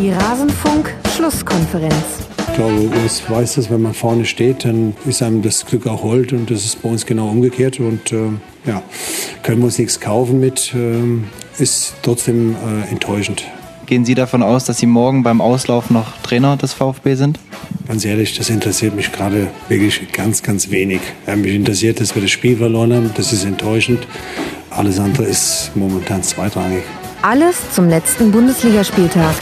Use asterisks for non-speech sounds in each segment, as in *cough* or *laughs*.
Die Rasenfunk-Schlusskonferenz. Ich glaube, Urs weiß das, wenn man vorne steht, dann ist einem das Glück auch hold und das ist bei uns genau umgekehrt. Und äh, ja, können wir uns nichts kaufen mit, äh, ist trotzdem äh, enttäuschend. Gehen Sie davon aus, dass Sie morgen beim Auslauf noch Trainer des VfB sind? Ganz ehrlich, das interessiert mich gerade wirklich ganz, ganz wenig. Ja, mich interessiert, dass wir das Spiel verloren haben. Das ist enttäuschend. Alles andere ist momentan zweitrangig. Alles zum letzten Bundesligaspieltag.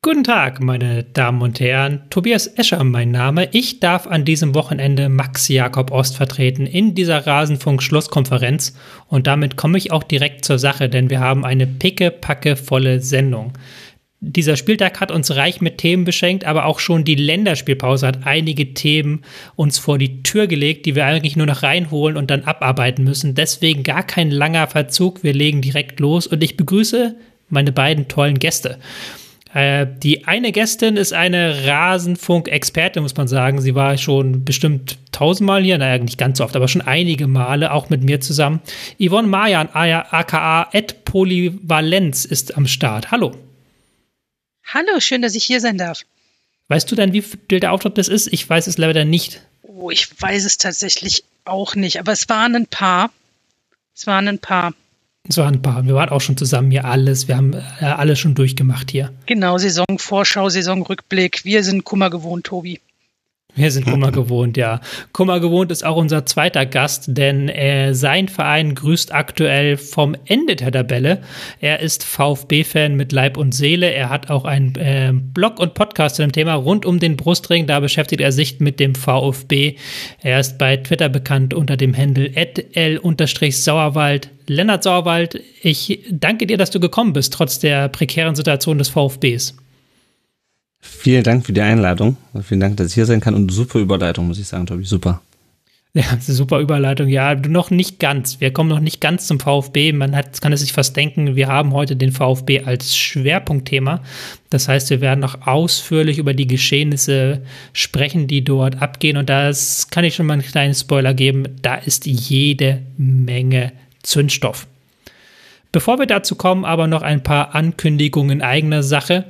Guten Tag, meine Damen und Herren. Tobias Escher mein Name. Ich darf an diesem Wochenende Max Jakob Ost vertreten in dieser Rasenfunk-Schlusskonferenz. Und damit komme ich auch direkt zur Sache, denn wir haben eine picke-packe volle Sendung. Dieser Spieltag hat uns reich mit Themen beschenkt, aber auch schon die Länderspielpause hat einige Themen uns vor die Tür gelegt, die wir eigentlich nur noch reinholen und dann abarbeiten müssen. Deswegen gar kein langer Verzug. Wir legen direkt los und ich begrüße meine beiden tollen Gäste. Äh, die eine Gästin ist eine Rasenfunk-Expertin, muss man sagen. Sie war schon bestimmt tausendmal hier, naja, nicht ganz so oft, aber schon einige Male, auch mit mir zusammen. Yvonne Mayan, aka Ed Polyvalenz, ist am Start. Hallo. Hallo, schön, dass ich hier sein darf. Weißt du denn, wie viel der Auftritt das ist? Ich weiß es leider nicht. Oh, ich weiß es tatsächlich auch nicht, aber es waren ein paar. Es waren ein paar. Ein paar. Wir waren auch schon zusammen hier alles. Wir haben äh, alles schon durchgemacht hier. Genau, Saisonvorschau, Saisonrückblick. Wir sind Kummer gewohnt, Tobi. Wir sind Kummer *laughs* gewohnt, ja. Kummer gewohnt ist auch unser zweiter Gast, denn äh, sein Verein grüßt aktuell vom Ende der Tabelle. Er ist VfB-Fan mit Leib und Seele. Er hat auch einen äh, Blog und Podcast zu dem Thema rund um den Brustring. Da beschäftigt er sich mit dem VfB. Er ist bei Twitter bekannt unter dem Handle l-sauerwald. Lennart Sauerwald, ich danke dir, dass du gekommen bist, trotz der prekären Situation des VfBs. Vielen Dank für die Einladung. Vielen Dank, dass ich hier sein kann und super Überleitung, muss ich sagen, Tobi. Super. Ja, super Überleitung. Ja, noch nicht ganz. Wir kommen noch nicht ganz zum VfB. Man hat, kann es sich fast denken, wir haben heute den VfB als Schwerpunktthema. Das heißt, wir werden noch ausführlich über die Geschehnisse sprechen, die dort abgehen. Und das kann ich schon mal einen kleinen Spoiler geben. Da ist jede Menge Zündstoff. Bevor wir dazu kommen, aber noch ein paar Ankündigungen eigener Sache.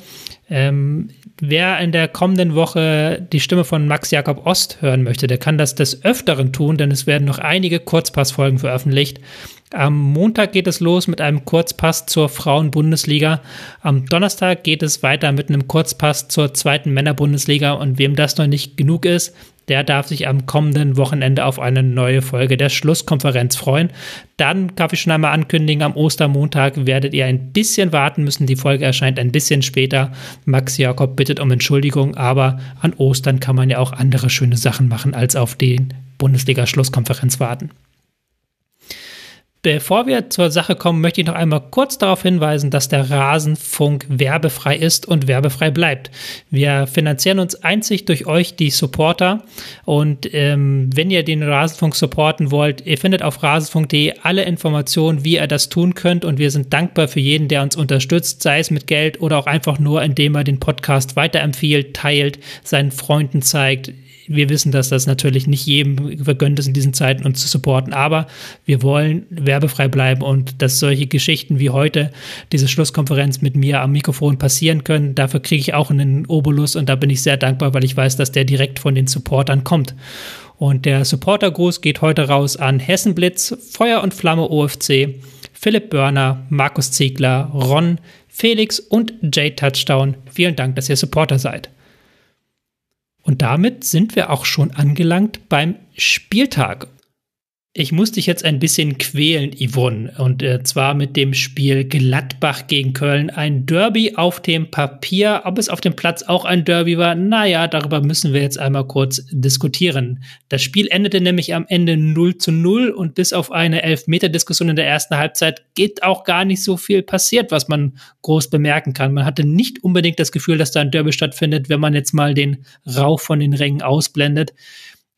Ähm, wer in der kommenden Woche die Stimme von Max Jakob Ost hören möchte, der kann das des Öfteren tun, denn es werden noch einige Kurzpassfolgen veröffentlicht. Am Montag geht es los mit einem Kurzpass zur Frauen-Bundesliga. Am Donnerstag geht es weiter mit einem Kurzpass zur zweiten Männer-Bundesliga. Und wem das noch nicht genug ist, der darf sich am kommenden Wochenende auf eine neue Folge der Schlusskonferenz freuen. Dann darf ich schon einmal ankündigen, am Ostermontag werdet ihr ein bisschen warten müssen. Die Folge erscheint ein bisschen später. Max Jakob bittet um Entschuldigung, aber an Ostern kann man ja auch andere schöne Sachen machen, als auf die Bundesliga-Schlusskonferenz warten. Bevor wir zur Sache kommen, möchte ich noch einmal kurz darauf hinweisen, dass der Rasenfunk werbefrei ist und werbefrei bleibt. Wir finanzieren uns einzig durch euch, die Supporter. Und ähm, wenn ihr den Rasenfunk supporten wollt, ihr findet auf rasenfunk.de alle Informationen, wie ihr das tun könnt. Und wir sind dankbar für jeden, der uns unterstützt, sei es mit Geld oder auch einfach nur, indem er den Podcast weiterempfiehlt, teilt, seinen Freunden zeigt wir wissen, dass das natürlich nicht jedem vergönnt ist in diesen Zeiten, uns zu supporten, aber wir wollen werbefrei bleiben und dass solche Geschichten wie heute, diese Schlusskonferenz mit mir am Mikrofon passieren können, dafür kriege ich auch einen Obolus und da bin ich sehr dankbar, weil ich weiß, dass der direkt von den Supportern kommt. Und der Supportergruß geht heute raus an Hessenblitz, Feuer und Flamme OFC, Philipp Börner, Markus Ziegler, Ron, Felix und Jay Touchdown. Vielen Dank, dass ihr Supporter seid. Und damit sind wir auch schon angelangt beim Spieltag. Ich muss dich jetzt ein bisschen quälen, Yvonne. Und äh, zwar mit dem Spiel Gladbach gegen Köln. Ein Derby auf dem Papier. Ob es auf dem Platz auch ein Derby war, naja, darüber müssen wir jetzt einmal kurz diskutieren. Das Spiel endete nämlich am Ende 0 zu 0 und bis auf eine Elfmeter-Diskussion in der ersten Halbzeit geht auch gar nicht so viel passiert, was man groß bemerken kann. Man hatte nicht unbedingt das Gefühl, dass da ein Derby stattfindet, wenn man jetzt mal den Rauch von den Rängen ausblendet.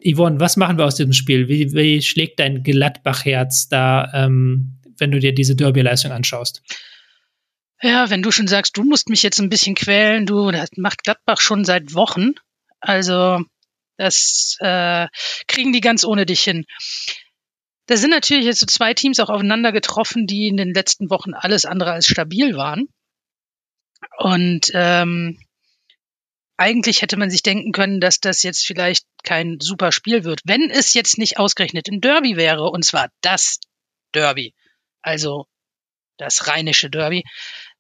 Yvonne, was machen wir aus diesem Spiel? Wie, wie schlägt dein Gladbach-Herz da, ähm, wenn du dir diese Derby-Leistung anschaust? Ja, wenn du schon sagst, du musst mich jetzt ein bisschen quälen, du, das macht Gladbach schon seit Wochen. Also, das äh, kriegen die ganz ohne dich hin. Da sind natürlich jetzt so zwei Teams auch aufeinander getroffen, die in den letzten Wochen alles andere als stabil waren. Und ähm, eigentlich hätte man sich denken können, dass das jetzt vielleicht kein super Spiel wird, wenn es jetzt nicht ausgerechnet ein Derby wäre, und zwar das Derby, also das rheinische Derby.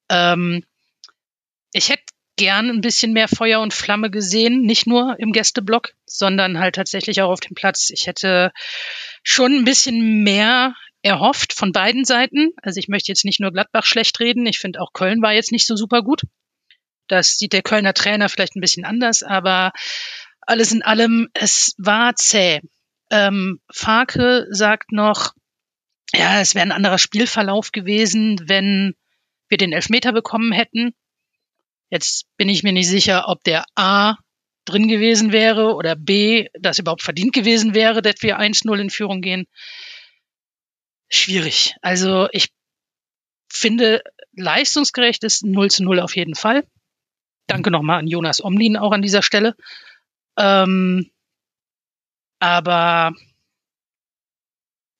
Ähm, ich hätte gern ein bisschen mehr Feuer und Flamme gesehen, nicht nur im Gästeblock, sondern halt tatsächlich auch auf dem Platz. Ich hätte schon ein bisschen mehr erhofft von beiden Seiten. Also ich möchte jetzt nicht nur Gladbach schlecht reden. Ich finde auch Köln war jetzt nicht so super gut. Das sieht der Kölner Trainer vielleicht ein bisschen anders, aber alles in allem, es war zäh. Ähm, Farke sagt noch, ja, es wäre ein anderer Spielverlauf gewesen, wenn wir den Elfmeter bekommen hätten. Jetzt bin ich mir nicht sicher, ob der A drin gewesen wäre oder B, das überhaupt verdient gewesen wäre, dass wir 1-0 in Führung gehen. Schwierig. Also ich finde, leistungsgerecht ist 0 zu 0 auf jeden Fall. Danke nochmal an Jonas Omlin auch an dieser Stelle. Ähm, aber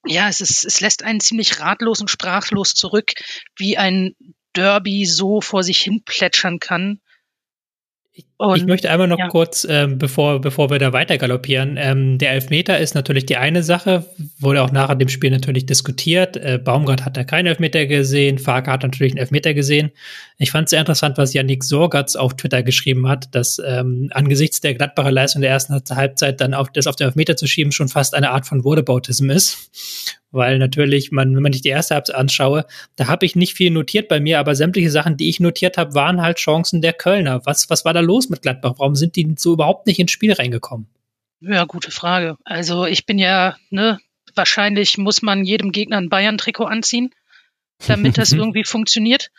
ja, es, ist, es lässt einen ziemlich ratlos und sprachlos zurück, wie ein Derby so vor sich hin plätschern kann. Und, ich möchte einmal noch ja. kurz, ähm, bevor, bevor wir da weiter galoppieren, ähm, der Elfmeter ist natürlich die eine Sache, wurde auch nachher dem Spiel natürlich diskutiert. Äh, Baumgart hat da keinen Elfmeter gesehen, Farke hat natürlich einen Elfmeter gesehen. Ich fand es sehr interessant, was Yannick Sorgatz auf Twitter geschrieben hat, dass ähm, angesichts der Gladbacher Leistung der ersten Halbzeit dann auf das auf den Elfmeter zu schieben schon fast eine Art von Wurdebautism ist weil natürlich, man, wenn man sich die erste Halbzeit anschaue, da habe ich nicht viel notiert bei mir, aber sämtliche Sachen, die ich notiert habe, waren halt Chancen der Kölner. Was, was war da los mit Gladbach? Warum sind die so überhaupt nicht ins Spiel reingekommen? Ja, gute Frage. Also ich bin ja, ne, wahrscheinlich muss man jedem Gegner ein Bayern-Trikot anziehen, damit das *laughs* irgendwie funktioniert.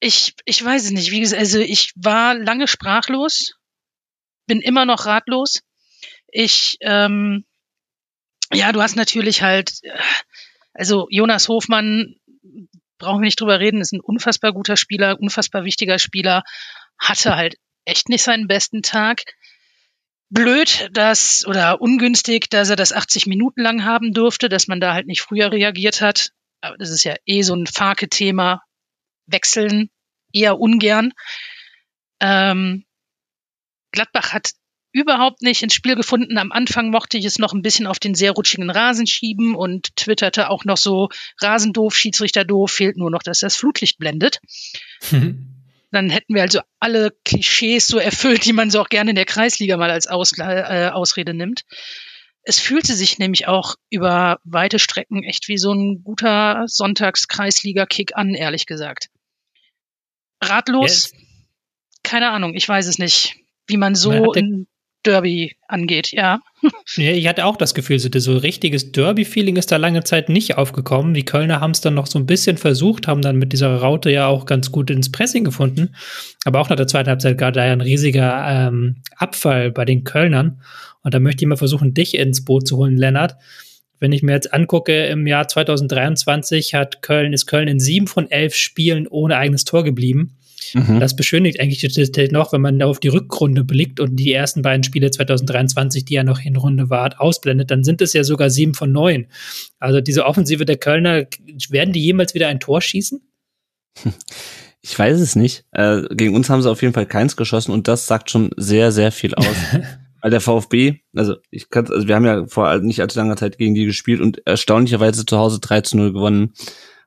Ich, ich weiß es nicht. Wie gesagt, also ich war lange sprachlos, bin immer noch ratlos. Ich ähm, ja, du hast natürlich halt, also Jonas Hofmann, brauchen wir nicht drüber reden, ist ein unfassbar guter Spieler, unfassbar wichtiger Spieler, hatte halt echt nicht seinen besten Tag. Blöd, dass, oder ungünstig, dass er das 80 Minuten lang haben durfte, dass man da halt nicht früher reagiert hat. Aber das ist ja eh so ein Farke-Thema. Wechseln eher ungern. Ähm, Gladbach hat überhaupt nicht ins Spiel gefunden. Am Anfang mochte ich es noch ein bisschen auf den sehr rutschigen Rasen schieben und twitterte auch noch so Rasendoof, Schiedsrichter doof, fehlt nur noch, dass das Flutlicht blendet. *laughs* Dann hätten wir also alle Klischees so erfüllt, die man so auch gerne in der Kreisliga mal als Aus, äh, Ausrede nimmt. Es fühlte sich nämlich auch über weite Strecken echt wie so ein guter Sonntags-Kreisliga-Kick an, ehrlich gesagt. Ratlos? Yes. Keine Ahnung, ich weiß es nicht, wie man so man Derby angeht, ja. Ja, ich hatte auch das Gefühl, so richtiges Derby-Feeling ist da lange Zeit nicht aufgekommen. Die Kölner haben es dann noch so ein bisschen versucht, haben dann mit dieser Raute ja auch ganz gut ins Pressing gefunden. Aber auch nach der zweiten Halbzeit gab da ja ein riesiger ähm, Abfall bei den Kölnern. Und da möchte ich mal versuchen, dich ins Boot zu holen, Lennart. Wenn ich mir jetzt angucke, im Jahr 2023 hat Köln, ist Köln in sieben von elf Spielen ohne eigenes Tor geblieben. Mhm. Das beschönigt eigentlich noch, wenn man auf die Rückrunde blickt und die ersten beiden Spiele 2023, die ja noch in Runde war, ausblendet, dann sind es ja sogar sieben von neun. Also diese Offensive der Kölner, werden die jemals wieder ein Tor schießen? *laughs* Ich weiß es nicht. Äh, gegen uns haben sie auf jeden Fall keins geschossen und das sagt schon sehr, sehr viel aus. *laughs* Weil der VfB, also ich kann, also wir haben ja vor nicht allzu langer Zeit gegen die gespielt und erstaunlicherweise zu Hause 3 zu 0 gewonnen.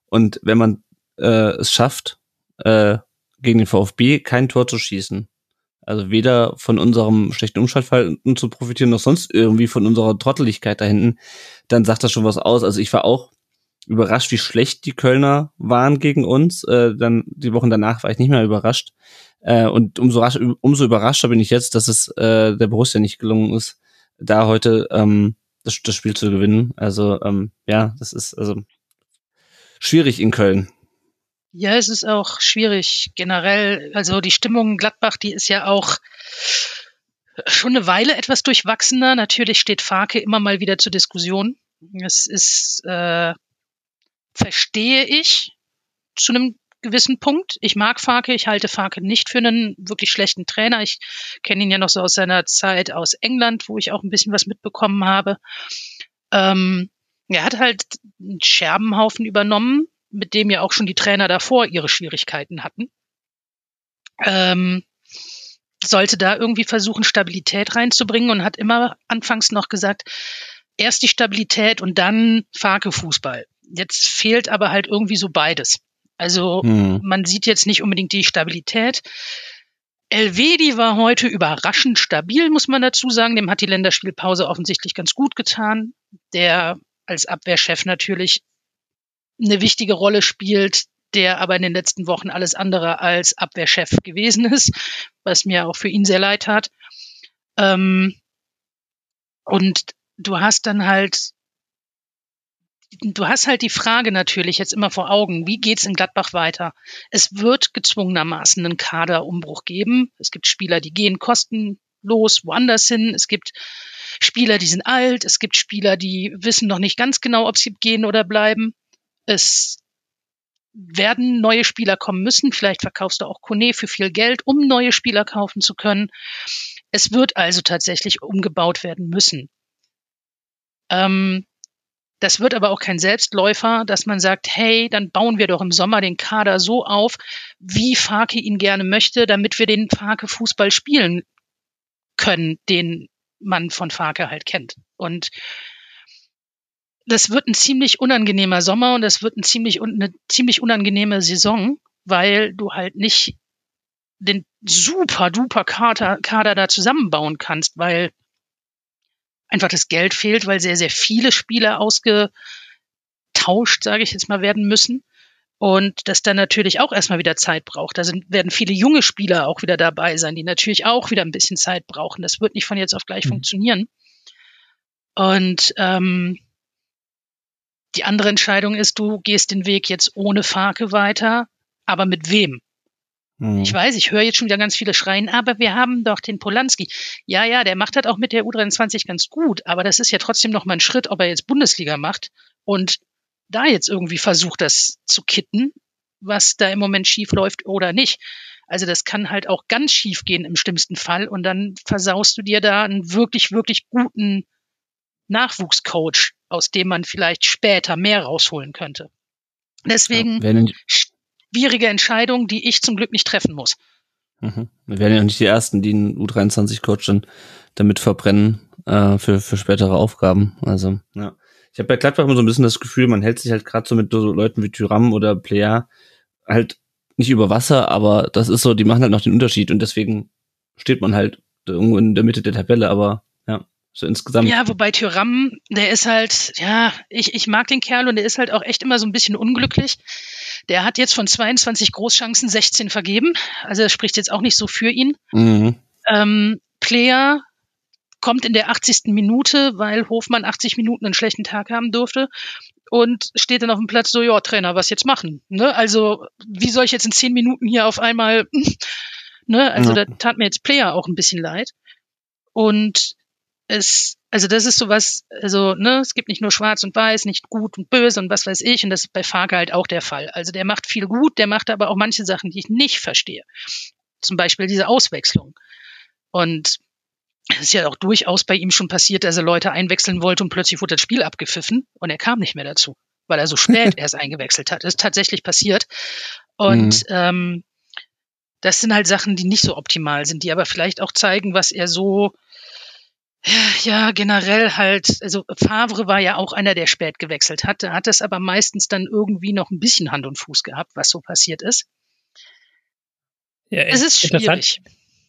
Und wenn man äh, es schafft, äh, gegen den VfB kein Tor zu schießen. Also weder von unserem schlechten Umschaltverhalten zu profitieren, noch sonst irgendwie von unserer Trotteligkeit da hinten, dann sagt das schon was aus. Also ich war auch überrascht, wie schlecht die Kölner waren gegen uns. Äh, dann die Wochen danach war ich nicht mehr überrascht. Äh, und umso, umso überraschter bin ich jetzt, dass es äh, der Borussia nicht gelungen ist, da heute ähm, das, das Spiel zu gewinnen. Also ähm, ja, das ist also schwierig in Köln. Ja, es ist auch schwierig generell. Also die Stimmung in Gladbach, die ist ja auch schon eine Weile etwas durchwachsener. Natürlich steht Farke immer mal wieder zur Diskussion. Es ist, äh, verstehe ich zu einem gewissen Punkt. Ich mag Farke, ich halte Farke nicht für einen wirklich schlechten Trainer. Ich kenne ihn ja noch so aus seiner Zeit aus England, wo ich auch ein bisschen was mitbekommen habe. Ähm, Er hat halt einen Scherbenhaufen übernommen, mit dem ja auch schon die Trainer davor ihre Schwierigkeiten hatten. Ähm, sollte da irgendwie versuchen, Stabilität reinzubringen und hat immer anfangs noch gesagt, erst die Stabilität und dann Farke Fußball. Jetzt fehlt aber halt irgendwie so beides. Also hm. man sieht jetzt nicht unbedingt die Stabilität. Elvedi war heute überraschend stabil, muss man dazu sagen. Dem hat die Länderspielpause offensichtlich ganz gut getan. Der als Abwehrchef natürlich eine wichtige Rolle spielt, der aber in den letzten Wochen alles andere als Abwehrchef gewesen ist, was mir auch für ihn sehr leid hat. Ähm, und du hast dann halt, du hast halt die Frage natürlich jetzt immer vor Augen, wie geht's in Gladbach weiter? Es wird gezwungenermaßen einen Kaderumbruch geben. Es gibt Spieler, die gehen kostenlos woanders hin. Es gibt Spieler, die sind alt. Es gibt Spieler, die wissen noch nicht ganz genau, ob sie gehen oder bleiben. Es werden neue Spieler kommen müssen. Vielleicht verkaufst du auch Kone für viel Geld, um neue Spieler kaufen zu können. Es wird also tatsächlich umgebaut werden müssen. Ähm, das wird aber auch kein Selbstläufer, dass man sagt, hey, dann bauen wir doch im Sommer den Kader so auf, wie Farke ihn gerne möchte, damit wir den Farke Fußball spielen können, den man von Farke halt kennt. Und das wird ein ziemlich unangenehmer Sommer und das wird ein ziemlich, eine ziemlich unangenehme Saison, weil du halt nicht den super duper Kader, Kader da zusammenbauen kannst, weil einfach das Geld fehlt, weil sehr, sehr viele Spieler ausgetauscht, sage ich jetzt mal, werden müssen. Und das dann natürlich auch erstmal wieder Zeit braucht. Da sind, werden viele junge Spieler auch wieder dabei sein, die natürlich auch wieder ein bisschen Zeit brauchen. Das wird nicht von jetzt auf gleich mhm. funktionieren. Und ähm, die andere Entscheidung ist, du gehst den Weg jetzt ohne Farke weiter, aber mit wem? Mhm. Ich weiß, ich höre jetzt schon wieder ganz viele schreien, aber wir haben doch den Polanski. Ja, ja, der macht das auch mit der U23 ganz gut, aber das ist ja trotzdem noch mal ein Schritt, ob er jetzt Bundesliga macht und da jetzt irgendwie versucht, das zu kitten, was da im Moment schief läuft oder nicht. Also das kann halt auch ganz schief gehen im schlimmsten Fall und dann versaust du dir da einen wirklich, wirklich guten Nachwuchscoach, aus dem man vielleicht später mehr rausholen könnte. Deswegen ja, schwierige Entscheidung, die ich zum Glück nicht treffen muss. Mhm. Wir werden ja nicht die Ersten, die einen U23-Coach dann damit verbrennen äh, für, für spätere Aufgaben. Also, ja. Ich habe bei Gladbach immer so ein bisschen das Gefühl, man hält sich halt gerade so mit so Leuten wie Tyram oder Player halt nicht über Wasser, aber das ist so, die machen halt noch den Unterschied und deswegen steht man halt irgendwo in der Mitte der Tabelle, aber so insgesamt. Ja, wobei Tyram, der ist halt, ja, ich, ich mag den Kerl und der ist halt auch echt immer so ein bisschen unglücklich. Der hat jetzt von 22 Großchancen 16 vergeben. Also das spricht jetzt auch nicht so für ihn. Mhm. Ähm, Player kommt in der 80. Minute, weil Hofmann 80 Minuten einen schlechten Tag haben durfte und steht dann auf dem Platz so, ja, Trainer, was jetzt machen? Ne? Also, wie soll ich jetzt in 10 Minuten hier auf einmal, *laughs* ne? Also, ja. da tat mir jetzt Player auch ein bisschen leid. Und es, also das ist sowas, also, ne, es gibt nicht nur schwarz und weiß, nicht gut und böse und was weiß ich, und das ist bei Farke halt auch der Fall. Also der macht viel gut, der macht aber auch manche Sachen, die ich nicht verstehe. Zum Beispiel diese Auswechslung. Und es ist ja auch durchaus bei ihm schon passiert, dass er Leute einwechseln wollte und plötzlich wurde das Spiel abgepfiffen und er kam nicht mehr dazu, weil er so *laughs* spät erst eingewechselt hat. Das ist tatsächlich passiert. Und mhm. ähm, das sind halt Sachen, die nicht so optimal sind, die aber vielleicht auch zeigen, was er so ja, generell halt, also Favre war ja auch einer, der spät gewechselt hatte, hat das aber meistens dann irgendwie noch ein bisschen Hand und Fuß gehabt, was so passiert ist. Ja, es ist schwierig.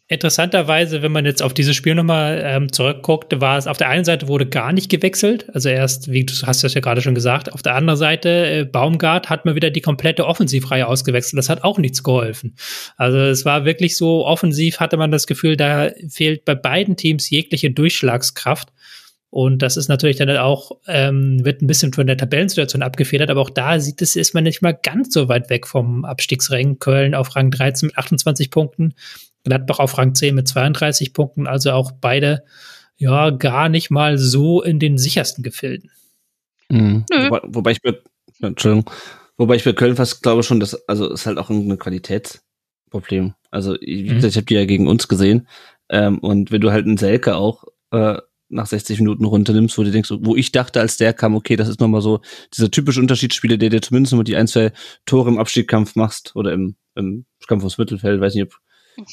Interessanterweise, wenn man jetzt auf dieses Spiel nochmal ähm, zurückguckt, war es auf der einen Seite wurde gar nicht gewechselt, also erst, wie du hast das ja gerade schon gesagt, auf der anderen Seite, äh, Baumgart hat mal wieder die komplette Offensivreihe ausgewechselt, das hat auch nichts geholfen. Also es war wirklich so, offensiv hatte man das Gefühl, da fehlt bei beiden Teams jegliche Durchschlagskraft. Und das ist natürlich dann auch, ähm, wird ein bisschen von der Tabellensituation abgefedert, aber auch da sieht es, ist man nicht mal ganz so weit weg vom Abstiegsring. Köln auf Rang 13 mit 28 Punkten, Gladbach auf Rang 10 mit 32 Punkten, also auch beide ja gar nicht mal so in den sichersten Gefilden. Mhm. Wobei, wobei, ich bei, Entschuldigung, wobei ich bei Köln fast glaube schon, dass, also ist halt auch ein Qualitätsproblem. Also, wie mhm. gesagt, ich habe die ja gegen uns gesehen. Ähm, und wenn du halt einen Selke auch äh, nach 60 Minuten runternimmst, wo du denkst, wo ich dachte, als der kam, okay, das ist nochmal so dieser typische Unterschiedsspieler, der dir zumindest nur die ein, zwei Tore im Abstiegskampf machst oder im, im Kampf aufs Mittelfeld, weiß nicht, ob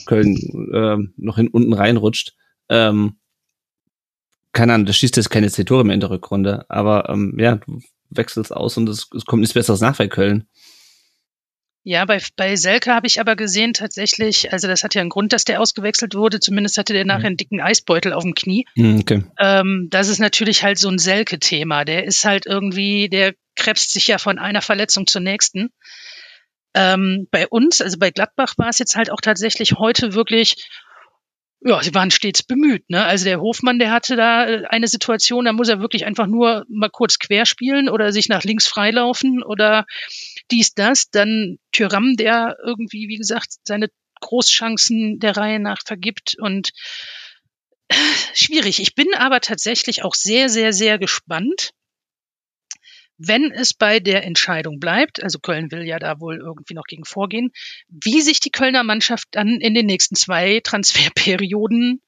Köln äh, noch hin, unten reinrutscht. Ähm, keine Ahnung, das schießt jetzt keine zehn Tore mehr in der Rückrunde, aber ähm, ja, du wechselst aus und es, es kommt nichts Besseres nach bei Köln. Ja, bei, bei Selke habe ich aber gesehen tatsächlich, also das hat ja einen Grund, dass der ausgewechselt wurde. Zumindest hatte der nachher einen dicken Eisbeutel auf dem Knie. Mhm, okay. Ähm, das ist natürlich halt so ein Selke-Thema. Der ist halt irgendwie, der krebst sich ja von einer Verletzung zur nächsten. Ähm, bei uns, also bei Gladbach war es jetzt halt auch tatsächlich heute wirklich, ja, sie waren stets bemüht. Ne? Also der Hofmann, der hatte da äh, eine Situation, da muss er wirklich einfach nur mal kurz querspielen oder sich nach links freilaufen oder dies, das. Dann Tyram, der irgendwie, wie gesagt, seine Großchancen der Reihe nach vergibt und äh, schwierig. Ich bin aber tatsächlich auch sehr, sehr, sehr gespannt, wenn es bei der Entscheidung bleibt, also Köln will ja da wohl irgendwie noch gegen vorgehen, wie sich die Kölner Mannschaft dann in den nächsten zwei Transferperioden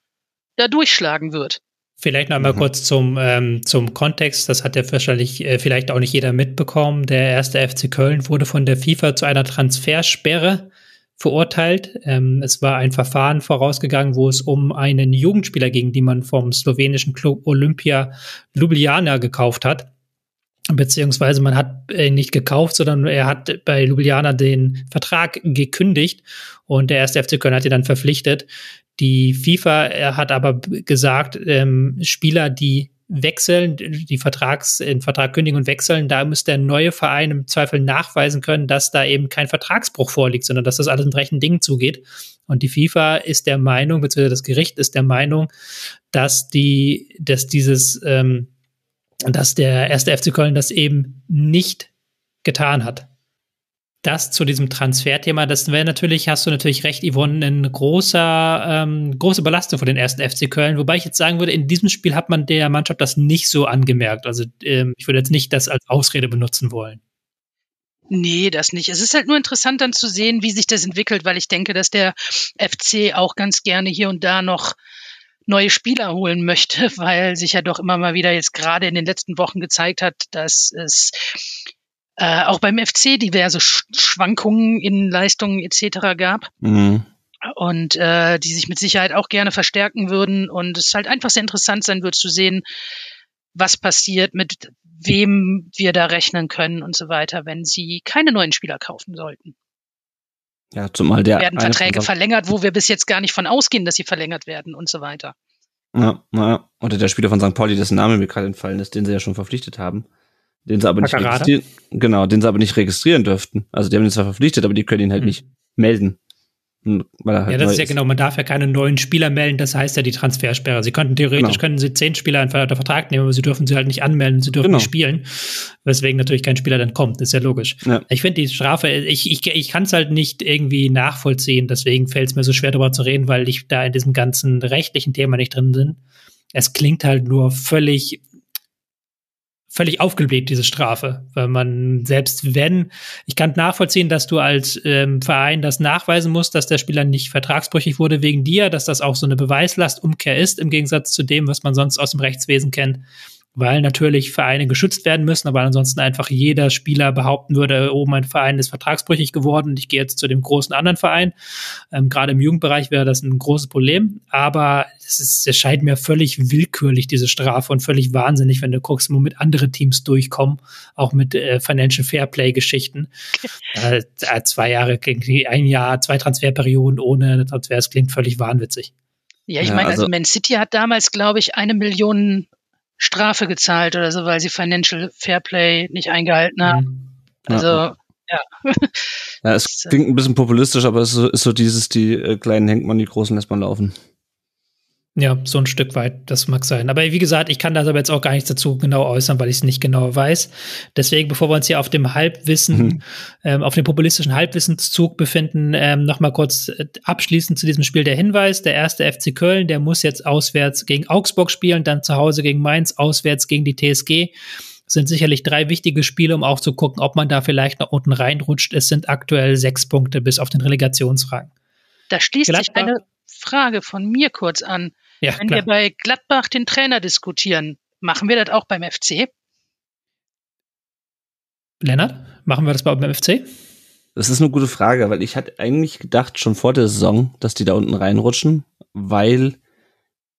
da durchschlagen wird. Vielleicht noch einmal mhm. kurz zum, ähm, zum Kontext. Das hat ja wahrscheinlich äh, vielleicht auch nicht jeder mitbekommen. Der erste FC Köln wurde von der FIFA zu einer Transfersperre verurteilt. Ähm, es war ein Verfahren vorausgegangen, wo es um einen Jugendspieler ging, den man vom slowenischen Club Olympia Ljubljana gekauft hat beziehungsweise man hat ihn nicht gekauft, sondern er hat bei Ljubljana den Vertrag gekündigt und der erste FC Köln hat ihn dann verpflichtet. Die FIFA hat aber gesagt, ähm, Spieler, die wechseln, die Vertrags, den Vertrag kündigen und wechseln, da muss der neue Verein im Zweifel nachweisen können, dass da eben kein Vertragsbruch vorliegt, sondern dass das alles mit rechten Dingen zugeht. Und die FIFA ist der Meinung, beziehungsweise das Gericht ist der Meinung, dass die, dass dieses ähm, dass der erste FC Köln das eben nicht getan hat. Das zu diesem Transferthema, das wäre natürlich, hast du natürlich recht, Yvonne, eine großer, ähm, große Belastung für den ersten FC Köln. Wobei ich jetzt sagen würde, in diesem Spiel hat man der Mannschaft das nicht so angemerkt. Also ähm, ich würde jetzt nicht das als Ausrede benutzen wollen. Nee, das nicht. Es ist halt nur interessant dann zu sehen, wie sich das entwickelt, weil ich denke, dass der FC auch ganz gerne hier und da noch neue Spieler holen möchte, *laughs* weil sich ja doch immer mal wieder jetzt gerade in den letzten Wochen gezeigt hat, dass es äh, auch beim FC diverse Schwankungen in Leistungen etc. gab. Mhm. Und äh, die sich mit Sicherheit auch gerne verstärken würden. Und es halt einfach sehr interessant sein wird zu sehen, was passiert, mit wem wir da rechnen können und so weiter, wenn sie keine neuen Spieler kaufen sollten. Ja, zumal der. Werden Verträge verlängert, wo wir bis jetzt gar nicht von ausgehen, dass sie verlängert werden und so weiter. Ja, ja. Oder der Spieler von St. Pauli, dessen Name mir gerade entfallen ist, den sie ja schon verpflichtet haben. Den sie aber nicht registrieren, genau, den sie aber nicht registrieren dürften. Also die haben ihn zwar verpflichtet, aber die können ihn halt mhm. nicht melden. Halt ja, das ist ja ist. genau, man darf ja keine neuen Spieler melden, das heißt ja die Transfersperre. Sie könnten theoretisch, genau. können sie zehn Spieler unter Vertrag nehmen, aber sie dürfen sie halt nicht anmelden, sie dürfen genau. nicht spielen, weswegen natürlich kein Spieler dann kommt, das ist ja logisch. Ja. Ich finde die Strafe, ich, ich, ich kann es halt nicht irgendwie nachvollziehen, deswegen fällt es mir so schwer darüber zu reden, weil ich da in diesem ganzen rechtlichen Thema nicht drin bin. Es klingt halt nur völlig völlig aufgebläht, diese Strafe. Weil man, selbst wenn, ich kann nachvollziehen, dass du als ähm, Verein das nachweisen musst, dass der Spieler nicht vertragsbrüchig wurde wegen dir, dass das auch so eine Beweislastumkehr ist, im Gegensatz zu dem, was man sonst aus dem Rechtswesen kennt weil natürlich Vereine geschützt werden müssen, aber ansonsten einfach jeder Spieler behaupten würde, oh, mein Verein ist vertragsbrüchig geworden und ich gehe jetzt zu dem großen anderen Verein. Ähm, Gerade im Jugendbereich wäre das ein großes Problem, aber es, ist, es scheint mir völlig willkürlich, diese Strafe und völlig wahnsinnig, wenn du guckst, womit andere Teams durchkommen, auch mit äh, Financial Fairplay-Geschichten. äh, zwei Jahre, ein Jahr, zwei Transferperioden ohne Transfers klingt völlig wahnwitzig. Ja, ich meine, also, also Man City hat damals, glaube ich, eine Million Strafe gezahlt oder so, weil sie Financial Fairplay nicht eingehalten haben. Mhm. Also, ja. ja. ja es *laughs* klingt ein bisschen populistisch, aber es ist so, dieses, die äh, Kleinen hängt man, die Großen lässt man laufen. Ja, so ein Stück weit, das mag sein. Aber wie gesagt, ich kann das aber jetzt auch gar nichts dazu genau äußern, weil ich es nicht genau weiß. Deswegen, bevor wir uns hier auf dem Halbwissen, mhm. ähm, auf dem populistischen Halbwissenszug befinden, ähm, nochmal kurz äh, abschließend zu diesem Spiel der Hinweis. Der erste FC Köln, der muss jetzt auswärts gegen Augsburg spielen, dann zu Hause gegen Mainz, auswärts gegen die TSG. Sind sicherlich drei wichtige Spiele, um auch zu gucken, ob man da vielleicht nach unten reinrutscht. Es sind aktuell sechs Punkte bis auf den Relegationsrang. Da schließt Gladbach. sich eine Frage von mir kurz an. Ja, Wenn klar. wir bei Gladbach den Trainer diskutieren, machen wir das auch beim FC? Lennart, machen wir das beim FC? Das ist eine gute Frage, weil ich hatte eigentlich gedacht, schon vor der Saison, dass die da unten reinrutschen, weil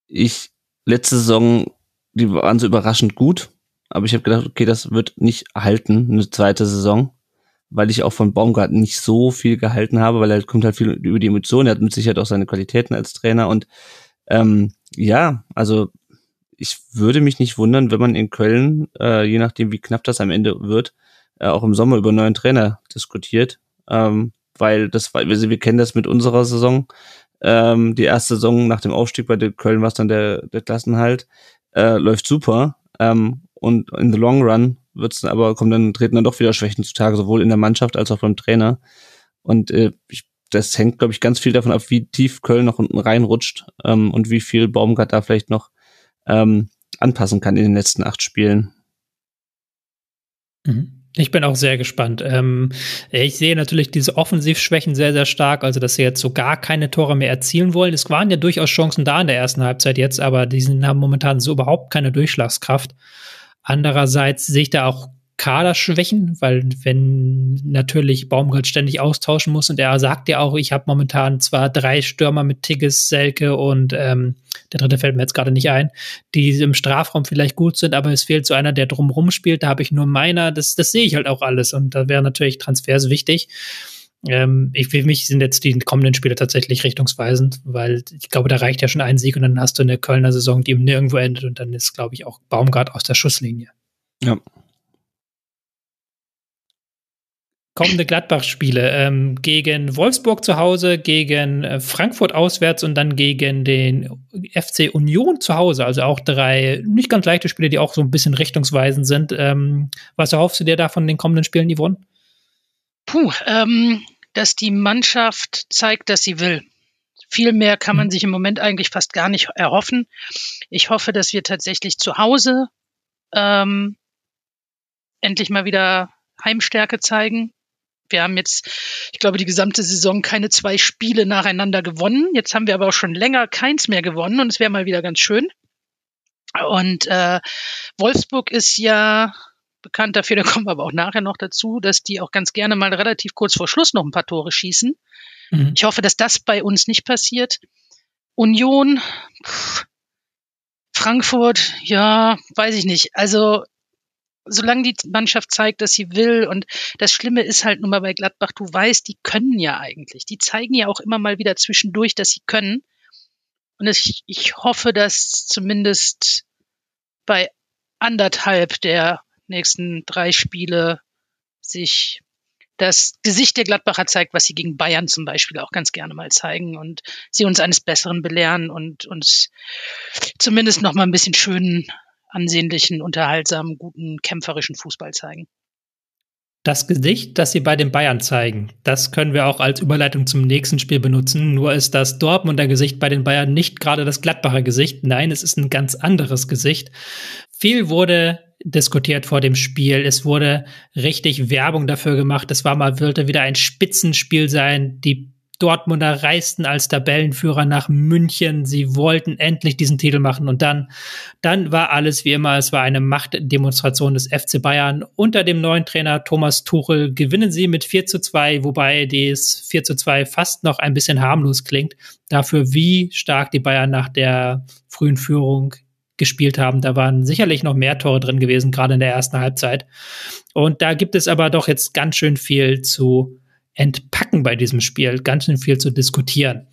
ich letzte Saison, die waren so überraschend gut, aber ich habe gedacht, okay, das wird nicht halten, eine zweite Saison, weil ich auch von Baumgart nicht so viel gehalten habe, weil er kommt halt viel über die Emotionen, er hat mit Sicherheit auch seine Qualitäten als Trainer und ähm, ja, also ich würde mich nicht wundern, wenn man in Köln, äh, je nachdem wie knapp das am Ende wird, äh, auch im Sommer über einen neuen Trainer diskutiert, ähm, weil das, wir, wir kennen das mit unserer Saison. Ähm, die erste Saison nach dem Aufstieg bei der Köln war es dann der, der Klassenhalt, äh, läuft super. Ähm, und in the long run wird's aber, kommen dann, treten dann doch wieder Schwächen zutage, sowohl in der Mannschaft als auch beim Trainer. Und äh, ich, das hängt, glaube ich, ganz viel davon ab, wie tief Köln noch unten reinrutscht ähm, und wie viel Baumgart da vielleicht noch ähm, anpassen kann in den letzten acht Spielen. Mhm. Ich bin auch sehr gespannt. Ähm, ich sehe natürlich diese Offensivschwächen sehr, sehr stark, also dass sie jetzt so gar keine Tore mehr erzielen wollen. Es waren ja durchaus Chancen da in der ersten Halbzeit jetzt, aber die haben momentan so überhaupt keine Durchschlagskraft. Andererseits sehe ich da auch Kaderschwächen, weil wenn natürlich Baumgart ständig austauschen muss und er sagt ja auch, ich habe momentan zwar drei Stürmer mit Tigges, Selke und ähm, der dritte fällt mir jetzt gerade nicht ein, die im Strafraum vielleicht gut sind, aber es fehlt so einer, der drumrum spielt, da habe ich nur meiner, das, das sehe ich halt auch alles und da wäre natürlich Transfers wichtig. Ähm, ich, für mich sind jetzt die kommenden Spiele tatsächlich richtungsweisend, weil ich glaube, da reicht ja schon ein Sieg und dann hast du eine Kölner Saison, die nirgendwo endet und dann ist, glaube ich, auch Baumgart aus der Schusslinie. Ja, kommende Gladbach-Spiele ähm, gegen Wolfsburg zu Hause, gegen äh, Frankfurt auswärts und dann gegen den FC Union zu Hause. Also auch drei nicht ganz leichte Spiele, die auch so ein bisschen richtungsweisend sind. Ähm, was erhoffst du dir da von den kommenden Spielen, Yvonne? Puh, ähm, dass die Mannschaft zeigt, dass sie will. Viel mehr kann man mhm. sich im Moment eigentlich fast gar nicht erhoffen. Ich hoffe, dass wir tatsächlich zu Hause ähm, endlich mal wieder Heimstärke zeigen wir haben jetzt, ich glaube, die gesamte Saison keine zwei Spiele nacheinander gewonnen. Jetzt haben wir aber auch schon länger keins mehr gewonnen und es wäre mal wieder ganz schön. Und äh, Wolfsburg ist ja bekannt dafür, *laughs* da kommen wir aber auch nachher noch dazu, dass die auch ganz gerne mal relativ kurz vor Schluss noch ein paar Tore schießen. Mhm. Ich hoffe, dass das bei uns nicht passiert. Union, pff, Frankfurt, ja, weiß ich nicht. Also solange die Mannschaft zeigt, dass sie will. Und das Schlimme ist halt nun mal bei Gladbach, du weißt, die können ja eigentlich. Die zeigen ja auch immer mal wieder zwischendurch, dass sie können. Und ich, ich hoffe, dass zumindest bei anderthalb der nächsten drei Spiele sich das Gesicht der Gladbacher zeigt, was sie gegen Bayern zum Beispiel auch ganz gerne mal zeigen und sie uns eines Besseren belehren und uns zumindest noch mal ein bisschen schönen ansehnlichen, unterhaltsamen, guten, kämpferischen Fußball zeigen. Das Gesicht, das sie bei den Bayern zeigen, das können wir auch als Überleitung zum nächsten Spiel benutzen. Nur ist das Dortmunder Gesicht bei den Bayern nicht gerade das Gladbacher Gesicht. Nein, es ist ein ganz anderes Gesicht. Viel wurde diskutiert vor dem Spiel. Es wurde richtig Werbung dafür gemacht. Es war mal, würde wieder ein Spitzenspiel sein. Die Dortmunder reisten als Tabellenführer nach München. Sie wollten endlich diesen Titel machen und dann, dann war alles wie immer. Es war eine Machtdemonstration des FC Bayern. Unter dem neuen Trainer Thomas Tuchel gewinnen sie mit 4 zu 2, wobei das 4 zu 2 fast noch ein bisschen harmlos klingt. Dafür, wie stark die Bayern nach der frühen Führung gespielt haben. Da waren sicherlich noch mehr Tore drin gewesen, gerade in der ersten Halbzeit. Und da gibt es aber doch jetzt ganz schön viel zu entpacken bei diesem Spiel, ganz schön viel zu diskutieren.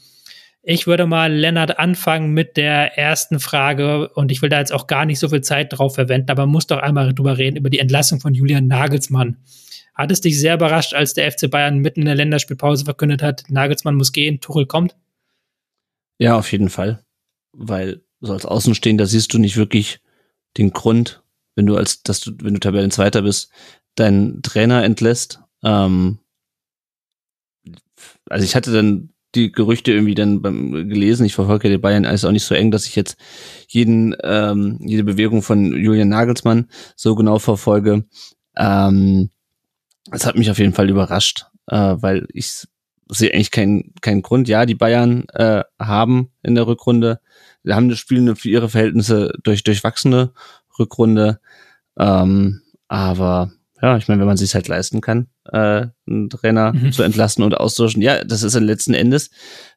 Ich würde mal, Lennart, anfangen mit der ersten Frage und ich will da jetzt auch gar nicht so viel Zeit drauf verwenden, aber muss doch einmal drüber reden, über die Entlassung von Julian Nagelsmann. Hat es dich sehr überrascht, als der FC Bayern mitten in der Länderspielpause verkündet hat, Nagelsmann muss gehen, Tuchel kommt? Ja, auf jeden Fall. Weil so als Außenstehender siehst du nicht wirklich den Grund, wenn du als, dass du, wenn du Tabellenzweiter bist, deinen Trainer entlässt. Ähm, also ich hatte dann die Gerüchte irgendwie dann beim gelesen. Ich verfolge die Bayern alles auch nicht so eng, dass ich jetzt jeden ähm, jede Bewegung von Julian Nagelsmann so genau verfolge. Ähm, das hat mich auf jeden Fall überrascht, äh, weil ich sehe eigentlich keinen keinen Grund. Ja, die Bayern äh, haben in der Rückrunde, sie haben das Spiel für ihre Verhältnisse durch durchwachsene Rückrunde. Ähm, aber ja, ich meine, wenn man sich halt leisten kann, äh, einen Trainer mhm. zu entlasten und austauschen, ja, das ist dann letzten Endes.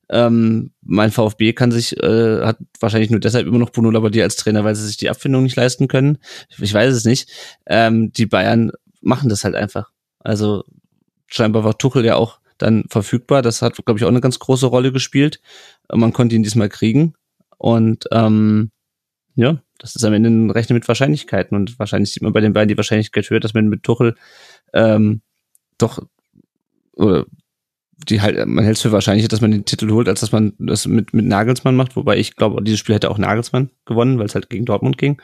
Ähm, mein VfB kann sich, äh, hat wahrscheinlich nur deshalb immer noch Bruno Labbadia als Trainer, weil sie sich die Abfindung nicht leisten können. Ich, ich weiß es nicht. Ähm, die Bayern machen das halt einfach. Also scheinbar war Tuchel ja auch dann verfügbar. Das hat, glaube ich, auch eine ganz große Rolle gespielt. Man konnte ihn diesmal kriegen. Und ähm, ja, das ist am Ende ein Rechnen mit Wahrscheinlichkeiten. Und wahrscheinlich sieht man bei den beiden die Wahrscheinlichkeit höher, dass man mit Tuchel ähm, doch oder die halt, man hält es für wahrscheinlicher, dass man den Titel holt, als dass man das mit, mit Nagelsmann macht. Wobei ich glaube, dieses Spiel hätte auch Nagelsmann gewonnen, weil es halt gegen Dortmund ging.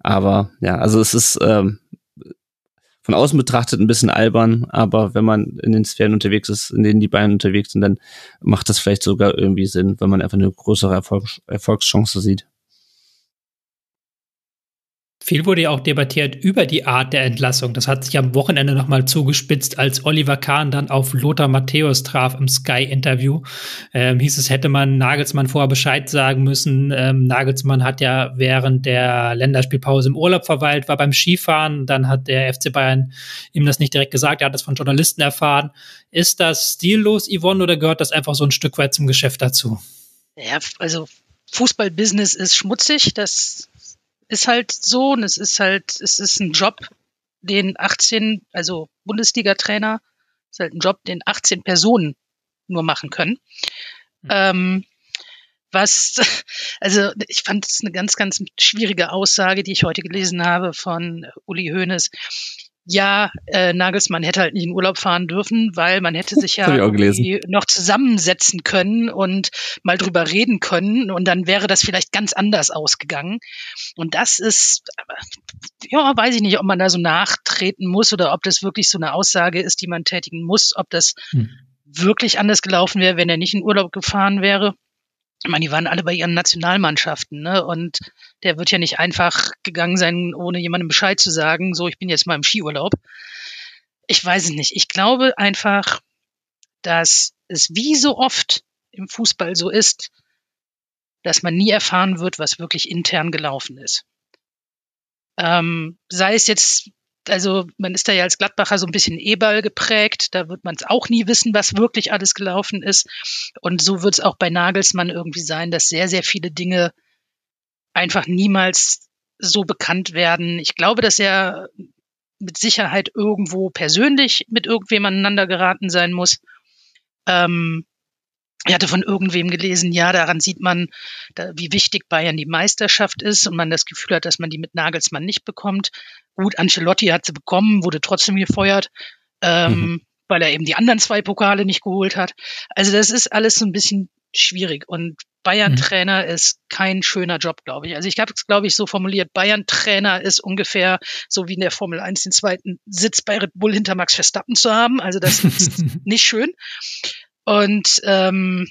Aber ja, also es ist ähm, von außen betrachtet ein bisschen albern, aber wenn man in den Sphären unterwegs ist, in denen die Bayern unterwegs sind, dann macht das vielleicht sogar irgendwie Sinn, wenn man einfach eine größere Erfolg Erfolgschance sieht. Viel wurde ja auch debattiert über die Art der Entlassung. Das hat sich am Wochenende nochmal zugespitzt, als Oliver Kahn dann auf Lothar Matthäus traf im Sky-Interview. Ähm, hieß es, hätte man Nagelsmann vorher Bescheid sagen müssen. Ähm, Nagelsmann hat ja während der Länderspielpause im Urlaub verweilt, war beim Skifahren. Dann hat der FC Bayern ihm das nicht direkt gesagt. Er hat das von Journalisten erfahren. Ist das stillos, Yvonne, oder gehört das einfach so ein Stück weit zum Geschäft dazu? Ja, also Fußballbusiness ist schmutzig. Das ist halt so und es ist halt, es ist ein Job, den 18, also Bundesliga-Trainer, ist halt ein Job, den 18 Personen nur machen können. Mhm. Ähm, was, *laughs* also ich fand es eine ganz, ganz schwierige Aussage, die ich heute gelesen habe von Uli Hoeneß ja, äh, Nagelsmann hätte halt nicht in Urlaub fahren dürfen, weil man hätte sich *laughs* ja noch zusammensetzen können und mal drüber reden können und dann wäre das vielleicht ganz anders ausgegangen. Und das ist, ja, weiß ich nicht, ob man da so nachtreten muss oder ob das wirklich so eine Aussage ist, die man tätigen muss, ob das hm. wirklich anders gelaufen wäre, wenn er nicht in Urlaub gefahren wäre ich meine, die waren alle bei ihren Nationalmannschaften, ne? Und der wird ja nicht einfach gegangen sein, ohne jemandem Bescheid zu sagen, so, ich bin jetzt mal im Skiurlaub. Ich weiß es nicht. Ich glaube einfach, dass es wie so oft im Fußball so ist, dass man nie erfahren wird, was wirklich intern gelaufen ist. Ähm, sei es jetzt also man ist da ja als Gladbacher so ein bisschen E-Ball geprägt. Da wird man es auch nie wissen, was wirklich alles gelaufen ist. Und so wird es auch bei Nagelsmann irgendwie sein, dass sehr, sehr viele Dinge einfach niemals so bekannt werden. Ich glaube, dass er mit Sicherheit irgendwo persönlich mit irgendwem aneinander geraten sein muss. Ähm, ich hatte von irgendwem gelesen, ja, daran sieht man, da, wie wichtig Bayern die Meisterschaft ist und man das Gefühl hat, dass man die mit Nagelsmann nicht bekommt. Gut, Ancelotti hat sie bekommen, wurde trotzdem gefeuert, ähm, mhm. weil er eben die anderen zwei Pokale nicht geholt hat. Also das ist alles so ein bisschen schwierig und Bayern-Trainer mhm. ist kein schöner Job, glaube ich. Also ich habe es, glaube ich, so formuliert, Bayern-Trainer ist ungefähr so wie in der Formel 1 den zweiten Sitz bei Red Bull hinter Max Verstappen zu haben. Also das ist *laughs* nicht schön. Und ähm,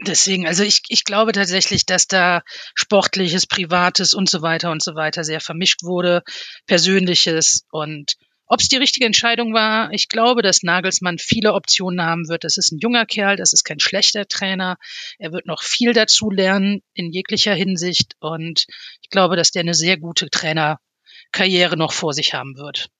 deswegen, also ich, ich glaube tatsächlich, dass da Sportliches, Privates und so weiter und so weiter sehr vermischt wurde, Persönliches und ob es die richtige Entscheidung war, ich glaube, dass Nagelsmann viele Optionen haben wird. Das ist ein junger Kerl, das ist kein schlechter Trainer. Er wird noch viel dazu lernen in jeglicher Hinsicht und ich glaube, dass der eine sehr gute Trainerkarriere noch vor sich haben wird.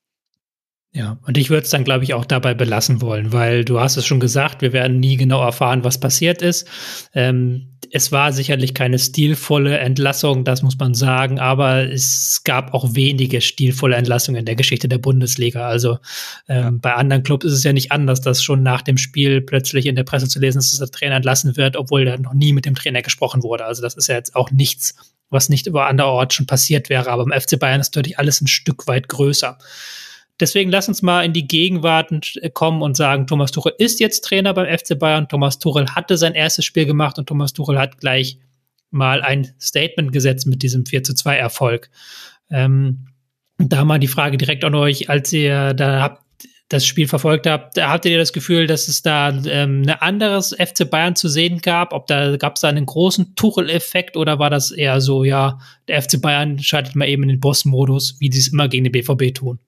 Ja, und ich würde es dann, glaube ich, auch dabei belassen wollen, weil du hast es schon gesagt, wir werden nie genau erfahren, was passiert ist. Ähm, es war sicherlich keine stilvolle Entlassung, das muss man sagen, aber es gab auch wenige stilvolle Entlassungen in der Geschichte der Bundesliga. Also ähm, ja. bei anderen Clubs ist es ja nicht anders, dass schon nach dem Spiel plötzlich in der Presse zu lesen ist, dass der Trainer entlassen wird, obwohl da noch nie mit dem Trainer gesprochen wurde. Also das ist ja jetzt auch nichts, was nicht über anderorts schon passiert wäre. Aber im FC Bayern ist natürlich alles ein Stück weit größer. Deswegen lass uns mal in die Gegenwart äh, kommen und sagen, Thomas Tuchel ist jetzt Trainer beim FC Bayern. Thomas Tuchel hatte sein erstes Spiel gemacht und Thomas Tuchel hat gleich mal ein Statement gesetzt mit diesem 4 zu 2 Erfolg. Ähm, da mal die Frage direkt an euch, als ihr da habt, das Spiel verfolgt habt, hattet ihr das Gefühl, dass es da ähm, ein anderes FC Bayern zu sehen gab? Ob da gab es da einen großen Tuchel-Effekt oder war das eher so, ja, der FC Bayern schaltet mal eben in den Boss-Modus, wie sie es immer gegen den BVB tun?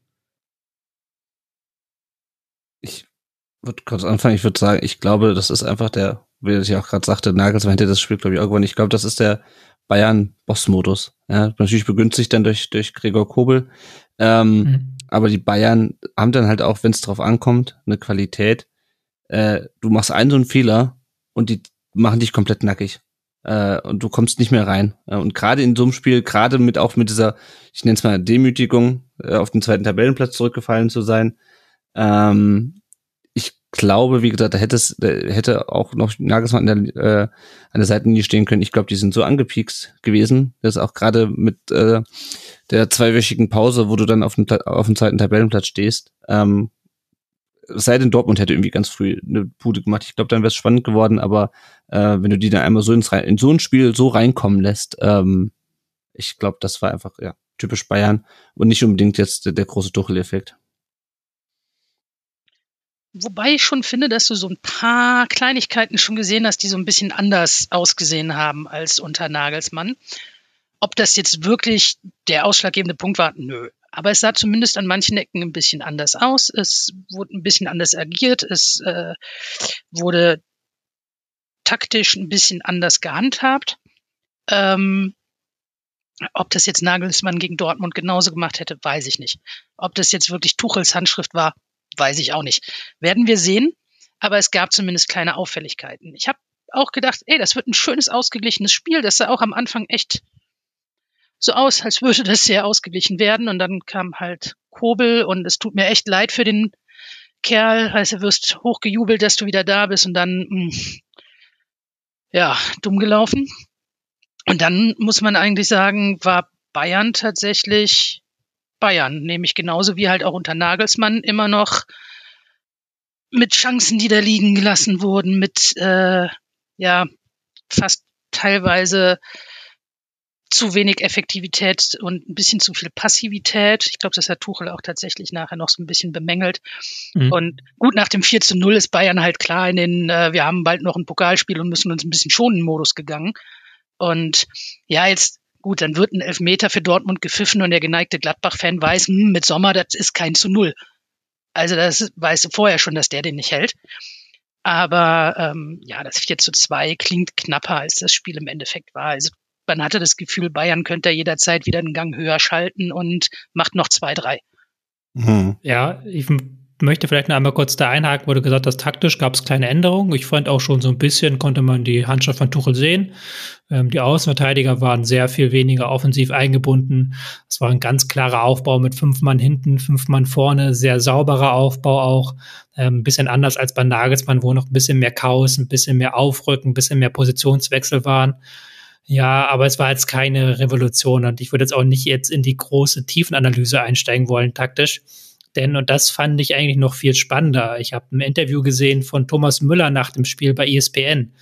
Würde kurz anfangen. Ich würde sagen, ich glaube, das ist einfach der, wie ich auch gerade sagte, Nagelsmann hätte das Spiel, glaube ich, irgendwann. Ich glaube, das ist der Bayern-Boss-Modus. Ja, natürlich begünstigt dann durch, durch Gregor Kobel. Ähm, mhm. Aber die Bayern haben dann halt auch, wenn es drauf ankommt, eine Qualität. Äh, du machst einen so einen Fehler und die machen dich komplett nackig. Äh, und du kommst nicht mehr rein. Äh, und gerade in so einem Spiel, gerade mit auch mit dieser, ich nenne es mal Demütigung, äh, auf den zweiten Tabellenplatz zurückgefallen zu sein, ähm, glaube, wie gesagt, da hätte es, hätte auch noch Nagelsmann an der, äh, an der Seitenlinie stehen können. Ich glaube, die sind so angepiekst gewesen, dass auch gerade mit äh, der zweiwöchigen Pause, wo du dann auf dem, auf dem zweiten Tabellenplatz stehst, ähm, sei denn Dortmund hätte irgendwie ganz früh eine Bude gemacht. Ich glaube, dann wäre es spannend geworden, aber äh, wenn du die dann einmal so ins in so ein Spiel so reinkommen lässt, ähm, ich glaube, das war einfach ja typisch Bayern und nicht unbedingt jetzt der, der große Tuchel-Effekt. Wobei ich schon finde, dass du so ein paar Kleinigkeiten schon gesehen hast, die so ein bisschen anders ausgesehen haben als unter Nagelsmann. Ob das jetzt wirklich der ausschlaggebende Punkt war, nö. Aber es sah zumindest an manchen Ecken ein bisschen anders aus. Es wurde ein bisschen anders agiert. Es äh, wurde taktisch ein bisschen anders gehandhabt. Ähm, ob das jetzt Nagelsmann gegen Dortmund genauso gemacht hätte, weiß ich nicht. Ob das jetzt wirklich Tuchels Handschrift war, weiß ich auch nicht. Werden wir sehen, aber es gab zumindest kleine Auffälligkeiten. Ich habe auch gedacht, ey, das wird ein schönes, ausgeglichenes Spiel. Das sah auch am Anfang echt so aus, als würde das sehr ausgeglichen werden. Und dann kam halt Kobel und es tut mir echt leid für den Kerl. Also du wirst hochgejubelt, dass du wieder da bist und dann, mh, hm, ja, dumm gelaufen. Und dann muss man eigentlich sagen, war Bayern tatsächlich Bayern, nämlich genauso wie halt auch unter Nagelsmann immer noch mit Chancen, die da liegen gelassen wurden, mit äh, ja fast teilweise zu wenig Effektivität und ein bisschen zu viel Passivität. Ich glaube, das hat Tuchel auch tatsächlich nachher noch so ein bisschen bemängelt. Mhm. Und gut, nach dem 4 zu 0 ist Bayern halt klar in den, äh, wir haben bald noch ein Pokalspiel und müssen uns ein bisschen schonen Modus gegangen. Und ja, jetzt Gut, dann wird ein Elfmeter für Dortmund gepfiffen und der geneigte Gladbach-Fan weiß, hm, mit Sommer, das ist kein zu Null. Also das weiß du vorher schon, dass der den nicht hält. Aber ähm, ja, das 4 zu 2 klingt knapper, als das Spiel im Endeffekt war. Also man hatte das Gefühl, Bayern könnte jederzeit wieder einen Gang höher schalten und macht noch 2-3. Mhm. Ja, ich möchte vielleicht noch einmal kurz da einhaken, du gesagt hast, taktisch gab es kleine Änderungen. Ich fand auch schon so ein bisschen, konnte man die Handschrift von Tuchel sehen. Ähm, die Außenverteidiger waren sehr viel weniger offensiv eingebunden. Es war ein ganz klarer Aufbau mit fünf Mann hinten, fünf Mann vorne, sehr sauberer Aufbau auch. Ähm, ein bisschen anders als bei Nagelsmann, wo noch ein bisschen mehr Chaos, ein bisschen mehr Aufrücken, ein bisschen mehr Positionswechsel waren. Ja, aber es war jetzt keine Revolution und ich würde jetzt auch nicht jetzt in die große Tiefenanalyse einsteigen wollen, taktisch. Denn, und das fand ich eigentlich noch viel spannender, ich habe ein Interview gesehen von Thomas Müller nach dem Spiel bei ESPN,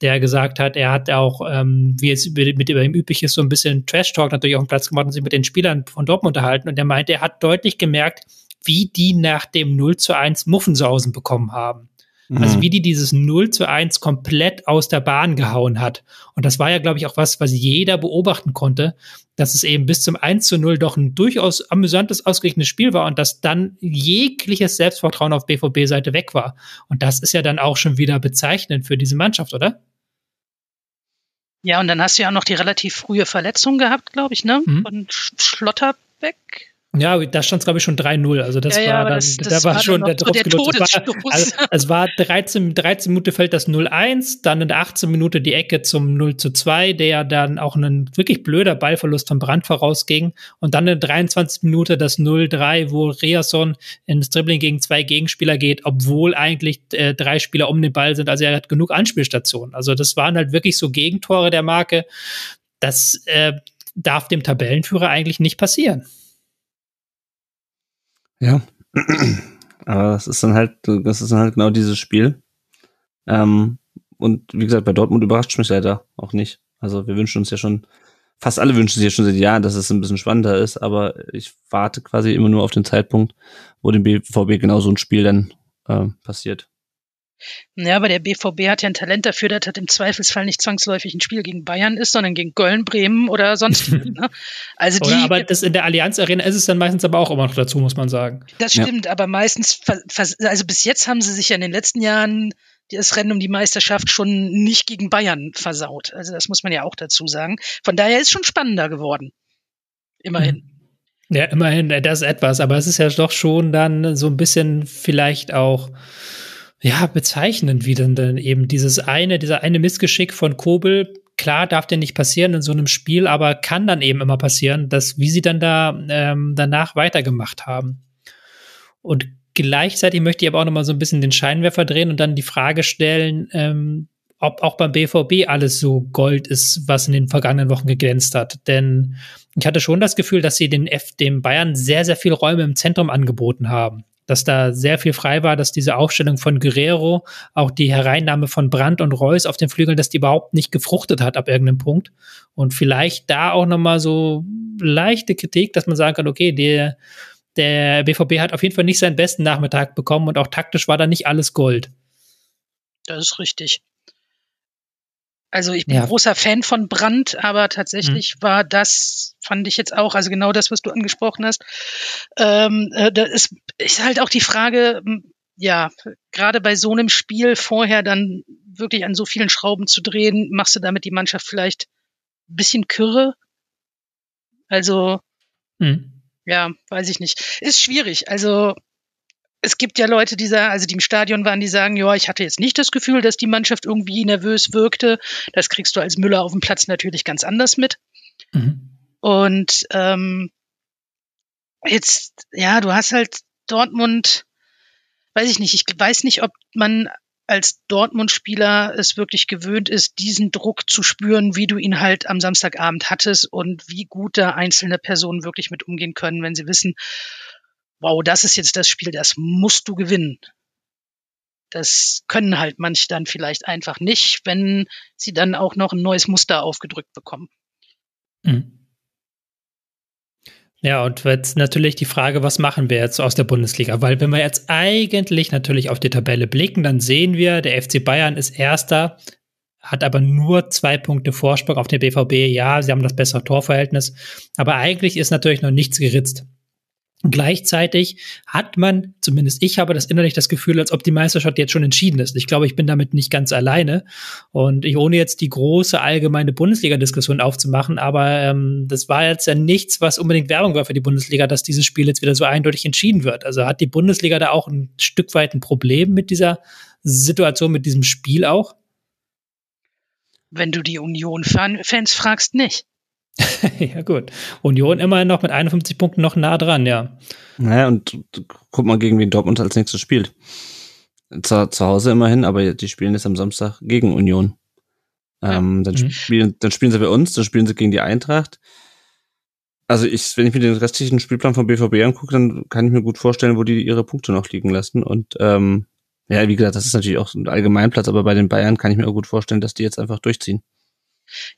der gesagt hat, er hat auch, ähm, wie es mit über ihm üblich ist, so ein bisschen Trash-Talk natürlich auf den Platz gemacht und sich mit den Spielern von Dortmund unterhalten. Und er meinte, er hat deutlich gemerkt, wie die nach dem 0 zu 1 Muffensausen bekommen haben. Also mhm. Also wie die dieses 0 zu 1 komplett aus der Bahn gehauen hat. Und das war ja, glaube ich, auch was, was jeder beobachten konnte, dass es eben bis zum 1 zu 0 doch ein durchaus amüsantes, ausgeglichenes Spiel war und dass dann jegliches Selbstvertrauen auf BVB-Seite weg war. Und das ist ja dann auch schon wieder bezeichnend für diese Mannschaft, oder? Ja, und dann hast du ja auch noch die relativ frühe Verletzung gehabt, glaube ich, ne? Mhm. Von Schlotterbeck, ja, da stand es, glaube ich, schon 3-0. Also das ja, ja, war dann, das, das da war, war schon der Druck so Es war, also, es war 13, 13 Minuten fällt das 0-1, dann in der 18 Minute die Ecke zum 0 2, der dann auch ein wirklich blöder Ballverlust von Brand vorausging. Und dann in der 23 Minute das 0-3, wo Reason ins Dribbling gegen zwei Gegenspieler geht, obwohl eigentlich äh, drei Spieler um den Ball sind. Also er hat genug Anspielstationen. Also das waren halt wirklich so Gegentore der Marke. Das äh, darf dem Tabellenführer eigentlich nicht passieren. Ja. *clears throat* Aber das ist dann halt, das ist dann halt genau dieses Spiel. Ähm, und wie gesagt, bei Dortmund überrascht mich leider auch nicht. Also wir wünschen uns ja schon, fast alle wünschen sich ja schon seit Jahren, dass es ein bisschen spannender ist, aber ich warte quasi immer nur auf den Zeitpunkt, wo dem BVB genau so ein Spiel dann äh, passiert. Ja, aber der BVB hat ja ein Talent dafür, dass das im Zweifelsfall nicht zwangsläufig ein Spiel gegen Bayern ist, sondern gegen Köln, Bremen oder sonst. *laughs* ne? Also die, oder aber das in der Allianz Arena ist es dann meistens aber auch immer noch dazu, muss man sagen. Das stimmt, ja. aber meistens, also bis jetzt haben sie sich ja in den letzten Jahren das Rennen um die Meisterschaft schon nicht gegen Bayern versaut. Also das muss man ja auch dazu sagen. Von daher ist es schon spannender geworden. Immerhin. Mhm. Ja, immerhin, äh, das ist etwas, aber es ist ja doch schon dann so ein bisschen vielleicht auch ja, bezeichnend, wie denn, denn eben dieses eine, dieser eine Missgeschick von Kobel, klar darf der nicht passieren in so einem Spiel, aber kann dann eben immer passieren, dass wie sie dann da ähm, danach weitergemacht haben. Und gleichzeitig möchte ich aber auch noch mal so ein bisschen den Scheinwerfer drehen und dann die Frage stellen, ähm, ob auch beim BVB alles so Gold ist, was in den vergangenen Wochen geglänzt hat. Denn ich hatte schon das Gefühl, dass sie den F, dem Bayern sehr, sehr viel Räume im Zentrum angeboten haben. Dass da sehr viel frei war, dass diese Aufstellung von Guerrero, auch die Hereinnahme von Brandt und Reus auf den Flügeln, dass die überhaupt nicht gefruchtet hat ab irgendeinem Punkt. Und vielleicht da auch nochmal so leichte Kritik, dass man sagen kann, okay, der, der BVB hat auf jeden Fall nicht seinen besten Nachmittag bekommen und auch taktisch war da nicht alles Gold. Das ist richtig. Also ich bin ja. großer Fan von Brand, aber tatsächlich mhm. war das, fand ich jetzt auch, also genau das, was du angesprochen hast. Ähm, äh, da ist, ist halt auch die Frage, ja, gerade bei so einem Spiel vorher dann wirklich an so vielen Schrauben zu drehen, machst du damit die Mannschaft vielleicht ein bisschen kürre? Also, mhm. ja, weiß ich nicht. Ist schwierig. Also es gibt ja Leute, die sagen, also die im Stadion waren, die sagen, ja, ich hatte jetzt nicht das Gefühl, dass die Mannschaft irgendwie nervös wirkte. Das kriegst du als Müller auf dem Platz natürlich ganz anders mit. Mhm. Und ähm, jetzt, ja, du hast halt Dortmund, weiß ich nicht, ich weiß nicht, ob man als Dortmund-Spieler es wirklich gewöhnt ist, diesen Druck zu spüren, wie du ihn halt am Samstagabend hattest und wie gut da einzelne Personen wirklich mit umgehen können, wenn sie wissen, wow, das ist jetzt das Spiel, das musst du gewinnen. Das können halt manche dann vielleicht einfach nicht, wenn sie dann auch noch ein neues Muster aufgedrückt bekommen. Mhm. Ja, und jetzt natürlich die Frage, was machen wir jetzt aus der Bundesliga? Weil wenn wir jetzt eigentlich natürlich auf die Tabelle blicken, dann sehen wir, der FC Bayern ist erster, hat aber nur zwei Punkte Vorsprung auf den BVB. Ja, sie haben das bessere Torverhältnis, aber eigentlich ist natürlich noch nichts geritzt. Gleichzeitig hat man, zumindest ich habe das innerlich das Gefühl, als ob die Meisterschaft jetzt schon entschieden ist. Ich glaube, ich bin damit nicht ganz alleine. Und ich, ohne jetzt die große allgemeine Bundesliga-Diskussion aufzumachen, aber ähm, das war jetzt ja nichts, was unbedingt Werbung war für die Bundesliga, dass dieses Spiel jetzt wieder so eindeutig entschieden wird. Also hat die Bundesliga da auch ein Stück weit ein Problem mit dieser Situation, mit diesem Spiel auch? Wenn du die Union-Fans fragst, nicht. *laughs* ja, gut. Union immerhin noch mit 51 Punkten noch nah dran, ja. Naja, und guck mal, gegen wen Dortmund als nächstes spielt. Zu, zu Hause immerhin, aber die spielen jetzt am Samstag gegen Union. Ähm, dann, mhm. spielen, dann spielen sie bei uns, dann spielen sie gegen die Eintracht. Also ich, wenn ich mir den restlichen Spielplan vom BVB angucke, dann kann ich mir gut vorstellen, wo die ihre Punkte noch liegen lassen. Und ähm, ja, wie gesagt, das ist natürlich auch ein Allgemeinplatz, aber bei den Bayern kann ich mir auch gut vorstellen, dass die jetzt einfach durchziehen.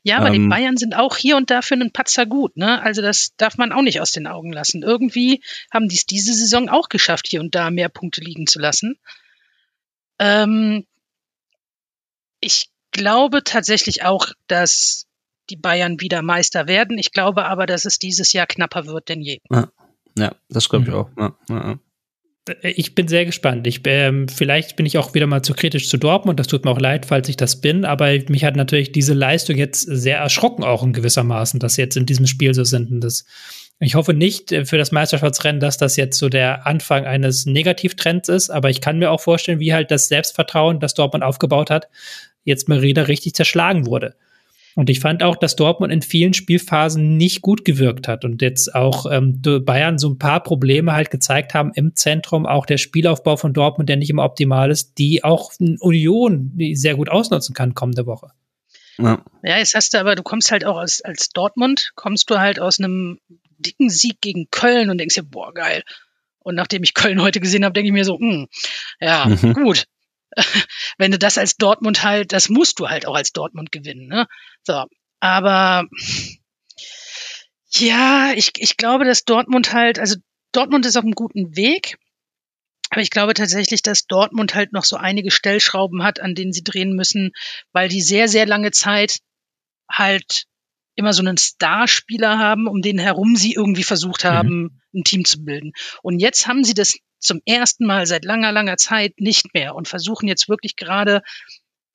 Ja, aber ähm, die Bayern sind auch hier und da für einen Patzer gut, ne? Also das darf man auch nicht aus den Augen lassen. Irgendwie haben die es diese Saison auch geschafft, hier und da mehr Punkte liegen zu lassen. Ähm, ich glaube tatsächlich auch, dass die Bayern wieder Meister werden. Ich glaube aber, dass es dieses Jahr knapper wird denn je. Ja, ja das glaube ich mhm. auch. Ja, ja, ich bin sehr gespannt. Ich, ähm, vielleicht bin ich auch wieder mal zu kritisch zu Dortmund. Das tut mir auch leid, falls ich das bin. Aber mich hat natürlich diese Leistung jetzt sehr erschrocken, auch in gewissermaßen, dass sie jetzt in diesem Spiel so sind. Und das, ich hoffe nicht äh, für das Meisterschaftsrennen, dass das jetzt so der Anfang eines Negativtrends ist. Aber ich kann mir auch vorstellen, wie halt das Selbstvertrauen, das Dortmund aufgebaut hat, jetzt mal wieder richtig zerschlagen wurde. Und ich fand auch, dass Dortmund in vielen Spielphasen nicht gut gewirkt hat und jetzt auch ähm, Bayern so ein paar Probleme halt gezeigt haben im Zentrum, auch der Spielaufbau von Dortmund, der nicht immer optimal ist, die auch Union sehr gut ausnutzen kann kommende Woche. Ja. ja, jetzt hast du aber, du kommst halt auch aus, als Dortmund, kommst du halt aus einem dicken Sieg gegen Köln und denkst dir, boah, geil. Und nachdem ich Köln heute gesehen habe, denke ich mir so, mh, hm, ja, mhm. gut. *laughs* wenn du das als Dortmund halt, das musst du halt auch als Dortmund gewinnen. Ne? So, aber ja, ich, ich glaube, dass Dortmund halt, also Dortmund ist auf einem guten Weg. Aber ich glaube tatsächlich, dass Dortmund halt noch so einige Stellschrauben hat, an denen sie drehen müssen, weil die sehr, sehr lange Zeit halt immer so einen Starspieler haben, um den herum sie irgendwie versucht mhm. haben, mhm. ein Team zu bilden. Und jetzt haben sie das zum ersten Mal seit langer, langer Zeit nicht mehr und versuchen jetzt wirklich gerade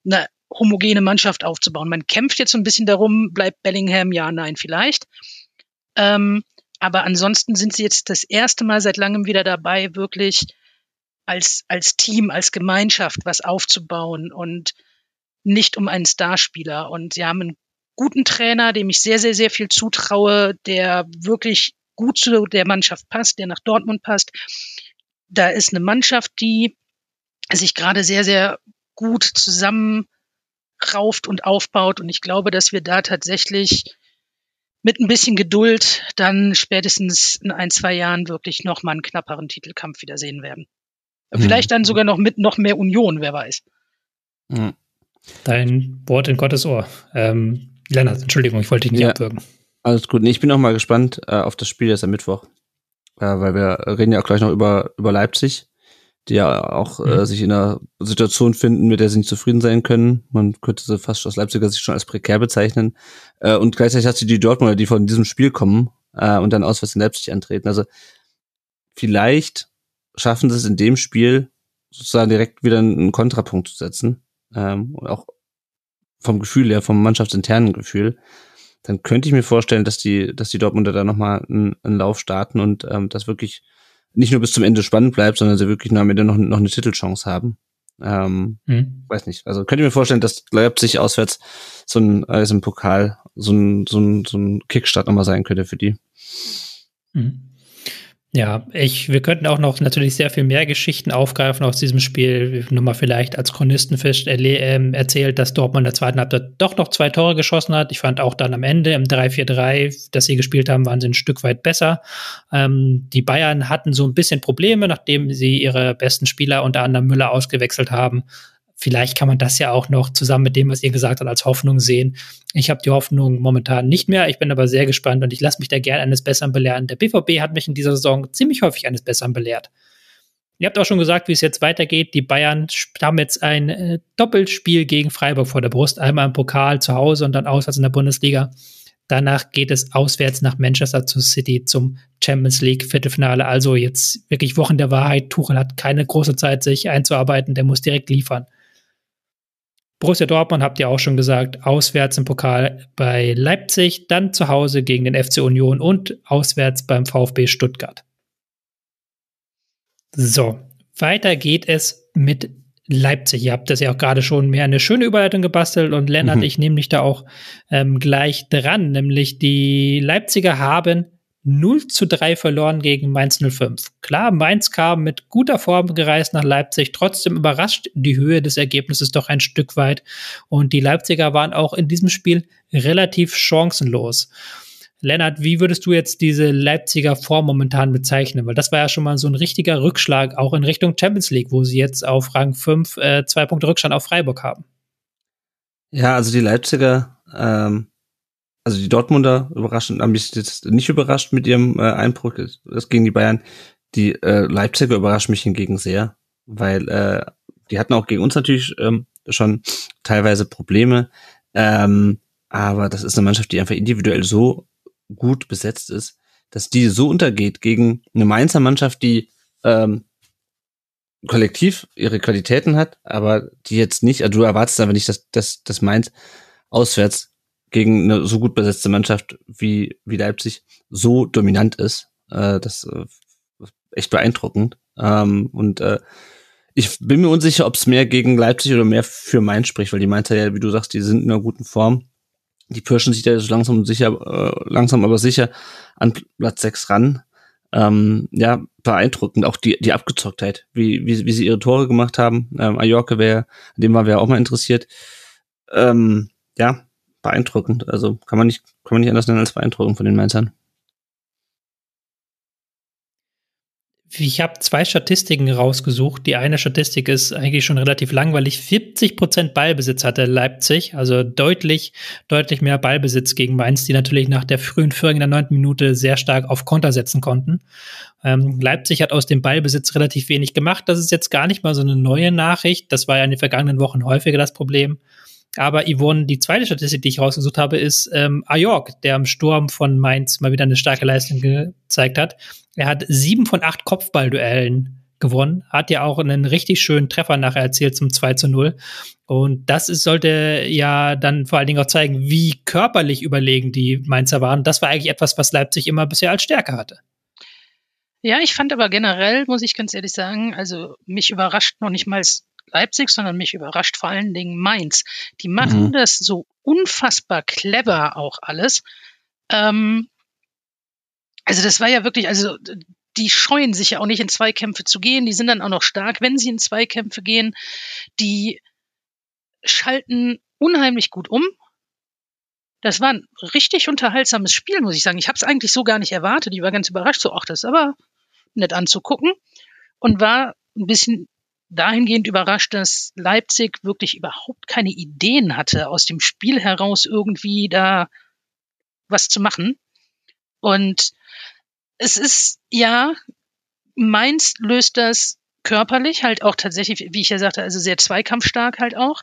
eine homogene Mannschaft aufzubauen. Man kämpft jetzt so ein bisschen darum, bleibt Bellingham, ja, nein, vielleicht. Ähm, aber ansonsten sind sie jetzt das erste Mal seit langem wieder dabei, wirklich als, als Team, als Gemeinschaft was aufzubauen und nicht um einen Starspieler. Und sie haben einen guten Trainer, dem ich sehr, sehr, sehr viel zutraue, der wirklich gut zu der Mannschaft passt, der nach Dortmund passt. Da ist eine Mannschaft, die sich gerade sehr, sehr gut zusammenrauft und aufbaut. Und ich glaube, dass wir da tatsächlich mit ein bisschen Geduld dann spätestens in ein, zwei Jahren wirklich nochmal einen knapperen Titelkampf wieder sehen werden. Mhm. Vielleicht dann sogar noch mit noch mehr Union, wer weiß. Mhm. Dein Wort in Gottes Ohr. Ähm, Lennart, Entschuldigung, ich wollte dich nicht ja, abwürgen. Alles gut. Nee, ich bin auch mal gespannt äh, auf das Spiel jetzt am Mittwoch. Äh, weil wir reden ja auch gleich noch über, über Leipzig, die ja auch äh, mhm. äh, sich in einer Situation finden, mit der sie nicht zufrieden sein können. Man könnte sie fast aus Leipziger Sicht schon als prekär bezeichnen. Äh, und gleichzeitig hat sie die Dortmunder, die von diesem Spiel kommen äh, und dann auswärts in Leipzig antreten. Also vielleicht schaffen sie es in dem Spiel sozusagen direkt wieder einen Kontrapunkt zu setzen. Ähm, und auch vom Gefühl her, vom mannschaftsinternen Gefühl, dann könnte ich mir vorstellen, dass die, dass die Dortmunder da nochmal einen, einen Lauf starten und ähm, das wirklich nicht nur bis zum Ende spannend bleibt, sondern sie wirklich noch am Ende noch, noch eine Titelchance haben. Ähm, mhm. Weiß nicht. Also könnte ich mir vorstellen, dass Leipzig auswärts so ein, also im Pokal so ein, so ein, so ein Kickstart nochmal sein könnte für die. Mhm. Ja, ich, wir könnten auch noch natürlich sehr viel mehr Geschichten aufgreifen aus diesem Spiel. Nur mal vielleicht als Chronistenfisch äh, erzählt, dass Dortmund in der zweiten Halbzeit doch noch zwei Tore geschossen hat. Ich fand auch dann am Ende im 3-4-3, das sie gespielt haben, waren sie ein Stück weit besser. Ähm, die Bayern hatten so ein bisschen Probleme, nachdem sie ihre besten Spieler unter anderem Müller ausgewechselt haben vielleicht kann man das ja auch noch zusammen mit dem, was ihr gesagt habt, als Hoffnung sehen. Ich habe die Hoffnung momentan nicht mehr. Ich bin aber sehr gespannt und ich lasse mich da gerne eines Besseren belehren. Der BVB hat mich in dieser Saison ziemlich häufig eines Besseren belehrt. Ihr habt auch schon gesagt, wie es jetzt weitergeht. Die Bayern haben jetzt ein äh, Doppelspiel gegen Freiburg vor der Brust. Einmal im Pokal zu Hause und dann auswärts in der Bundesliga. Danach geht es auswärts nach Manchester zu City zum Champions League Viertelfinale. Also jetzt wirklich Wochen der Wahrheit. Tuchel hat keine große Zeit, sich einzuarbeiten. Der muss direkt liefern. Borussia Dortmund habt ihr auch schon gesagt, auswärts im Pokal bei Leipzig, dann zu Hause gegen den FC Union und auswärts beim VfB Stuttgart. So, weiter geht es mit Leipzig. Ihr habt das ja auch gerade schon mehr eine schöne Überleitung gebastelt und Lennart, mhm. ich nehme dich da auch ähm, gleich dran, nämlich die Leipziger haben 0 zu 3 verloren gegen Mainz 05. Klar, Mainz kam mit guter Form gereist nach Leipzig, trotzdem überrascht die Höhe des Ergebnisses doch ein Stück weit. Und die Leipziger waren auch in diesem Spiel relativ chancenlos. Lennart, wie würdest du jetzt diese Leipziger Form momentan bezeichnen? Weil das war ja schon mal so ein richtiger Rückschlag, auch in Richtung Champions League, wo sie jetzt auf Rang 5 äh, zwei Punkte Rückstand auf Freiburg haben. Ja, also die Leipziger ähm, also die Dortmunder überraschend, haben mich jetzt nicht überrascht mit ihrem äh, Einbruch das gegen die Bayern. Die äh, Leipziger überraschen mich hingegen sehr, weil äh, die hatten auch gegen uns natürlich ähm, schon teilweise Probleme. Ähm, aber das ist eine Mannschaft, die einfach individuell so gut besetzt ist, dass die so untergeht gegen eine Mainzer Mannschaft, die ähm, kollektiv ihre Qualitäten hat, aber die jetzt nicht, also du erwartest aber nicht, dass, dass, dass Mainz auswärts gegen eine so gut besetzte Mannschaft wie, wie Leipzig so dominant ist. Äh, das äh, echt beeindruckend. Ähm, und äh, ich bin mir unsicher, ob es mehr gegen Leipzig oder mehr für Mainz spricht, weil die Mainzer ja, wie du sagst, die sind in einer guten Form. Die pirschen sich da so langsam sicher, äh, langsam aber sicher an Platz 6 ran. Ähm, ja, beeindruckend. Auch die, die Abgezocktheit, wie, wie, wie sie ihre Tore gemacht haben. Ähm, Ajorke wäre, an dem waren wir auch mal interessiert. Ähm, ja, beeindruckend. Also kann man nicht, kann man nicht anders nennen als beeindruckend von den Mainzern. ich habe zwei Statistiken rausgesucht. Die eine Statistik ist eigentlich schon relativ langweilig. 70 Prozent Ballbesitz hatte Leipzig, also deutlich, deutlich mehr Ballbesitz gegen Mainz, die natürlich nach der frühen Führung in der neunten Minute sehr stark auf Konter setzen konnten. Ähm, Leipzig hat aus dem Ballbesitz relativ wenig gemacht. Das ist jetzt gar nicht mal so eine neue Nachricht. Das war ja in den vergangenen Wochen häufiger das Problem. Aber Yvonne, die zweite Statistik, die ich rausgesucht habe, ist ähm, Ajork, der im Sturm von Mainz mal wieder eine starke Leistung gezeigt hat. Er hat sieben von acht Kopfballduellen gewonnen, hat ja auch einen richtig schönen Treffer nachher erzielt zum 2 zu 0. Und das ist, sollte ja dann vor allen Dingen auch zeigen, wie körperlich überlegen die Mainzer waren. Das war eigentlich etwas, was Leipzig immer bisher als Stärke hatte. Ja, ich fand aber generell, muss ich ganz ehrlich sagen, also mich überrascht noch nicht mal Leipzig, sondern mich überrascht vor allen Dingen Mainz. Die machen mhm. das so unfassbar clever auch alles. Ähm, also das war ja wirklich, also die scheuen sich ja auch nicht in Zweikämpfe zu gehen. Die sind dann auch noch stark, wenn sie in Zweikämpfe gehen. Die schalten unheimlich gut um. Das war ein richtig unterhaltsames Spiel, muss ich sagen. Ich habe es eigentlich so gar nicht erwartet. Ich war ganz überrascht, so, ach, das ist aber nett anzugucken. Und war ein bisschen dahingehend überrascht, dass Leipzig wirklich überhaupt keine Ideen hatte, aus dem Spiel heraus irgendwie da was zu machen. Und es ist, ja, Mainz löst das körperlich halt auch tatsächlich, wie ich ja sagte, also sehr zweikampfstark halt auch.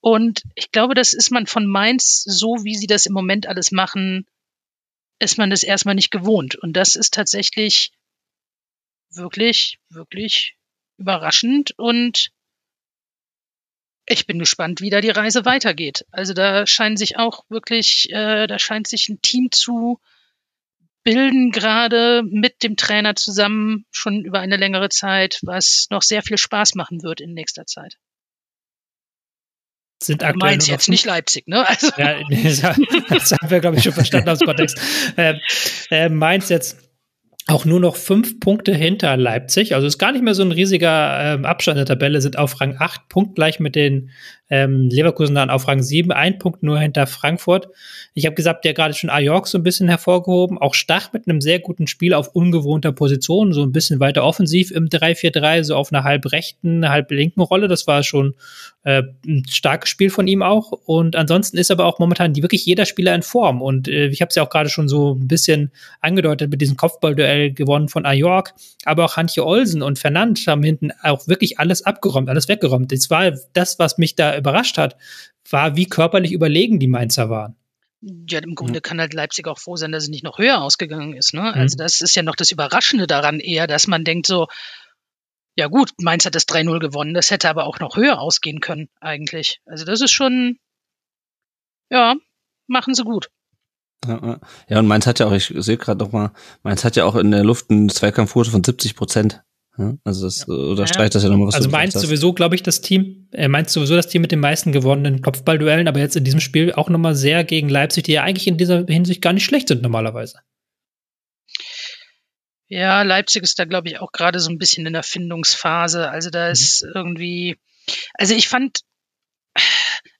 Und ich glaube, das ist man von Mainz, so wie sie das im Moment alles machen, ist man das erstmal nicht gewohnt. Und das ist tatsächlich wirklich, wirklich überraschend und ich bin gespannt, wie da die Reise weitergeht. Also da scheint sich auch wirklich, äh, da scheint sich ein Team zu bilden, gerade mit dem Trainer zusammen, schon über eine längere Zeit, was noch sehr viel Spaß machen wird in nächster Zeit. Sind aktuell Mainz jetzt nicht Leipzig, ne? Also. Ja, *laughs* das haben wir, glaube ich, schon verstanden aus dem Kontext. *laughs* Äh, äh, Mainz jetzt auch nur noch fünf Punkte hinter Leipzig. Also ist gar nicht mehr so ein riesiger ähm, Abstand der Tabelle, sind auf Rang 8, punktgleich mit den ähm, Leverkusen dann auf Rang 7, ein Punkt nur hinter Frankfurt. Ich habe gesagt, der gerade schon Ajork so ein bisschen hervorgehoben. Auch Stach mit einem sehr guten Spiel auf ungewohnter Position, so ein bisschen weiter offensiv im 3-4-3, so auf einer halb rechten, halb linken Rolle. Das war schon äh, ein starkes Spiel von ihm auch. Und ansonsten ist aber auch momentan die, wirklich jeder Spieler in Form. Und äh, ich habe es ja auch gerade schon so ein bisschen angedeutet mit diesem Kopfballduell gewonnen von Ajork. Aber auch Hantje Olsen und Fernand haben hinten auch wirklich alles abgeräumt, alles weggeräumt. Das war das, was mich da überrascht hat, war, wie körperlich überlegen die Mainzer waren. Ja, im Grunde mhm. kann halt Leipzig auch froh sein, dass es nicht noch höher ausgegangen ist. Ne? Mhm. Also das ist ja noch das Überraschende daran eher, dass man denkt so, ja gut, Mainz hat das 3-0 gewonnen, das hätte aber auch noch höher ausgehen können eigentlich. Also das ist schon, ja, machen sie gut. Ja, und Mainz hat ja auch, ich sehe gerade noch mal, Mainz hat ja auch in der Luft eine Zweikampfquote von 70 Prozent. Also das ja. unterstreicht das ja nochmal was. Also meinst sowieso, glaube ich, das Team, er meint sowieso das Team mit den meisten gewonnenen Kopfballduellen, aber jetzt in diesem Spiel auch nochmal sehr gegen Leipzig, die ja eigentlich in dieser Hinsicht gar nicht schlecht sind normalerweise. Ja, Leipzig ist da, glaube ich, auch gerade so ein bisschen in der Findungsphase. Also da mhm. ist mhm. irgendwie, also ich fand,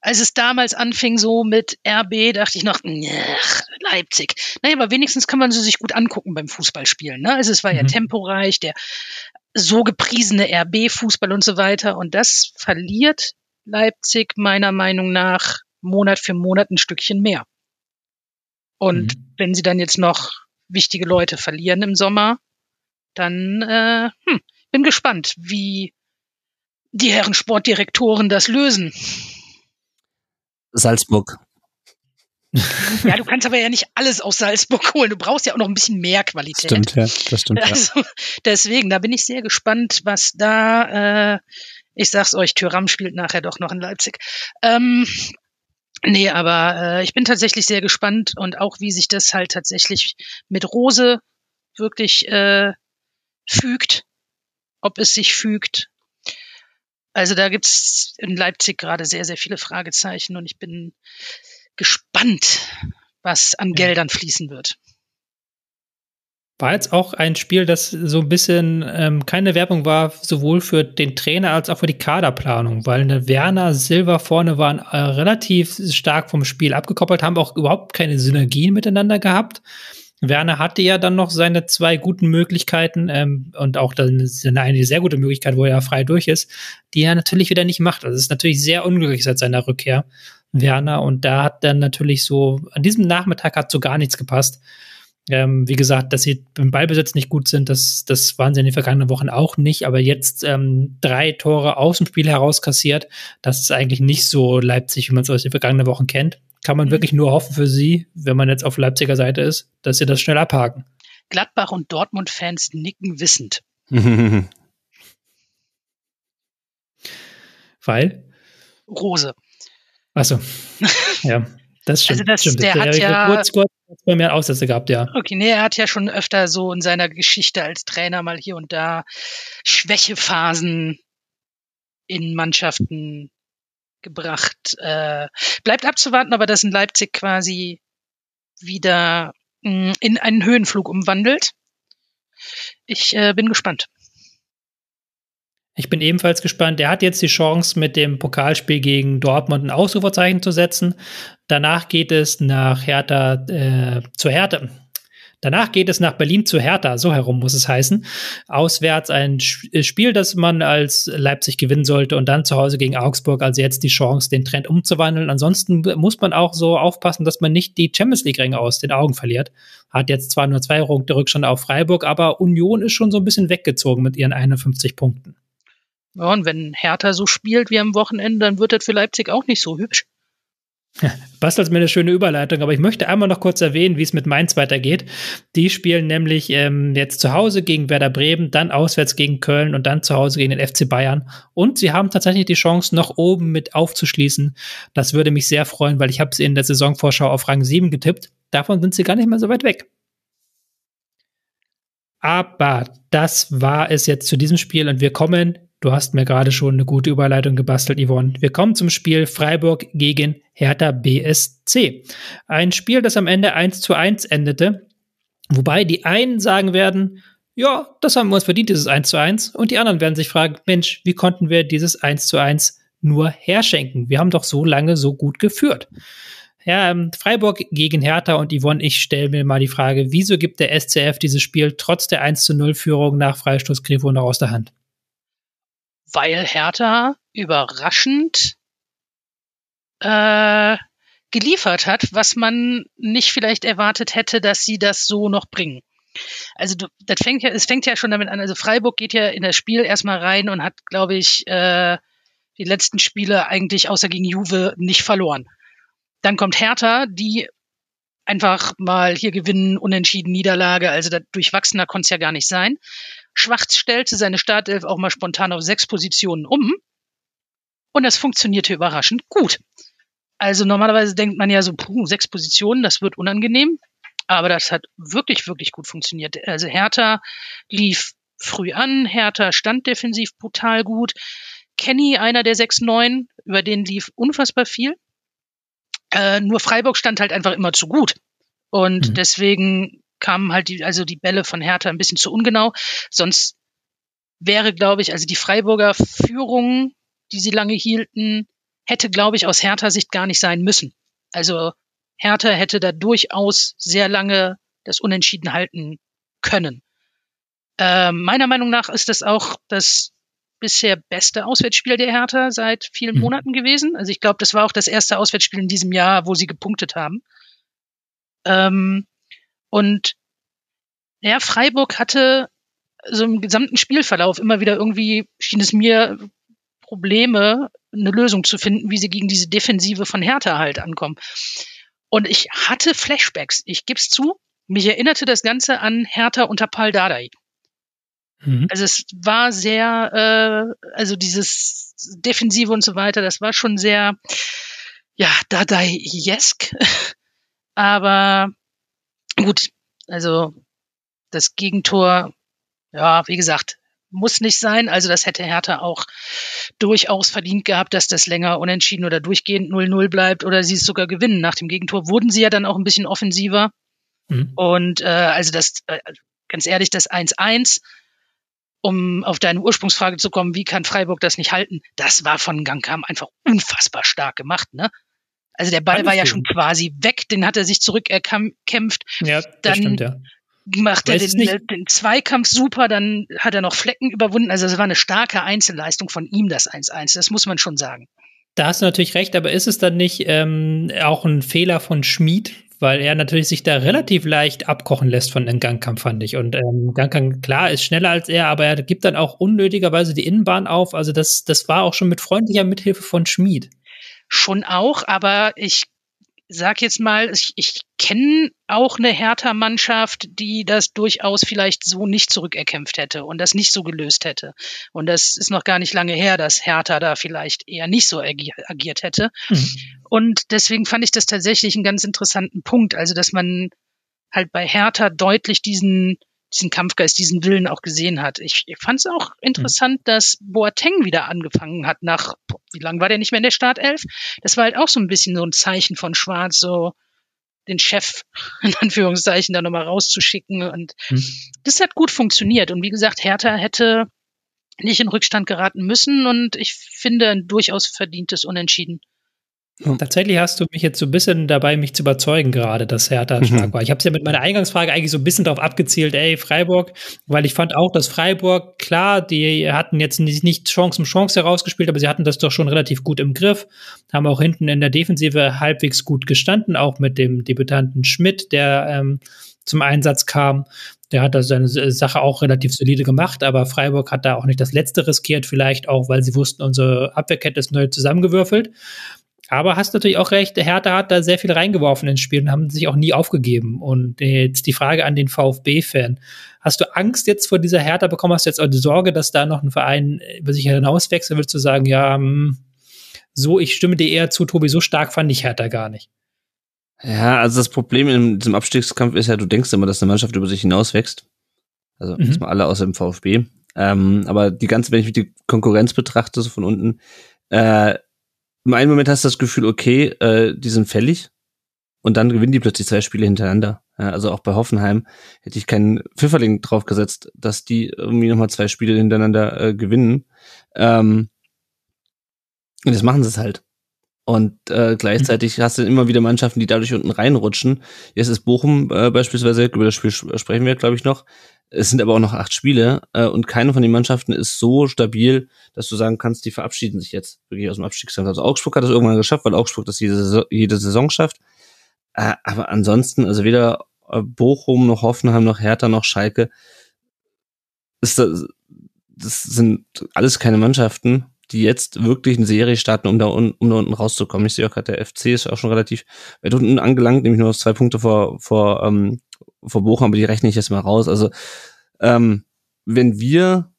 als es damals anfing so mit RB, dachte ich noch, ach, Leipzig. Naja, aber wenigstens kann man sie sich gut angucken beim Fußballspielen. Ne? Also es war ja mhm. temporeich, der so gepriesene RB-Fußball und so weiter. Und das verliert Leipzig meiner Meinung nach Monat für Monat ein Stückchen mehr. Und mhm. wenn sie dann jetzt noch wichtige Leute verlieren im Sommer, dann äh, hm, bin gespannt, wie die Herren Sportdirektoren das lösen. Salzburg. Ja, du kannst aber ja nicht alles aus Salzburg holen. Du brauchst ja auch noch ein bisschen mehr Qualität. Stimmt, ja, das stimmt. Also, ja. Deswegen, da bin ich sehr gespannt, was da, äh, ich sag's euch, Thüram spielt nachher doch noch in Leipzig. Ähm, nee, aber äh, ich bin tatsächlich sehr gespannt und auch, wie sich das halt tatsächlich mit Rose wirklich äh, fügt, ob es sich fügt. Also da gibt's in Leipzig gerade sehr, sehr viele Fragezeichen und ich bin gespannt, was an. Geldern fließen wird. War jetzt auch ein Spiel, das so ein bisschen ähm, keine Werbung war, sowohl für den Trainer als auch für die Kaderplanung, weil eine Werner Silva vorne waren äh, relativ stark vom Spiel abgekoppelt, haben auch überhaupt keine Synergien miteinander gehabt. Werner hatte ja dann noch seine zwei guten Möglichkeiten ähm, und auch dann eine sehr gute Möglichkeit, wo er frei durch ist, die er natürlich wieder nicht macht. Also es ist natürlich sehr unglücklich seit seiner Rückkehr, Werner. Und da hat dann natürlich so, an diesem Nachmittag hat so gar nichts gepasst. Ähm, wie gesagt, dass sie beim Ballbesitz nicht gut sind, das, das waren sie in den vergangenen Wochen auch nicht. Aber jetzt ähm, drei Tore aus dem Spiel heraus kassiert, das ist eigentlich nicht so Leipzig, wie man es aus den vergangenen Wochen kennt. Kann man mhm. wirklich nur hoffen für sie, wenn man jetzt auf Leipziger Seite ist, dass sie das schnell abhaken. Gladbach und Dortmund-Fans nicken wissend. *laughs* Weil? Rose. Achso. *laughs* ja. Das stimmt. Also das, stimmt. der, der hat ja kurz, kurz bei mir Aussätze gehabt, ja. Okay, nee, er hat ja schon öfter so in seiner Geschichte als Trainer mal hier und da Schwächephasen in Mannschaften gebracht. Äh, bleibt abzuwarten, aber das in Leipzig quasi wieder mh, mm, in einen Höhenflug umwandelt. Ich äh, bin gespannt. Ich bin ebenfalls gespannt. Er hat jetzt die Chance, mit dem Pokalspiel gegen Dortmund ein Ausrufezeichen zu setzen. Danach geht es nach Hertha äh, zur Hertha. Danach geht es nach Berlin zu Hertha, so herum muss es heißen. Auswärts ein äh, Spiel, das man als Leipzig gewinnen sollte und dann zu Hause gegen Augsburg, also jetzt die Chance, den Trend umzuwandeln. Ansonsten muss man auch so aufpassen, dass man nicht die Champions League-Ränge aus den Augen verliert. Hat jetzt zwar nur zwei Punkte Rückstand auf Freiburg, aber Union ist schon so ein bisschen weggezogen mit ihren 51 Punkten. Ja, und wenn Hertha so spielt wie am Wochenende, dann wird das für Leipzig auch nicht so hübsch. Bastelt mir eine schöne Überleitung, aber ich möchte einmal noch kurz erwähnen, wie es mit Mainz weitergeht. Die spielen nämlich ähm, jetzt zu Hause gegen Werder Bremen, dann auswärts gegen Köln und dann zu Hause gegen den FC Bayern. Und sie haben tatsächlich die Chance, noch oben mit aufzuschließen. Das würde mich sehr freuen, weil ich habe sie in der Saisonvorschau auf Rang 7 getippt. Davon sind sie gar nicht mehr so weit weg. Aber das war es jetzt zu diesem Spiel und wir kommen Du hast mir gerade schon eine gute Überleitung gebastelt, Yvonne. Wir kommen zum Spiel Freiburg gegen Hertha BSC. Ein Spiel, das am Ende 1 zu 1 endete, wobei die einen sagen werden, ja, das haben wir uns verdient, dieses 1 zu 1. Und die anderen werden sich fragen, Mensch, wie konnten wir dieses 1 zu 1 nur herschenken? Wir haben doch so lange so gut geführt. Ja, ähm, Freiburg gegen Hertha und Yvonne, ich stelle mir mal die Frage, wieso gibt der SCF dieses Spiel trotz der 1 zu 0 Führung nach Freistoß Grifo noch aus der Hand? Weil Hertha überraschend äh, geliefert hat, was man nicht vielleicht erwartet hätte, dass sie das so noch bringen. Also du, das fängt ja, es fängt ja schon damit an. Also Freiburg geht ja in das Spiel erstmal rein und hat, glaube ich, äh, die letzten Spiele eigentlich außer gegen Juve nicht verloren. Dann kommt Hertha, die einfach mal hier gewinnen, unentschieden Niederlage, also durchwachsener konnte es ja gar nicht sein. Schwarz stellte seine Startelf auch mal spontan auf sechs Positionen um. Und das funktionierte überraschend gut. Also normalerweise denkt man ja so, puh, sechs Positionen, das wird unangenehm. Aber das hat wirklich, wirklich gut funktioniert. Also Hertha lief früh an, Hertha stand defensiv brutal gut. Kenny, einer der sechs Neun, über den lief unfassbar viel. Äh, nur Freiburg stand halt einfach immer zu gut. Und mhm. deswegen kamen halt die, also die Bälle von Hertha ein bisschen zu ungenau. Sonst wäre, glaube ich, also die Freiburger Führung, die sie lange hielten, hätte, glaube ich, aus Hertha Sicht gar nicht sein müssen. Also Hertha hätte da durchaus sehr lange das Unentschieden halten können. Äh, meiner Meinung nach ist das auch das bisher beste Auswärtsspiel der Hertha seit vielen mhm. Monaten gewesen. Also ich glaube, das war auch das erste Auswärtsspiel in diesem Jahr, wo sie gepunktet haben. Ähm, und ja, Freiburg hatte so im gesamten Spielverlauf immer wieder irgendwie, schien es mir, Probleme, eine Lösung zu finden, wie sie gegen diese Defensive von Hertha halt ankommen. Und ich hatte Flashbacks, ich gebe es zu, mich erinnerte das Ganze an Hertha unter Paul Dardai. Mhm. Also es war sehr, äh, also dieses Defensive und so weiter, das war schon sehr, ja, Dardai-esk. *laughs* Aber Gut, also das Gegentor, ja, wie gesagt, muss nicht sein. Also das hätte Hertha auch durchaus verdient gehabt, dass das länger unentschieden oder durchgehend 0-0 bleibt oder sie es sogar gewinnen. Nach dem Gegentor wurden sie ja dann auch ein bisschen offensiver. Mhm. Und äh, also das, äh, ganz ehrlich, das 1-1, um auf deine Ursprungsfrage zu kommen, wie kann Freiburg das nicht halten? Das war von Gangkam einfach unfassbar stark gemacht, ne? Also der Ball Alles war ja schon quasi weg, den hat er sich zurückerkämpft. Ja, das Dann stimmt, ja. Macht er den, den Zweikampf super, dann hat er noch Flecken überwunden. Also es war eine starke Einzelleistung von ihm, das 1-1. Das muss man schon sagen. Da hast du natürlich recht, aber ist es dann nicht ähm, auch ein Fehler von Schmid? Weil er natürlich sich da relativ leicht abkochen lässt von den Gangkampf, fand ich. Und ähm, Gangkampf, klar, ist schneller als er, aber er gibt dann auch unnötigerweise die Innenbahn auf. Also das, das war auch schon mit freundlicher Mithilfe von Schmid. Schon auch, aber ich sag jetzt mal, ich, ich kenne auch eine Hertha-Mannschaft, die das durchaus vielleicht so nicht zurückerkämpft hätte und das nicht so gelöst hätte. Und das ist noch gar nicht lange her, dass Hertha da vielleicht eher nicht so agi agiert hätte. Und deswegen fand ich das tatsächlich einen ganz interessanten Punkt. Also, dass man halt bei Hertha deutlich diesen, diesen Kampfgeist, diesen Willen auch gesehen hat. Ich, ich fand es auch interessant, dass Boateng wieder angefangen hat nach, wie lange war der nicht mehr in der Startelf? Das war halt auch so ein bisschen so ein Zeichen von Schwarz, so den Chef *laughs* in Anführungszeichen da nochmal rauszuschicken. Und Hm. das hat gut funktioniert. Und wie gesagt, Hertha hätte nicht in Rückstand geraten müssen und ich finde ein durchaus verdientes Unentschieden. Tatsächlich hast du mich jetzt so ein bisschen dabei, mich zu überzeugen gerade, dass Hertha stark war. Ich habe es ja mit meiner Eingangsfrage eigentlich so ein bisschen darauf abgezielt, ey, Freiburg, weil ich fand auch, dass Freiburg, klar, die hatten jetzt nicht, nicht Chance um Chance herausgespielt, aber sie hatten das doch schon relativ gut im Griff, haben auch hinten in der Defensive halbwegs gut gestanden, auch mit dem Debütanten Schmidt, der ähm, zum Einsatz kam. Der hat da seine Sache auch relativ solide gemacht, aber Freiburg hat da auch nicht das Letzte riskiert, vielleicht auch, weil sie wussten, unsere Abwehrkette ist neu zusammengewürfelt. Aber hast natürlich auch recht, Hertha hat da sehr viel reingeworfen ins Spiel und haben sich auch nie aufgegeben. Und jetzt die Frage an den VfB-Fan. Hast du Angst jetzt vor dieser Hertha bekommen? Hast du jetzt auch die Sorge, dass da noch ein Verein über sich hinauswechseln will, zu sagen, ja, hm, so, ich stimme dir eher zu, Tobi, so stark fand ich Hertha gar nicht. Ja, also das Problem in diesem Abstiegskampf ist ja, du denkst immer, dass eine Mannschaft über sich hinauswächst. Also Mhm. jetzt mal alle außer dem VfB. Ähm, aber die ganze, wenn ich die Konkurrenz betrachte, so von unten, äh, im einen Moment hast du das Gefühl, okay, äh, die sind fällig. Und dann gewinnen die plötzlich zwei Spiele hintereinander. Ja, also auch bei Hoffenheim hätte ich keinen Pfifferling drauf gesetzt, dass die irgendwie nochmal zwei Spiele hintereinander äh, gewinnen. Ähm, und jetzt machen sie es halt. Und äh, gleichzeitig hast du immer wieder Mannschaften, die dadurch unten reinrutschen. Jetzt ist Bochum äh, beispielsweise, über das Spiel sp- sprechen wir, glaube ich, noch. Es sind aber auch noch acht Spiele äh, und keine von den Mannschaften ist so stabil, dass du sagen kannst, die verabschieden sich jetzt wirklich aus dem Abstiegskampf. Also Augsburg hat das irgendwann geschafft, weil Augsburg das jede Saison, jede Saison schafft. Äh, aber ansonsten, also weder äh, Bochum noch Hoffenheim noch Hertha noch Schalke, ist das, das sind alles keine Mannschaften, die jetzt wirklich eine Serie starten, um da, un, um da unten rauszukommen. Ich sehe auch gerade, der FC ist auch schon relativ weit unten angelangt, nämlich nur auf zwei Punkte vor, vor, ähm, vor Bochum, aber die rechne ich jetzt mal raus. Also, ähm, wenn wir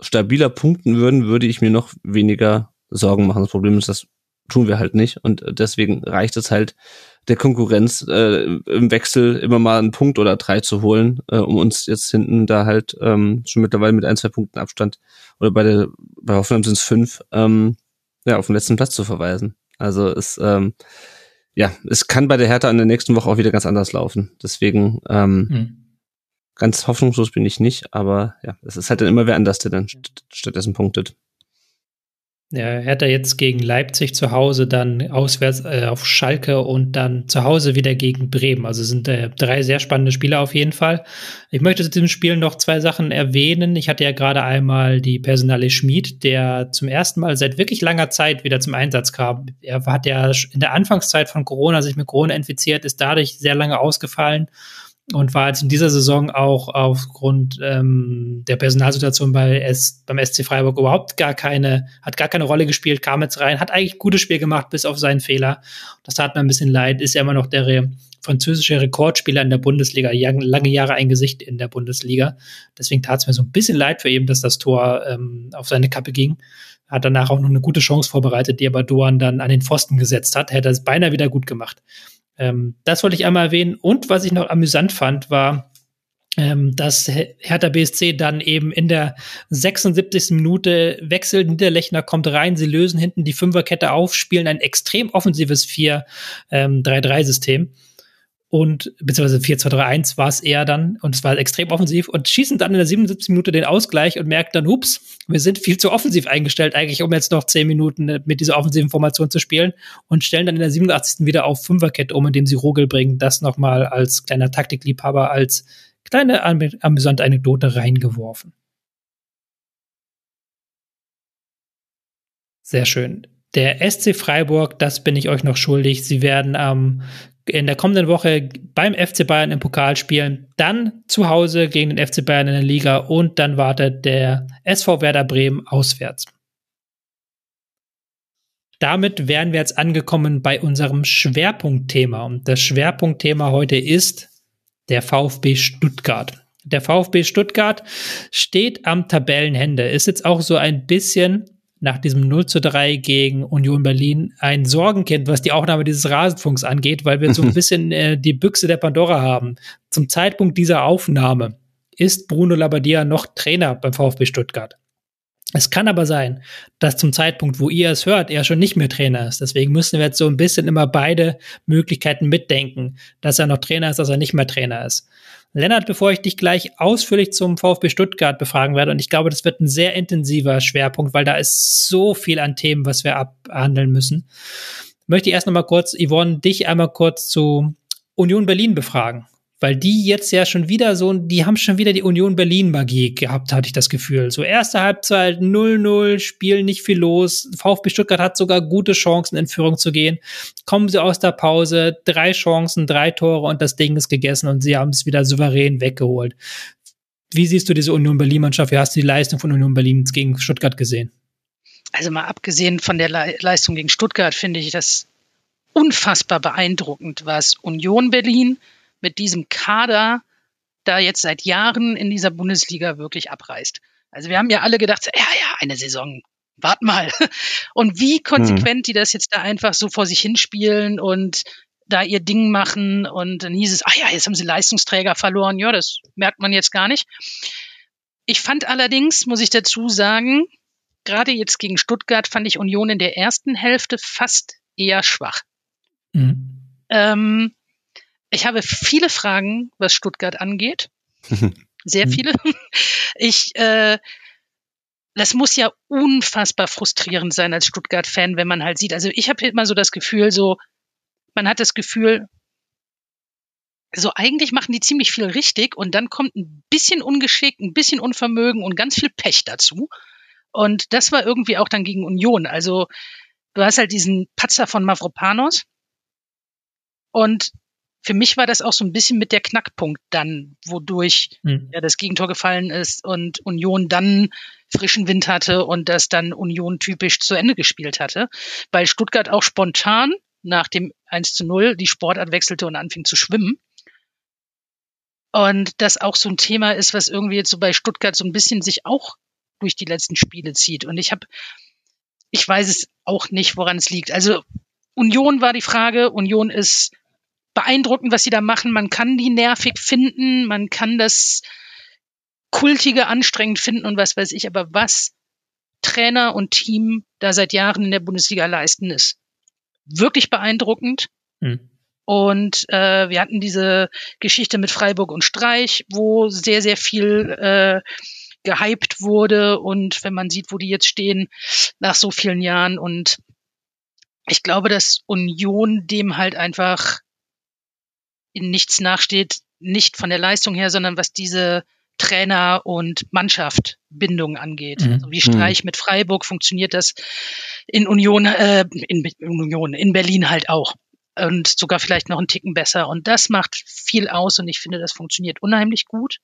stabiler punkten würden, würde ich mir noch weniger Sorgen machen. Das Problem ist, das tun wir halt nicht und deswegen reicht es halt der Konkurrenz äh, im Wechsel immer mal einen Punkt oder drei zu holen, äh, um uns jetzt hinten da halt ähm, schon mittlerweile mit ein, zwei Punkten Abstand oder bei der bei Hoffenheim sind es fünf, ähm, ja, auf den letzten Platz zu verweisen. Also es ähm, ja, es kann bei der Hertha in der nächsten Woche auch wieder ganz anders laufen. Deswegen ähm, Hm. ganz hoffnungslos bin ich nicht, aber ja, es ist halt dann immer wer anders, der dann st stattdessen punktet. Ja, Hertha jetzt gegen Leipzig zu Hause, dann auswärts äh, auf Schalke und dann zu Hause wieder gegen Bremen. Also sind äh, drei sehr spannende Spiele auf jeden Fall. Ich möchte zu diesem Spiel noch zwei Sachen erwähnen. Ich hatte ja gerade einmal die Personale Schmied, der zum ersten Mal seit wirklich langer Zeit wieder zum Einsatz kam. Er hat ja in der Anfangszeit von Corona sich mit Corona infiziert, ist dadurch sehr lange ausgefallen und war jetzt in dieser Saison auch aufgrund ähm, der Personalsituation bei S, beim SC Freiburg überhaupt gar keine, hat gar keine Rolle gespielt, kam jetzt rein, hat eigentlich ein gutes Spiel gemacht, bis auf seinen Fehler. Das tat mir ein bisschen leid, ist ja immer noch der re französische Rekordspieler in der Bundesliga, lang, lange Jahre ein Gesicht in der Bundesliga. Deswegen tat es mir so ein bisschen leid für ihn, dass das Tor ähm, auf seine Kappe ging. Hat danach auch noch eine gute Chance vorbereitet, die aber Doan dann an den Pfosten gesetzt hat. Hätte es beinahe wieder gut gemacht. Ähm, das wollte ich einmal erwähnen. Und was ich noch amüsant fand, war, ähm, dass Hertha BSC dann eben in der 76. Minute wechselt. Niederlechner kommt rein, sie lösen hinten die Fünferkette auf, spielen ein extrem offensives 4-3-3-System. Und beziehungsweise 4-2-3-1 war es eher dann und es war extrem offensiv und schießen dann in der 77. Minute den Ausgleich und merken dann, hups, wir sind viel zu offensiv eingestellt eigentlich, um jetzt noch 10 Minuten mit dieser offensiven Formation zu spielen und stellen dann in der 87. wieder auf Fünferkette um, indem sie Rogel bringen, das nochmal als kleiner Taktikliebhaber, als kleine amüsante Anekdote reingeworfen. Sehr schön. Der SC Freiburg, das bin ich euch noch schuldig. Sie werden am in der kommenden Woche beim FC Bayern im Pokal spielen, dann zu Hause gegen den FC Bayern in der Liga und dann wartet der SV Werder Bremen auswärts. Damit wären wir jetzt angekommen bei unserem Schwerpunktthema. Und das Schwerpunktthema heute ist der VfB Stuttgart. Der VfB Stuttgart steht am Tabellenhände, ist jetzt auch so ein bisschen nach diesem 0 zu 3 gegen Union Berlin ein Sorgenkind, was die Aufnahme dieses Rasenfunks angeht, weil wir so ein *laughs* bisschen äh, die Büchse der Pandora haben. Zum Zeitpunkt dieser Aufnahme ist Bruno Labbadia noch Trainer beim VfB Stuttgart. Es kann aber sein, dass zum Zeitpunkt, wo ihr es hört, er schon nicht mehr Trainer ist. Deswegen müssen wir jetzt so ein bisschen immer beide Möglichkeiten mitdenken, dass er noch Trainer ist, dass er nicht mehr Trainer ist. Lennart, bevor ich dich gleich ausführlich zum VfB Stuttgart befragen werde, und ich glaube, das wird ein sehr intensiver Schwerpunkt, weil da ist so viel an Themen, was wir abhandeln müssen, möchte ich erst noch mal kurz, Yvonne, dich einmal kurz zu Union Berlin befragen weil die jetzt ja schon wieder so, die haben schon wieder die Union Berlin Magie gehabt, hatte ich das Gefühl. So erste Halbzeit 0-0, spielen nicht viel los. VfB Stuttgart hat sogar gute Chancen in Führung zu gehen. Kommen sie aus der Pause, drei Chancen, drei Tore und das Ding ist gegessen und sie haben es wieder souverän weggeholt. Wie siehst du diese Union Berlin Mannschaft? Wie hast du die Leistung von Union Berlin gegen Stuttgart gesehen? Also mal abgesehen von der Le Leistung gegen Stuttgart finde ich das unfassbar beeindruckend, was Union Berlin mit diesem Kader da jetzt seit Jahren in dieser Bundesliga wirklich abreißt. Also wir haben ja alle gedacht, ja, ja, eine Saison, wart mal. *laughs* Und wie konsequent mhm. die das jetzt da einfach so vor sich hinspielen und da ihr Ding machen und dann hieß es, ah ja, jetzt haben sie Leistungsträger verloren. Ja, das merkt man jetzt gar nicht. Ich fand allerdings, muss ich dazu sagen, gerade jetzt gegen Stuttgart fand ich Union in der ersten Hälfte fast eher schwach. Mhm. Ähm, ich habe viele Fragen, was Stuttgart angeht. *laughs* Sehr mhm. viele. Ich, äh, das muss ja unfassbar frustrierend sein als Stuttgart-Fan, wenn man halt sieht. Also ich habe immer so das Gefühl, so, man hat das Gefühl, so eigentlich machen die ziemlich viel richtig und dann kommt ein bisschen Ungeschick, ein bisschen Unvermögen und ganz viel Pech dazu. Und das war irgendwie auch dann gegen Union. Also du hast halt diesen Patzer von Mavropanos und für mich war das auch so ein bisschen mit der Knackpunkt dann, wodurch mhm. ja, das Gegentor gefallen ist und Union dann frischen Wind hatte und das dann Union typisch zu Ende gespielt hatte, weil Stuttgart auch spontan nach dem 1 zu 0 die Sportart wechselte und anfing zu schwimmen. Und das auch so ein Thema ist, was irgendwie jetzt so bei Stuttgart so ein bisschen sich auch durch die letzten Spiele zieht. Und ich habe, ich weiß es auch nicht, woran es liegt. Also Union war die Frage. Union ist beeindruckend, was sie da machen. Man kann die nervig finden, man kann das kultige anstrengend finden und was weiß ich, aber was Trainer und Team da seit Jahren in der Bundesliga leisten, ist wirklich beeindruckend. Hm. Und äh, wir hatten diese Geschichte mit Freiburg und Streich, wo sehr, sehr viel äh, gehypt wurde. Und wenn man sieht, wo die jetzt stehen nach so vielen Jahren. Und ich glaube, dass Union dem halt einfach in nichts nachsteht, nicht von der Leistung her, sondern was diese Trainer und Mannschaft Bindung angeht. Mhm. Also wie Streich mhm. mit Freiburg funktioniert das in Union, äh, in, in Union, in Berlin halt auch. Und sogar vielleicht noch einen Ticken besser. Und das macht viel aus und ich finde, das funktioniert unheimlich gut.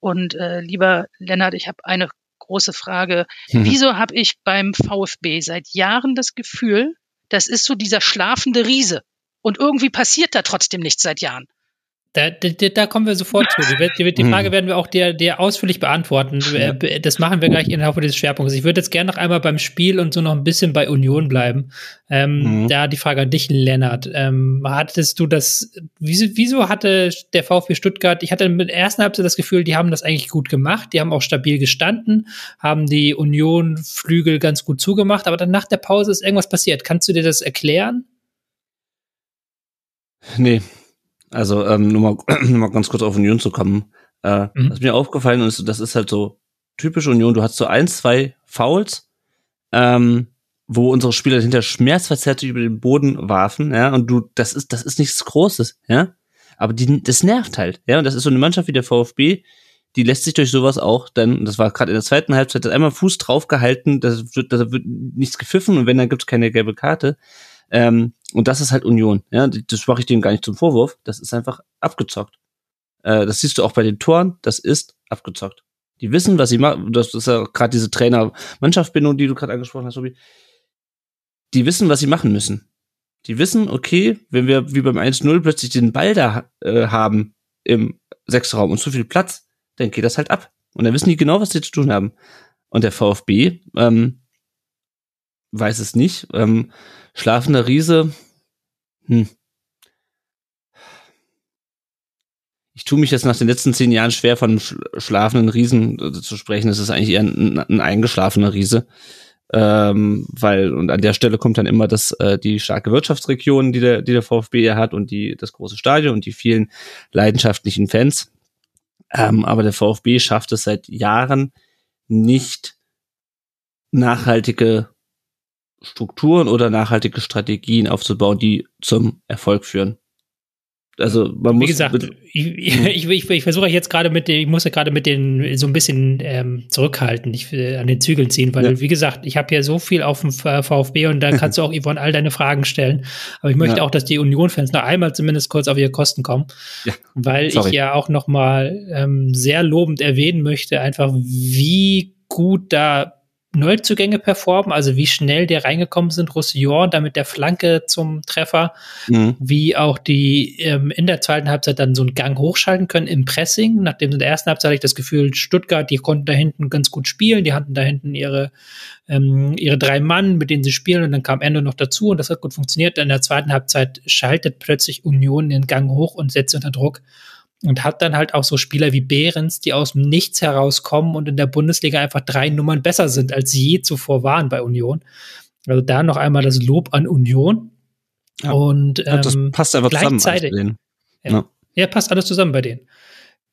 Und äh, lieber Lennart, ich habe eine große Frage. Mhm. Wieso habe ich beim VfB seit Jahren das Gefühl, das ist so dieser schlafende Riese? Und irgendwie passiert da trotzdem nichts seit Jahren. Da, da, da kommen wir sofort zu. Die, die, Frage hm. werden wir auch dir, dir ausführlich beantworten. Äh, das machen wir gleich innerhalb dieses Schwerpunkts. Ich würde jetzt gerne noch einmal beim Spiel und so noch ein bisschen bei Union bleiben. Ähm, mhm. Da die Frage an dich, Lennart. Ähm, hattest du das, wieso, wieso hatte der VfB Stuttgart, ich hatte mit der ersten Halbzeit das Gefühl, die haben das eigentlich gut gemacht, die haben auch stabil gestanden, haben die Union-Flügel ganz gut zugemacht, aber dann nach der Pause ist irgendwas passiert. Kannst du dir das erklären? Nee, Also, ähm, nur, mal, *clears throat* nur mal ganz kurz auf Union zu kommen. Äh, mhm. Was mir aufgefallen ist, das ist halt so typisch Union. Du hast so ein, zwei Fouls, ähm, wo unsere Spieler hinter schmerzverzerrt über den Boden warfen, ja, und du, das ist, das ist nichts Großes, ja. Aber die, das nervt halt, ja. Und das ist so eine Mannschaft wie der VfB, die lässt sich durch sowas auch dann, das war gerade in der zweiten Halbzeit, einmal Fuß draufgehalten, das wird, da wird nichts gepfiffen und wenn, dann gibt's keine gelbe Karte. Ähm, und das ist halt Union, ja. Das mache ich denen gar nicht zum Vorwurf. Das ist einfach abgezockt. Äh, das siehst du auch bei den Toren, das ist abgezockt. Die wissen, was sie machen. Das ist ja gerade diese Trainer-Mannschaft-Bindung, die du gerade angesprochen hast, Tobi. Die wissen, was sie machen müssen. Die wissen, okay, wenn wir wie beim 1-0 plötzlich den Ball da äh, haben im Sechsraum und zu viel Platz, dann geht das halt ab. Und dann wissen die genau, was sie zu tun haben. Und der VfB ähm, weiß es nicht. Ähm, schlafender Riese, hm, ich tue mich jetzt nach den letzten zehn Jahren schwer, von schlafenden Riesen äh, zu sprechen. Es ist eigentlich eher ein, ein eingeschlafener Riese. Ähm, weil, und an der Stelle kommt dann immer das, äh, die starke Wirtschaftsregion, die der, die der VfB ja hat und die, das große Stadion und die vielen leidenschaftlichen Fans. Ähm, aber der VfB schafft es seit Jahren nicht nachhaltige Strukturen oder nachhaltige Strategien aufzubauen, die zum Erfolg führen. Also man muss. Wie gesagt, ich, *laughs* ich, ich, ich versuche jetzt gerade mit den, ich muss ja gerade mit den so ein bisschen ähm, zurückhalten, ich äh, an den Zügeln ziehen, weil ja. wie gesagt, ich habe ja so viel auf dem VfB und da kannst du auch *laughs* Yvonne all deine Fragen stellen. Aber ich möchte ja. auch, dass die Union-Fans noch einmal zumindest kurz auf ihre Kosten kommen, ja. weil Sorry. ich ja auch noch mal ähm, sehr lobend erwähnen möchte, einfach wie gut da Neuzugänge performen, also wie schnell die reingekommen sind, Roussillon da mit der Flanke zum Treffer, mhm. wie auch die ähm, in der zweiten Halbzeit dann so einen Gang hochschalten können im Pressing. Nachdem in der ersten Halbzeit hatte ich das Gefühl, Stuttgart, die konnten da hinten ganz gut spielen, die hatten da hinten ihre, ähm, ihre drei Mann, mit denen sie spielen und dann kam Ende noch dazu und das hat gut funktioniert. In der zweiten Halbzeit schaltet plötzlich Union den Gang hoch und setzt unter Druck und hat dann halt auch so Spieler wie Behrens, die aus dem Nichts herauskommen und in der Bundesliga einfach drei Nummern besser sind, als sie je zuvor waren bei Union. Also da noch einmal das Lob an Union. Ja. Und ähm, das passt einfach gleichzeitig, zusammen. Ja, ja. ja, passt alles zusammen bei denen.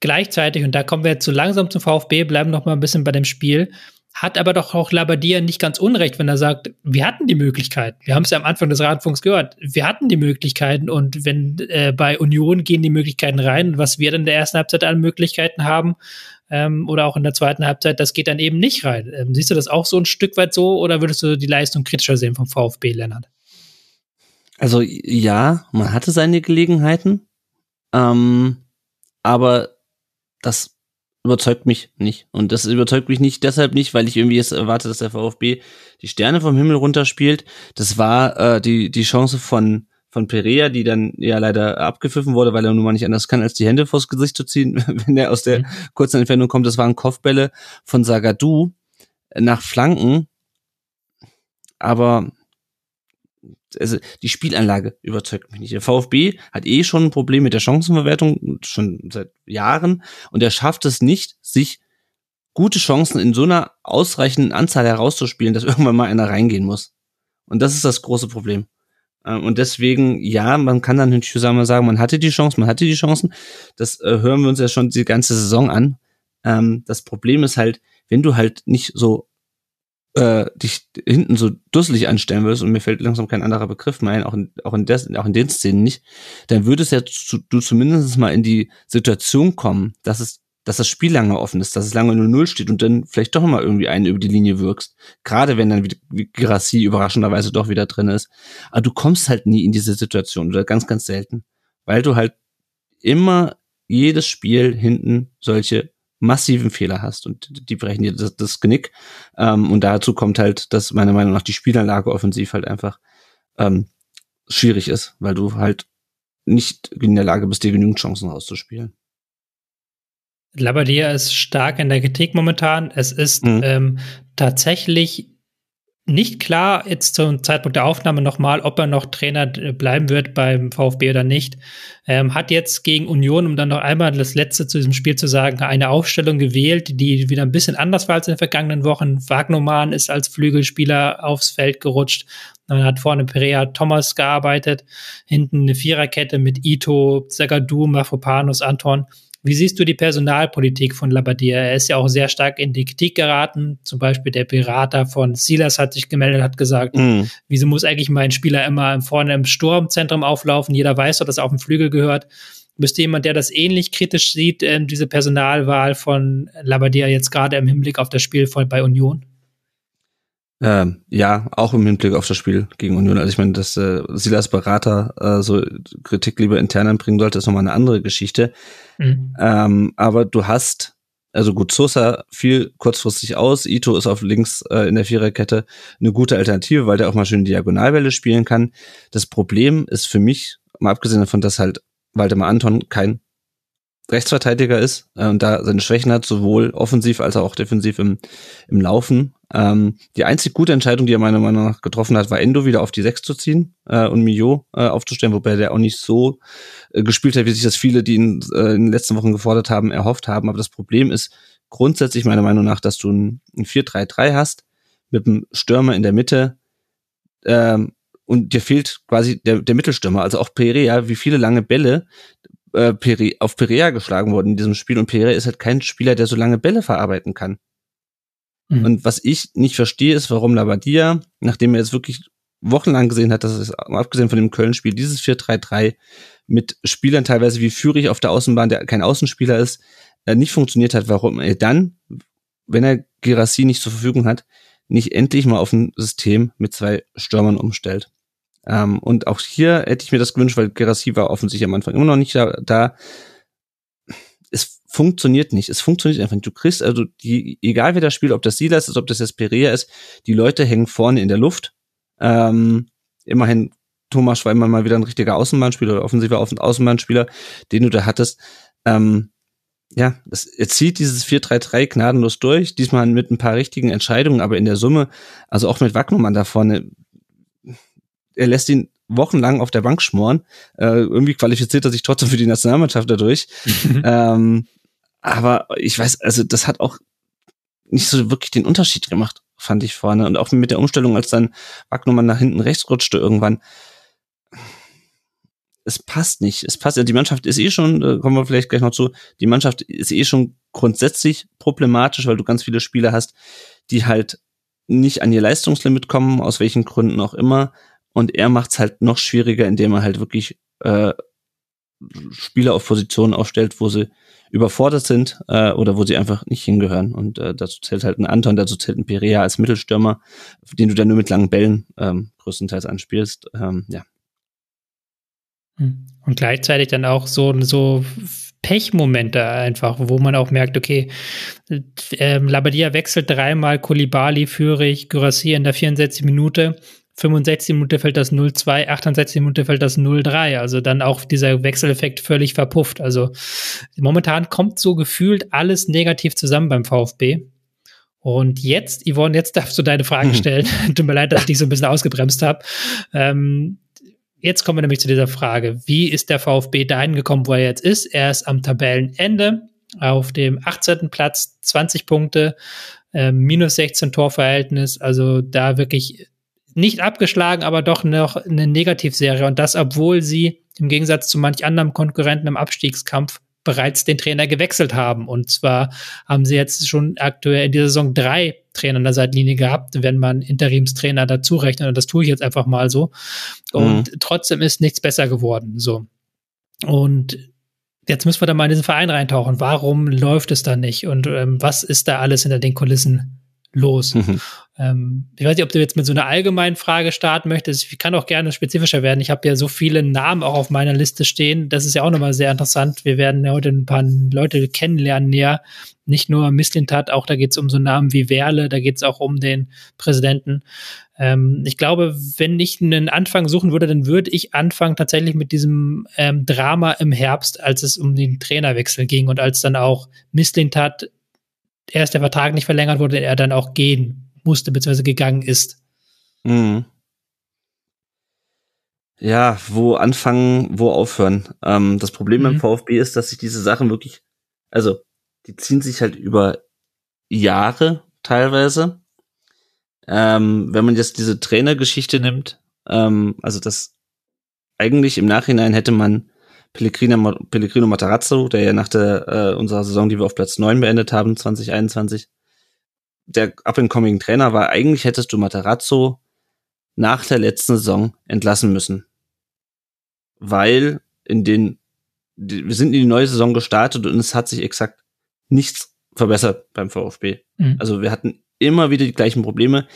Gleichzeitig, und da kommen wir jetzt so langsam zum VfB, bleiben noch mal ein bisschen bei dem Spiel, hat aber doch auch Labadia nicht ganz unrecht, wenn er sagt, wir hatten die Möglichkeit. Wir haben es ja am Anfang des Radfunks gehört. Wir hatten die Möglichkeiten und wenn äh, bei Union gehen die Möglichkeiten rein, was wir dann in der ersten Halbzeit an Möglichkeiten haben ähm, oder auch in der zweiten Halbzeit, das geht dann eben nicht rein. Ähm, siehst du das auch so ein Stück weit so oder würdest du die Leistung kritischer sehen vom VfB, Lennart? Also ja, man hatte seine Gelegenheiten, ähm, aber das überzeugt mich nicht. Und das überzeugt mich nicht deshalb nicht, weil ich irgendwie jetzt erwarte, dass der VfB die Sterne vom Himmel runterspielt. Das war äh, die, die Chance von, von Perea, die dann ja leider abgepfiffen wurde, weil er nun mal nicht anders kann, als die Hände vors Gesicht zu ziehen, *laughs* wenn er aus der mhm. kurzen Entfernung kommt. Das waren Kopfbälle von Sagadu nach Flanken. Aber also die Spielanlage überzeugt mich nicht. Der VfB hat eh schon ein Problem mit der Chancenverwertung schon seit Jahren und er schafft es nicht, sich gute Chancen in so einer ausreichenden Anzahl herauszuspielen, dass *laughs* irgendwann mal einer reingehen muss. Und das ist das große Problem. Ähm, und deswegen, ja, man kann dann natürlich zusammen sagen, man hatte die Chance, man hatte die Chancen. Das äh, hören wir uns ja schon die ganze Saison an. Ähm, das Problem ist halt, wenn du halt nicht so äh, dich hinten so dusselig anstellen würdest, und mir fällt langsam kein anderer Begriff mehr ein, auch in, auch in, des, auch in den Szenen nicht, dann würdest ja zu, du zumindest mal in die Situation kommen, dass es dass das Spiel lange offen ist, dass es lange 0-0 steht und dann vielleicht doch mal irgendwie einen über die Linie wirkst. Gerade wenn dann wie Grassi überraschenderweise doch wieder drin ist. Aber du kommst halt nie in diese Situation oder ganz, ganz selten. Weil du halt immer jedes Spiel hinten solche massiven Fehler hast und die brechen dir das, das Genick. Ähm, und dazu kommt halt, dass meiner Meinung nach die Spielanlage offensiv halt einfach ähm, schwierig ist, weil du halt nicht in der Lage bist, dir genügend Chancen rauszuspielen. Labadia ist stark in der Kritik momentan. Es ist mhm. ähm, tatsächlich nicht klar jetzt zum Zeitpunkt der Aufnahme nochmal, ob er noch Trainer bleiben wird beim VfB oder nicht. Ähm, hat jetzt gegen Union, um dann noch einmal das Letzte zu diesem Spiel zu sagen, eine Aufstellung gewählt, die wieder ein bisschen anders war als in den vergangenen Wochen. Wagnoman ist als Flügelspieler aufs Feld gerutscht. Man hat vorne Perea Thomas gearbeitet, hinten eine Viererkette mit Ito, Zagadou, Mafropanos, Anton. Wie siehst du die Personalpolitik von Labadia? Er ist ja auch sehr stark in die Kritik geraten. Zum Beispiel der Berater von Silas hat sich gemeldet, hat gesagt, mm. wieso muss eigentlich mein Spieler immer vorne im Sturmzentrum auflaufen? Jeder weiß doch, dass er auf dem Flügel gehört. Bist du jemand, der das ähnlich kritisch sieht, äh, diese Personalwahl von Labadia jetzt gerade im Hinblick auf das Spiel von, bei Union? Ähm, ja, auch im Hinblick auf das Spiel gegen Union. Also ich meine, dass äh, Silas Berater äh, so Kritik lieber intern anbringen sollte, ist nochmal eine andere Geschichte. Mhm. Ähm, aber du hast, also gut, Sosa fiel kurzfristig aus, Ito ist auf links äh, in der Viererkette eine gute Alternative, weil der auch mal schön Diagonalwelle spielen kann. Das Problem ist für mich, mal abgesehen davon, dass halt Waldemar Anton kein Rechtsverteidiger ist äh, und da seine Schwächen hat, sowohl offensiv als auch defensiv im, im Laufen. Ähm, die einzig gute Entscheidung, die er meiner Meinung nach getroffen hat, war Endo wieder auf die Sechs zu ziehen äh, und Mio äh, aufzustellen, wobei der auch nicht so äh, gespielt hat, wie sich das viele, die ihn äh, in den letzten Wochen gefordert haben, erhofft haben. Aber das Problem ist grundsätzlich meiner Meinung nach, dass du ein, ein 4-3-3 hast mit einem Stürmer in der Mitte ähm, und dir fehlt quasi der, der Mittelstürmer, also auch Perea, wie viele lange Bälle äh, Pere, auf Perea geschlagen wurden in diesem Spiel und Perea ist halt kein Spieler, der so lange Bälle verarbeiten kann. Mhm. Und was ich nicht verstehe, ist, warum Labadia, nachdem er jetzt wirklich wochenlang gesehen hat, dass es, abgesehen von dem Köln-Spiel, dieses 4-3-3 mit Spielern teilweise wie Führig auf der Außenbahn, der kein Außenspieler ist, äh, nicht funktioniert hat, warum er dann, wenn er Gerassi nicht zur Verfügung hat, nicht endlich mal auf ein System mit zwei Stürmern umstellt. Ähm, und auch hier hätte ich mir das gewünscht, weil Gerassi war offensichtlich am Anfang immer noch nicht da, da funktioniert nicht. Es funktioniert einfach nicht. Du kriegst also die, egal wer das spielt, ob das Silas ist, ob das jetzt Perea ist, die Leute hängen vorne in der Luft. Ähm, immerhin Thomas war immer mal wieder ein richtiger Außenbahnspieler oder offensiver Außenbahnspieler, den du da hattest. Ähm, ja, es, er zieht dieses 4-3-3 gnadenlos durch, diesmal mit ein paar richtigen Entscheidungen, aber in der Summe, also auch mit Wagnumann da vorne, er lässt ihn wochenlang auf der Bank schmoren. Äh, irgendwie qualifiziert er sich trotzdem für die Nationalmannschaft dadurch. *laughs* ähm, aber ich weiß, also das hat auch nicht so wirklich den Unterschied gemacht, fand ich vorne. Und auch mit der Umstellung, als dann Wagnumann nach hinten rechts rutschte irgendwann. Es passt nicht. Es passt ja. Die Mannschaft ist eh schon, da kommen wir vielleicht gleich noch zu, die Mannschaft ist eh schon grundsätzlich problematisch, weil du ganz viele Spieler hast, die halt nicht an ihr Leistungslimit kommen, aus welchen Gründen auch immer. Und er macht es halt noch schwieriger, indem er halt wirklich äh, Spieler auf Positionen aufstellt, wo sie überfordert sind äh, oder wo sie einfach nicht hingehören. Und äh, dazu zählt halt ein Anton, dazu zählt ein Perea als Mittelstürmer, den du dann nur mit langen Bällen ähm, größtenteils anspielst. Ähm, ja. Hm. Und gleichzeitig dann auch so, so Pechmomente einfach, wo man auch merkt, okay, ähm, Labadia wechselt dreimal, Kolibali, Führig, Gyrassi in der 64 Minute 65 Minuten fällt das 0,2, 68 Minuten fällt das 0,3. Also dann auch dieser Wechseleffekt völlig verpufft. Also momentan kommt so gefühlt alles negativ zusammen beim VfB. Und jetzt, Yvonne, jetzt darfst du deine Frage mhm. stellen. *laughs* Tut mir leid, dass ich dich so ein bisschen ausgebremst habe. Ähm, jetzt kommen wir nämlich zu dieser Frage. Wie ist der VfB dahin gekommen, wo er jetzt ist? Er ist am Tabellenende auf dem 18. Platz, 20 Punkte, äh, minus 16 Torverhältnis. Also da wirklich nicht abgeschlagen, aber doch noch eine Negativserie. Und das, obwohl sie im Gegensatz zu manch anderem Konkurrenten im Abstiegskampf bereits den Trainer gewechselt haben. Und zwar haben sie jetzt schon aktuell in dieser Saison drei Trainer an der Seitenlinie gehabt, wenn man Interimstrainer dazu rechnet. Und das tue ich jetzt einfach mal so. Und mhm. trotzdem ist nichts besser geworden. So. Und jetzt müssen wir da mal in diesen Verein reintauchen. Warum läuft es da nicht? Und ähm, was ist da alles hinter den Kulissen los. Mhm. Ähm, ich weiß nicht, ob du jetzt mit so einer allgemeinen Frage starten möchtest. Ich kann auch gerne spezifischer werden. Ich habe ja so viele Namen auch auf meiner Liste stehen. Das ist ja auch nochmal sehr interessant. Wir werden ja heute ein paar Leute kennenlernen näher. Nicht nur Misslintat, auch da geht es um so Namen wie Werle, da geht es auch um den Präsidenten. Ähm, ich glaube, wenn ich einen Anfang suchen würde, dann würde ich anfangen tatsächlich mit diesem ähm, Drama im Herbst, als es um den Trainerwechsel ging und als dann auch Misslintat erst der Vertrag nicht verlängert wurde, er dann auch gehen musste, beziehungsweise gegangen ist. Mhm. Ja, wo anfangen, wo aufhören. Ähm, das Problem mhm. beim VfB ist, dass sich diese Sachen wirklich, also die ziehen sich halt über Jahre teilweise. Ähm, wenn man jetzt diese Trainergeschichte nimmt, ähm, also das eigentlich im Nachhinein hätte man Pellegrino, Pellegrino Matarazzo, der ja nach der äh, unserer Saison, die wir auf Platz 9 beendet haben, 2021, der up-and-coming Trainer war, eigentlich hättest du Matarazzo nach der letzten Saison entlassen müssen weil in den, wir sind in die neue Saison gestartet und es hat sich exakt nichts verbessert beim VfB. Mhm. Also wir hatten immer wieder die gleichen Probleme.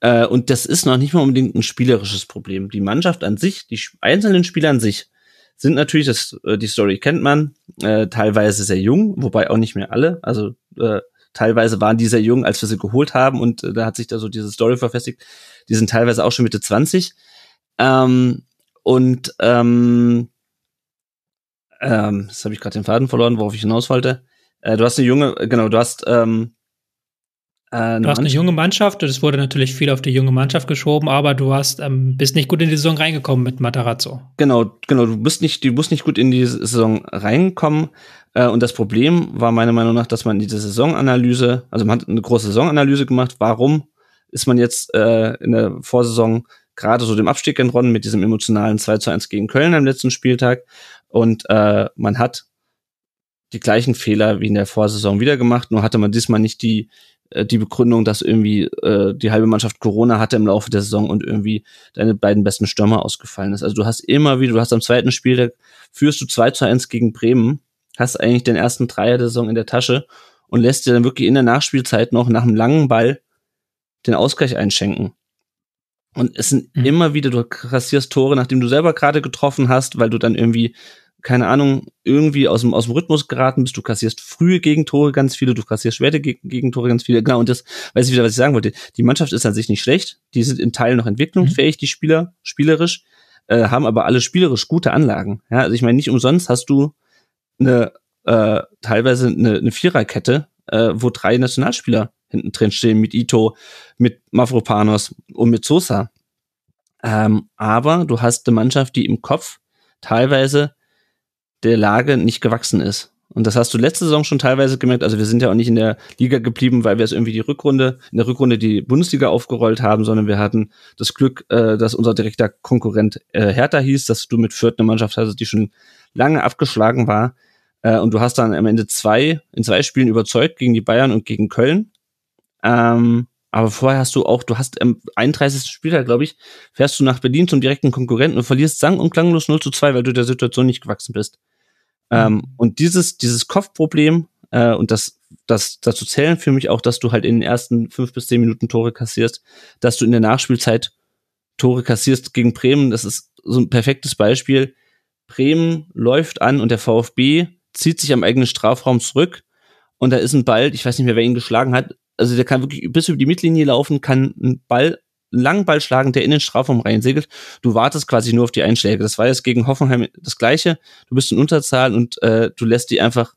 Äh, und das ist noch nicht mal unbedingt ein spielerisches Problem. Die Mannschaft an sich, die einzelnen Spieler an sich, sind natürlich, das, äh, die Story kennt man, äh, teilweise sehr jung, wobei auch nicht mehr alle. Also äh, teilweise waren die sehr jung, als wir sie geholt haben und äh, da hat sich da so diese Story verfestigt. Die sind teilweise auch schon Mitte 20. Ähm, und ähm, ähm, das habe ich gerade den Faden verloren, worauf ich hinaus wollte. Äh, du hast eine junge, genau, du hast ähm, äh, du hast eine junge Mannschaft, das wurde natürlich viel auf die junge Mannschaft geschoben, aber du hast ähm, bist nicht gut in die Saison reingekommen mit Matarazzo. Genau, genau, du bist nicht, du bist nicht gut in die Saison reingekommen. Äh, und das Problem war meiner Meinung nach, dass man diese Saisonanalyse, also man hat eine große Saisonanalyse gemacht, warum ist man jetzt äh, in der Vorsaison gerade so dem Abstieg entronnen mit diesem emotionalen 2 zu 1 gegen Köln am letzten Spieltag. Und äh, man hat die gleichen Fehler wie in der Vorsaison wieder gemacht, nur hatte man diesmal nicht die die Begründung, dass irgendwie äh, die halbe Mannschaft Corona hatte im Laufe der Saison und irgendwie deine beiden besten Stürmer ausgefallen ist. Also du hast immer wieder, du hast am zweiten Spieltag führst du 2 zu 1 gegen Bremen, hast eigentlich den ersten Dreier der Saison in der Tasche und lässt dir dann wirklich in der Nachspielzeit noch nach einem langen Ball den Ausgleich einschenken. Und es sind mhm. immer wieder, du kassierst Tore, nachdem du selber gerade getroffen hast, weil du dann irgendwie, keine Ahnung, irgendwie aus dem, aus dem Rhythmus geraten bist. Du kassierst frühe Gegentore ganz viele, du kassierst späte Gegentore ganz viele. Genau, und das weiß ich wieder, was ich sagen wollte. Die Mannschaft ist an sich nicht schlecht. Die sind in Teilen noch entwicklungsfähig, mhm. die Spieler, spielerisch, äh, haben aber alle spielerisch gute Anlagen. Ja, also ich meine, nicht umsonst hast du eine, äh, teilweise eine, eine Viererkette, äh, wo drei Nationalspieler hinten drin stehen mit Ito, mit Mavropanos und mit Sosa. Ähm, aber du hast eine Mannschaft, die im Kopf teilweise der Lage nicht gewachsen ist. Und das hast du letzte Saison schon teilweise gemerkt. Also wir sind ja auch nicht in der Liga geblieben, weil wir es irgendwie die Rückrunde, in der Rückrunde die Bundesliga aufgerollt haben, sondern wir hatten das Glück, äh, dass unser direkter Konkurrent äh, Hertha hieß, dass du mit Fürth eine Mannschaft hattest, die schon lange abgeschlagen war. Äh, und du hast dann am Ende zwei, in zwei Spielen überzeugt gegen die Bayern und gegen Köln. Ähm, aber vorher hast du auch, du hast am 31. Spieltag, glaube ich, fährst du nach Berlin zum direkten Konkurrenten und verlierst sang- und klanglos 0 zu 2, weil du der Situation nicht gewachsen bist. Mhm. Ähm, und dieses, dieses Kopfproblem, äh, und das, das, dazu zählen für mich auch, dass du halt in den ersten fünf bis zehn Minuten Tore kassierst, dass du in der Nachspielzeit Tore kassierst gegen Bremen. Das ist so ein perfektes Beispiel. Bremen läuft an und der VfB zieht sich am eigenen Strafraum zurück und da ist ein Ball, ich weiß nicht mehr, wer ihn geschlagen hat, also der kann wirklich bis über die Mittellinie laufen, kann einen Ball, einen langen Ball schlagen, der in den Strafraum reinsegelt. Du wartest quasi nur auf die Einschläge. Das war jetzt gegen Hoffenheim das Gleiche. Du bist in Unterzahl und äh, du lässt die einfach,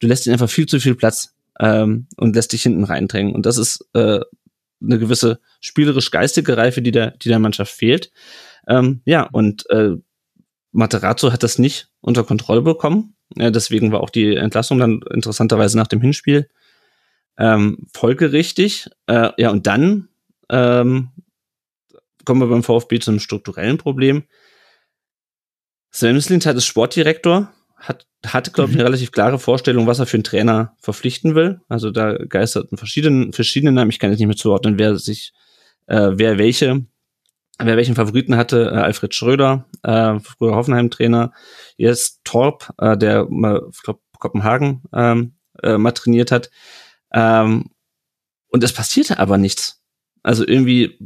du lässt ihnen einfach viel zu viel Platz ähm, und lässt dich hinten reindrängen. Und das ist äh, eine gewisse spielerisch-geistige Reife, die der, die der Mannschaft fehlt. Ähm, ja, und äh, Materazzo hat das nicht unter Kontrolle bekommen. Ja, deswegen war auch die Entlassung dann interessanterweise nach dem Hinspiel ähm, folgerichtig. Äh, ja, und dann ähm, kommen wir beim VfB zu einem strukturellen Problem. Sven Mislintat ist Sportdirektor, hat, hatte, glaube ich, eine mhm. relativ klare Vorstellung, was er für einen Trainer verpflichten will. Also da geisterten verschiedene, verschiedene Namen. Ich kann jetzt nicht mehr zuordnen, wer sich, äh, wer welche, wer welchen Favoriten hatte. Äh, Alfred Schröder, äh, früher Hoffenheim-Trainer. Jetzt Torp, äh, der, ich glaube, Kopenhagen ähm, äh, mal trainiert hat. Ähm, und es passierte aber nichts. Also irgendwie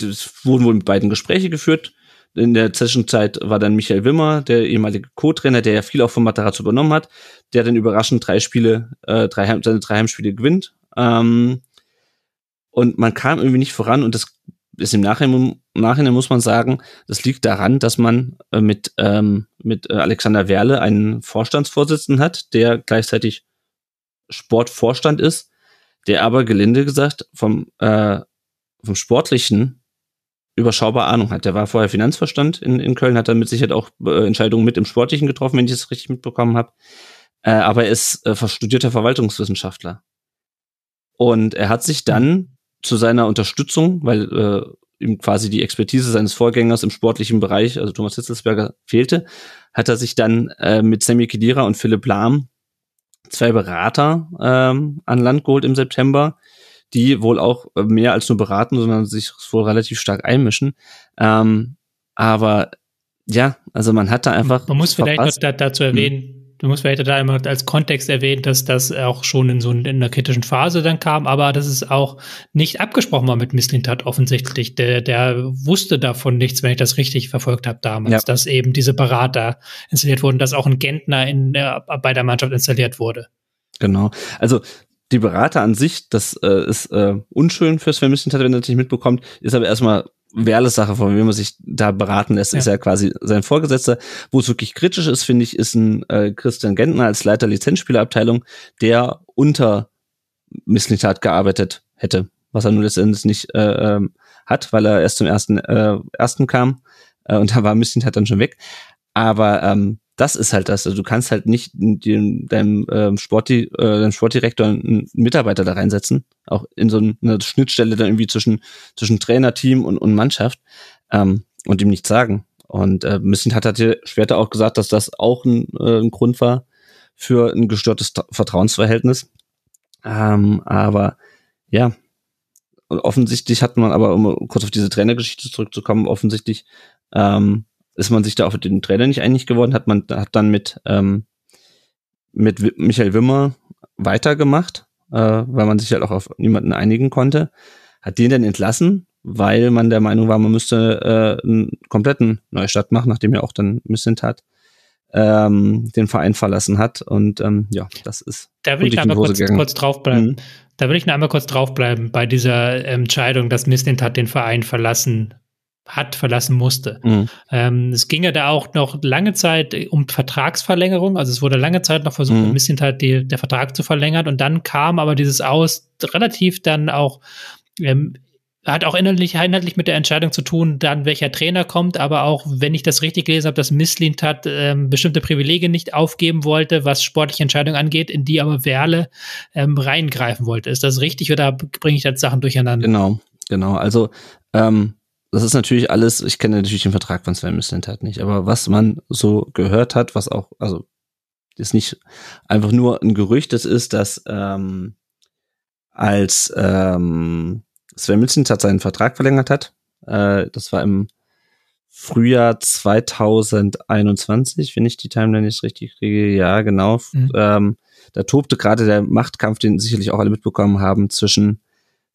es wurden wohl mit beiden Gespräche geführt. In der Zwischenzeit war dann Michael Wimmer, der ehemalige Co-Trainer, der ja viel auch von Matarazzo übernommen hat, der dann überraschend drei Spiele, äh, drei, seine drei Heimspiele gewinnt. Ähm, und man kam irgendwie nicht voran und das ist im Nachhinein, im Nachhinein muss man sagen, das liegt daran, dass man äh, mit, ähm, mit äh, Alexander Werle einen Vorstandsvorsitzenden hat, der gleichzeitig Sportvorstand ist, der aber gelinde gesagt vom, äh, vom Sportlichen überschaubar Ahnung hat. Der war vorher Finanzverstand in, in Köln, hat dann mit Sicherheit auch äh, Entscheidungen mit im Sportlichen getroffen, wenn ich es richtig mitbekommen habe. Äh, aber er ist äh, studierter Verwaltungswissenschaftler. Und er hat sich dann zu seiner Unterstützung, weil äh, ihm quasi die Expertise seines Vorgängers im sportlichen Bereich, also Thomas Hitzelsberger, fehlte, hat er sich dann äh, mit Sammy Kedira und Philipp Lahm zwei Berater ähm, an Land geholt im September, die wohl auch mehr als nur beraten, sondern sich wohl relativ stark einmischen. Ähm, aber ja, also man hat da einfach. Man muss vielleicht noch da, dazu erwähnen, hm. Du musst vielleicht da immer als Kontext erwähnen, dass das auch schon in so in einer kritischen Phase dann kam, aber das ist auch nicht abgesprochen war mit Misslintat offensichtlich. Der, der wusste davon nichts, wenn ich das richtig verfolgt habe damals, ja. dass eben diese Berater installiert wurden, dass auch ein Gentner in, äh, bei der Mannschaft installiert wurde. Genau. Also die Berater an sich, das äh, ist äh, unschön fürs Vermisstentat, wenn er das nicht mitbekommt, ist aber erstmal Werles Sache, von wem man sich da beraten lässt, ja. ist ja quasi sein Vorgesetzter. Wo es wirklich kritisch ist, finde ich, ist ein äh, Christian Gentner als Leiter Lizenzspielerabteilung, der unter Misslitat gearbeitet hätte, was er nur letztendlich nicht äh, ähm, hat, weil er erst zum ersten, äh, ersten kam äh, und da war Misslitat dann schon weg. Aber ähm, das ist halt das. Also du kannst halt nicht den, deinem, ähm, Sporti, äh, deinem Sportdirektor einen Mitarbeiter da reinsetzen, auch in so eine Schnittstelle dann irgendwie zwischen, zwischen Trainerteam und, und Mannschaft ähm, und ihm nichts sagen. Und äh, Missing hat hatte später auch gesagt, dass das auch ein, äh, ein Grund war für ein gestörtes Vertrauensverhältnis. Ähm, aber ja, offensichtlich hat man aber, um kurz auf diese Trainergeschichte zurückzukommen, offensichtlich ähm, ist man sich da auch mit dem Trainer nicht einig geworden, hat man hat dann mit ähm, mit Michael Wimmer weitergemacht, äh, weil man sich halt auch auf niemanden einigen konnte, hat den dann entlassen, weil man der Meinung war, man müsste äh, einen kompletten Neustart machen, nachdem er auch dann Missint hat, ähm, den Verein verlassen hat und ähm, ja, das ist. Da will ich noch einmal kurz, kurz draufbleiben. Mhm. Da will ich noch einmal kurz draufbleiben bei dieser Entscheidung, dass Missint hat den Verein verlassen hat, verlassen musste. Mhm. Ähm, es ging ja da auch noch lange Zeit um Vertragsverlängerung. Also es wurde lange Zeit noch versucht, mhm. ein bisschen halt die, der Vertrag zu verlängern. Und dann kam aber dieses Aus relativ dann auch, ähm, hat auch inhaltlich, inhaltlich mit der Entscheidung zu tun, dann welcher Trainer kommt, aber auch, wenn ich das richtig gelesen habe, dass Misslint hat ähm, bestimmte Privilegien nicht aufgeben wollte, was sportliche Entscheidungen angeht, in die aber Werle ähm, reingreifen wollte. Ist das richtig oder bringe ich jetzt Sachen durcheinander? Genau, genau. Also ähm, das ist natürlich alles, ich kenne natürlich den Vertrag von Sven Mislintat nicht, aber was man so gehört hat, was auch, also ist nicht einfach nur ein Gerücht, das ist, dass ähm, als ähm, Sven Mislintat seinen Vertrag verlängert hat, äh, das war im Frühjahr 2021, wenn ich die Timeline nicht richtig kriege, ja, genau. Mhm. Ähm, da tobte gerade der Machtkampf, den sicherlich auch alle mitbekommen haben, zwischen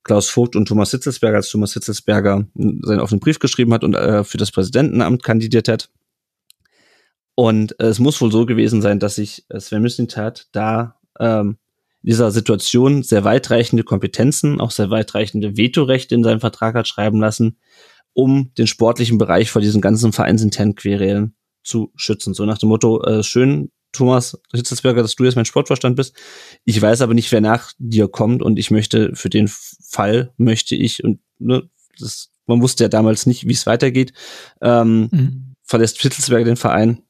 Klaus Vogt und Thomas Hitzelsberger, als Thomas Hitzelsberger seinen offenen Brief geschrieben hat und äh, für das Präsidentenamt kandidiert hat. Und äh, es muss wohl so gewesen sein, dass sich äh, Sven Mislintat da ähm, dieser Situation sehr weitreichende Kompetenzen, auch sehr weitreichende Vetorechte in seinem Vertrag hat schreiben lassen, um den sportlichen Bereich vor diesen ganzen vereinsinternen Querelen zu schützen. So nach dem Motto, äh, schön, Thomas Hitzelsberger, dass du jetzt mein Sportverstand bist. Ich weiß aber nicht, wer nach dir kommt und ich möchte für den Fall möchte ich und ne, das, man wusste ja damals nicht, wie es weitergeht. Ähm, mhm. Verlässt Hitzelsberger den Verein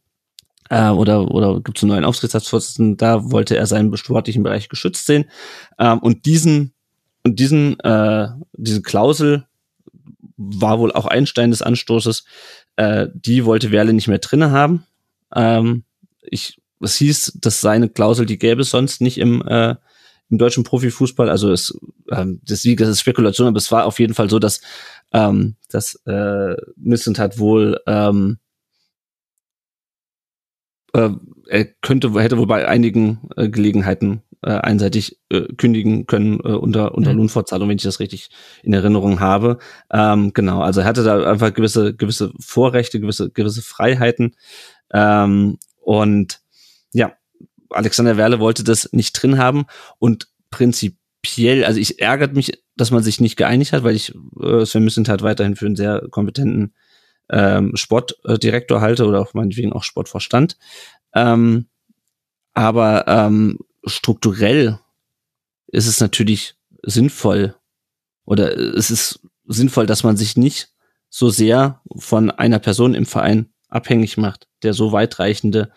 äh, oder oder gibt es einen neuen Aufsichtsratsvorsitzenden? Da wollte er seinen sportlichen Bereich geschützt sehen ähm, und diesen und diesen äh, diese Klausel war wohl auch Einstein des Anstoßes. Äh, die wollte Werle nicht mehr drinne haben. Ähm, ich es hieß, dass seine Klausel, die gäbe es sonst nicht im, äh, im deutschen Profifußball. Also es, ähm, das, das ist Spekulation, aber es war auf jeden Fall so, dass ähm, dass äh, Missent hat wohl ähm, äh, er könnte hätte wohl bei einigen äh, Gelegenheiten äh, einseitig äh, kündigen können äh, unter unter mhm. Lohnfortzahlung, wenn ich das richtig in Erinnerung habe. Ähm, genau, also er hatte da einfach gewisse gewisse Vorrechte, gewisse gewisse Freiheiten ähm, und ja, Alexander Werle wollte das nicht drin haben und prinzipiell, also ich ärgert mich, dass man sich nicht geeinigt hat, weil ich äh, Sven Müssent halt weiterhin für einen sehr kompetenten ähm, Sportdirektor halte oder auch meinetwegen auch Sportvorstand. Ähm, aber ähm, strukturell ist es natürlich sinnvoll oder es ist sinnvoll, dass man sich nicht so sehr von einer Person im Verein abhängig macht, der so weitreichende.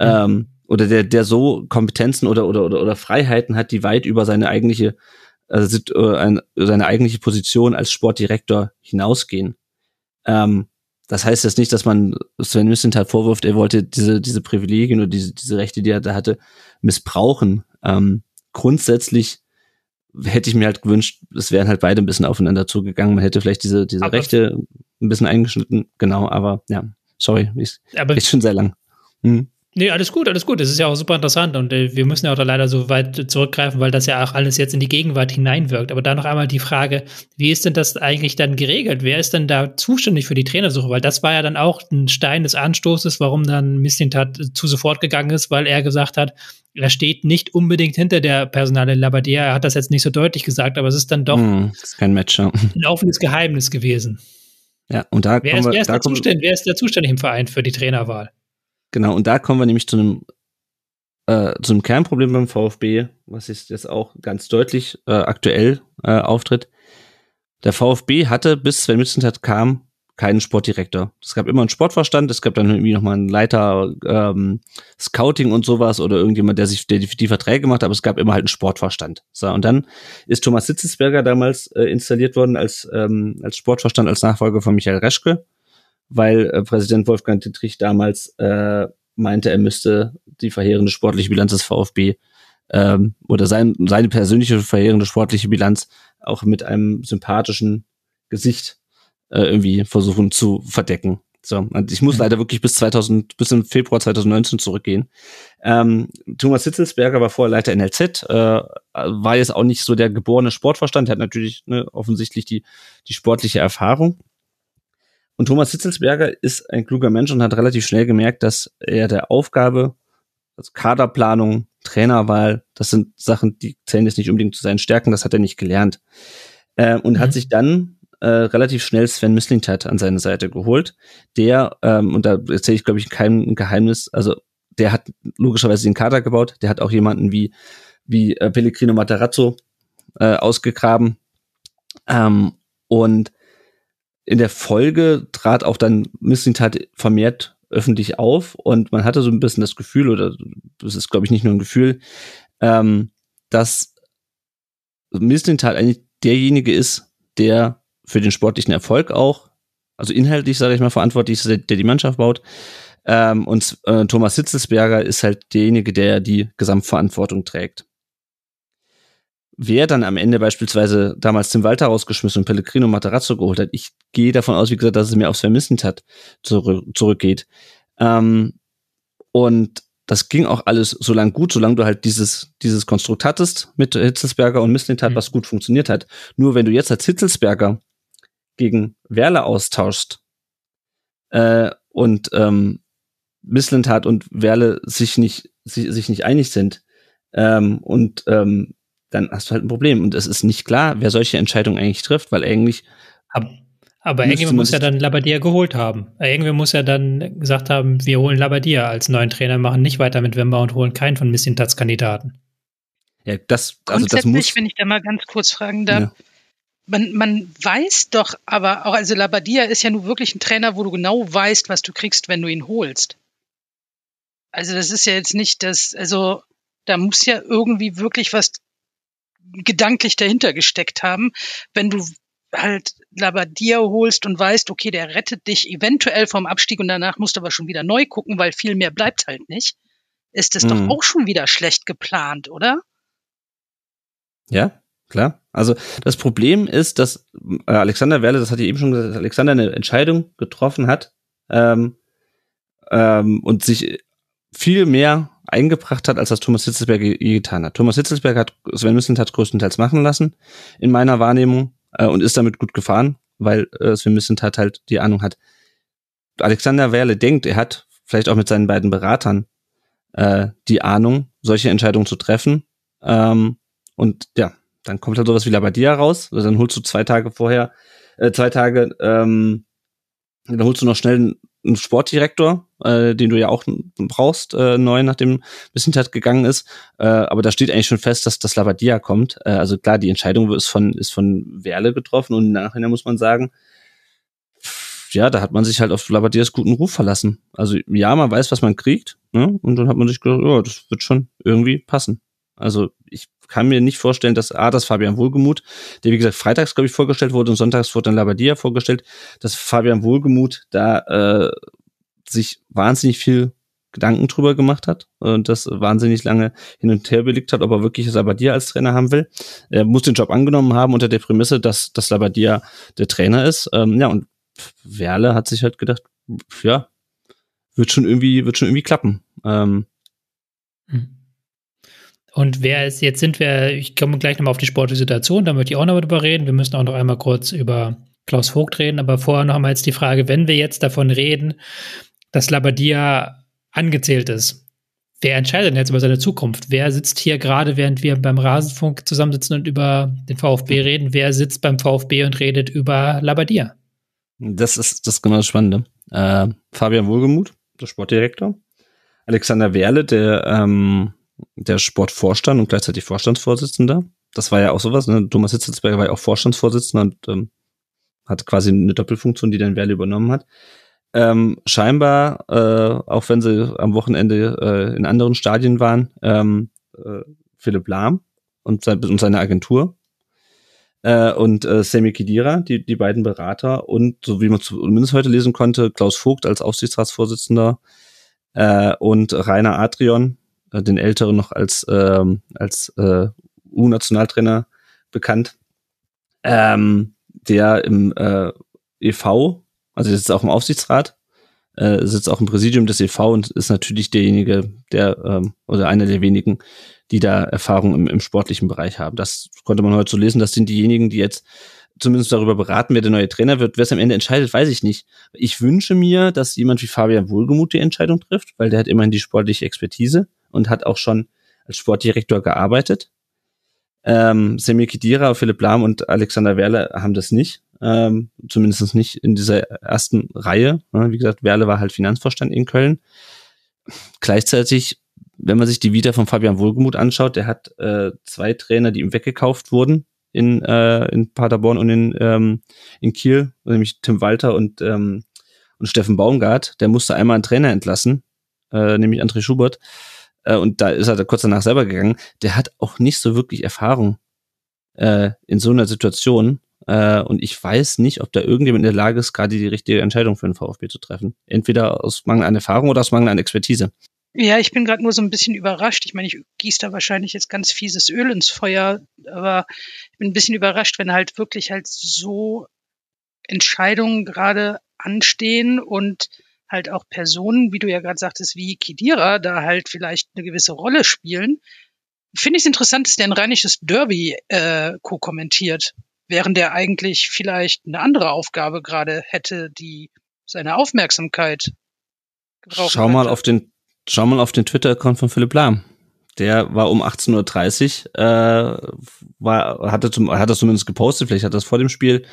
Ähm, oder der, der so Kompetenzen oder, oder, oder, oder Freiheiten hat, die weit über seine eigentliche, also seine eigentliche Position als Sportdirektor hinausgehen. Ähm, das heißt jetzt nicht, dass man Sven Mislintat vorwirft, er wollte diese, diese Privilegien oder diese, diese Rechte, die er da hatte, missbrauchen. Ähm, grundsätzlich hätte ich mir halt gewünscht, es wären halt beide ein bisschen aufeinander zugegangen. Man hätte vielleicht diese, diese Rechte ein bisschen eingeschnitten. Genau, aber ja, sorry, ist, aber, ist schon sehr lang. Hm. Nee, alles gut, alles gut. Das ist ja auch super interessant und äh, wir müssen ja auch da leider so weit zurückgreifen, weil das ja auch alles jetzt in die Gegenwart hineinwirkt. Aber da noch einmal die Frage, wie ist denn das eigentlich dann geregelt? Wer ist denn da zuständig für die Trainersuche? Weil das war ja dann auch ein Stein des Anstoßes, warum dann Mislintat zu sofort gegangen ist, weil er gesagt hat, er steht nicht unbedingt hinter der Personale Labadia. Er hat das jetzt nicht so deutlich gesagt, aber es ist dann doch hm, ist kein Match, ein offenes Geheimnis gewesen. Ja, und da wer, ist, wir, wer, ist da wer ist der zuständig im Verein für die Trainerwahl? Genau, und da kommen wir nämlich zu einem äh, zu einem Kernproblem beim VfB, was jetzt auch ganz deutlich äh, aktuell äh, auftritt. Der VfB hatte, bis Sven Missentat kam, keinen Sportdirektor. Es gab immer einen Sportvorstand, es gab dann irgendwie nochmal einen Leiter ähm, Scouting und sowas oder irgendjemand, der sich der die, die Verträge macht, aber es gab immer halt einen Sportvorstand. So, und dann ist Thomas Sitzesberger damals äh, installiert worden als, ähm, als Sportvorstand, als Nachfolger von Michael Reschke weil äh, Präsident Wolfgang Dittrich damals äh, meinte, er müsste die verheerende sportliche Bilanz des VfB ähm, oder sein, seine persönliche verheerende sportliche Bilanz auch mit einem sympathischen Gesicht äh, irgendwie versuchen zu verdecken. So, und ich muss leider wirklich bis 2000, bis im Februar 2019 zurückgehen. Ähm, Thomas Hitzelsberger war vorher Leiter NLZ, äh, war jetzt auch nicht so der geborene Sportverstand, er hat natürlich ne, offensichtlich die, die sportliche Erfahrung. Und Thomas Hitzelsberger ist ein kluger Mensch und hat relativ schnell gemerkt, dass er der Aufgabe, also Kaderplanung, Trainerwahl, das sind Sachen, die zählen jetzt nicht unbedingt zu seinen Stärken, das hat er nicht gelernt. Äh, und mhm. hat sich dann äh, relativ schnell Sven Mislintat an seine Seite geholt, der, ähm, und da erzähle ich, glaube ich, kein Geheimnis, also der hat logischerweise den Kader gebaut, der hat auch jemanden wie, wie äh, Pellegrino Matarazzo äh, ausgegraben. Ähm, und in der Folge trat auch dann Mislintat vermehrt öffentlich auf und man hatte so ein bisschen das Gefühl, oder das ist, glaube ich, nicht nur ein Gefühl, ähm, dass Mislintat eigentlich derjenige ist, der für den sportlichen Erfolg auch, also inhaltlich, sage ich mal, verantwortlich ist, der, der die Mannschaft baut. Ähm, und äh, Thomas Hitzelsberger ist halt derjenige, der die Gesamtverantwortung trägt wer dann am Ende beispielsweise damals Tim Walter rausgeschmissen und Pellegrino Matarazzo geholt hat, ich gehe davon aus, wie gesagt, dass es mir aufs Vermissend hat zurück, zurückgeht. Ähm, und das ging auch alles so lang gut, solange du halt dieses, dieses Konstrukt hattest mit Hitzelsberger und Misslintat, mhm. was gut funktioniert hat. Nur wenn du jetzt als Hitzelsberger gegen Werle austauschst äh, und ähm, Misslintat und Werle sich nicht, sich, sich nicht einig sind ähm, und ähm, dann hast du halt ein Problem. Und es ist nicht klar, wer solche Entscheidungen eigentlich trifft, weil eigentlich. Aber, aber irgendwer muss ja dann Labadia geholt haben. Irgendwer muss ja dann gesagt haben, wir holen Labadia als neuen Trainer, machen nicht weiter mit Wemba und holen keinen von Missintats-Kandidaten. Ja, das, also das muss. wenn ich da mal ganz kurz fragen darf. Ja. Man, man weiß doch aber auch, also Labadia ist ja nun wirklich ein Trainer, wo du genau weißt, was du kriegst, wenn du ihn holst. Also das ist ja jetzt nicht das, also da muss ja irgendwie wirklich was gedanklich dahinter gesteckt haben, wenn du halt Labadia holst und weißt, okay, der rettet dich eventuell vom Abstieg und danach musst du aber schon wieder neu gucken, weil viel mehr bleibt halt nicht. Ist es mhm. doch auch schon wieder schlecht geplant, oder? Ja, klar. Also das Problem ist, dass äh, Alexander Werle, das hat ich eben schon gesagt, dass Alexander eine Entscheidung getroffen hat ähm, ähm, und sich viel mehr eingebracht hat, als das Thomas Hitzelsberger je getan hat. Thomas Hitzelsberger hat Sven Mislintat größtenteils machen lassen, in meiner Wahrnehmung, äh, und ist damit gut gefahren, weil äh, Sven Mislintat halt die Ahnung hat. Alexander Werle denkt, er hat vielleicht auch mit seinen beiden Beratern äh, die Ahnung, solche Entscheidungen zu treffen. Ähm, und ja, dann kommt halt sowas wie Labadia raus. Also dann holst du zwei Tage vorher, äh, zwei Tage, ähm, dann holst du noch schnell einen Sportdirektor, äh, den du ja auch brauchst, äh, neu, nachdem Missintat gegangen ist. Äh, aber da steht eigentlich schon fest, dass das Labadia kommt. Äh, also klar, die Entscheidung ist von, ist von Werle getroffen und nachher muss man sagen, ja, da hat man sich halt auf Labadias guten Ruf verlassen. Also ja, man weiß, was man kriegt, ne? Und dann hat man sich gedacht, ja, das wird schon irgendwie passen. Also ich kann mir nicht vorstellen, dass A, das Fabian Wohlgemuth, der wie gesagt freitags, glaube ich, vorgestellt wurde und sonntags wurde dann Labadia vorgestellt, dass Fabian Wohlgemuth da äh, sich wahnsinnig viel Gedanken drüber gemacht hat und das wahnsinnig lange hin und her belegt hat, ob er wirklich Labadia als Trainer haben will. Er muss den Job angenommen haben unter der Prämisse, dass, dass Labadia der Trainer ist. Ähm, ja, und Werle hat sich halt gedacht, ja, wird schon irgendwie, wird schon irgendwie klappen. Ähm, hm. Und wer ist, jetzt sind wir, ich komme gleich nochmal auf die sportliche Situation, da möchte ich auch noch drüber reden. Wir müssen auch noch einmal kurz über Klaus Vogt reden, aber vorher noch einmal jetzt die Frage, wenn wir jetzt davon reden, dass Labadia angezählt ist, wer entscheidet denn jetzt über seine Zukunft? Wer sitzt hier gerade, während wir beim Rasenfunk zusammensitzen und über den VfB reden? Wer sitzt beim VfB und redet über Labadia? Das ist das ist genau das Spannende. Äh, Fabian Wohlgemuth, der Sportdirektor, Alexander Werle, der ähm, der Sportvorstand und gleichzeitig Vorstandsvorsitzender. Das war ja auch sowas. Ne? Thomas Hitzelsberger war ja auch Vorstandsvorsitzender und ähm, hat quasi eine Doppelfunktion, die dann Werle übernommen hat. Ähm, scheinbar, äh, auch wenn sie am Wochenende äh, in anderen Stadien waren, ähm, äh, Philipp Lahm und, sein, und seine Agentur äh, und äh, Semi Kidira, die, die beiden Berater und so wie man zumindest heute lesen konnte, Klaus Vogt als Aufsichtsratsvorsitzender äh, und Rainer Adrian, äh, den Älteren noch als, ähm, als äh, U-Nationaltrainer bekannt, ähm, der im äh, EV, also jetzt auch im Aufsichtsrat, äh, sitzt auch im Präsidium des EV und ist natürlich derjenige, der ähm, oder einer der wenigen, die da Erfahrung im, im sportlichen Bereich haben. Das konnte man heute so lesen. Das sind diejenigen, die jetzt zumindest darüber beraten, wer der neue Trainer wird. Wer es am Ende entscheidet, weiß ich nicht. Ich wünsche mir, dass jemand wie Fabian Wohlgemuth die Entscheidung trifft, weil der hat immerhin die sportliche Expertise und hat auch schon als Sportdirektor gearbeitet. Ähm, Semir Kidira, Philipp Lahm und Alexander Werle haben das nicht. Ähm, zumindest nicht in dieser ersten Reihe. Wie gesagt, Werle war halt Finanzvorstand in Köln. Gleichzeitig, wenn man sich die Vita von Fabian Wohlgemuth anschaut, der hat äh, zwei Trainer, die ihm weggekauft wurden in, äh, in Paderborn und in, ähm, in Kiel, nämlich Tim Walter und, ähm, und Steffen Baumgart. Der musste einmal einen Trainer entlassen, äh, nämlich André Schubert äh, und da ist er kurz danach selber gegangen, der hat auch nicht so wirklich Erfahrung äh, in so einer Situation. Äh, und ich weiß nicht, ob da irgendjemand in der Lage ist, gerade die richtige Entscheidung für den VfB zu treffen. Entweder aus Mangel an Erfahrung oder aus Mangel an Expertise. Ja, ich bin gerade nur so ein bisschen überrascht. Ich meine, ich gieße da wahrscheinlich jetzt ganz fieses Öl ins Feuer, aber ich bin ein bisschen überrascht, wenn halt wirklich halt so Entscheidungen gerade anstehen und halt auch Personen, wie du ja gerade sagtest, wie Kidira, da halt vielleicht eine gewisse Rolle spielen. Finde ich es interessant, dass der ein rheinisches Derby äh, co-kommentiert, während der eigentlich vielleicht eine andere Aufgabe gerade hätte, die seine Aufmerksamkeit gebraucht Schau mal auf den, schau mal auf den Twitter-Account von Philipp Lahm. Der war um 18.30 Uhr, äh, war, hatte, zum, hat das zumindest gepostet, vielleicht hat das vor dem Spiel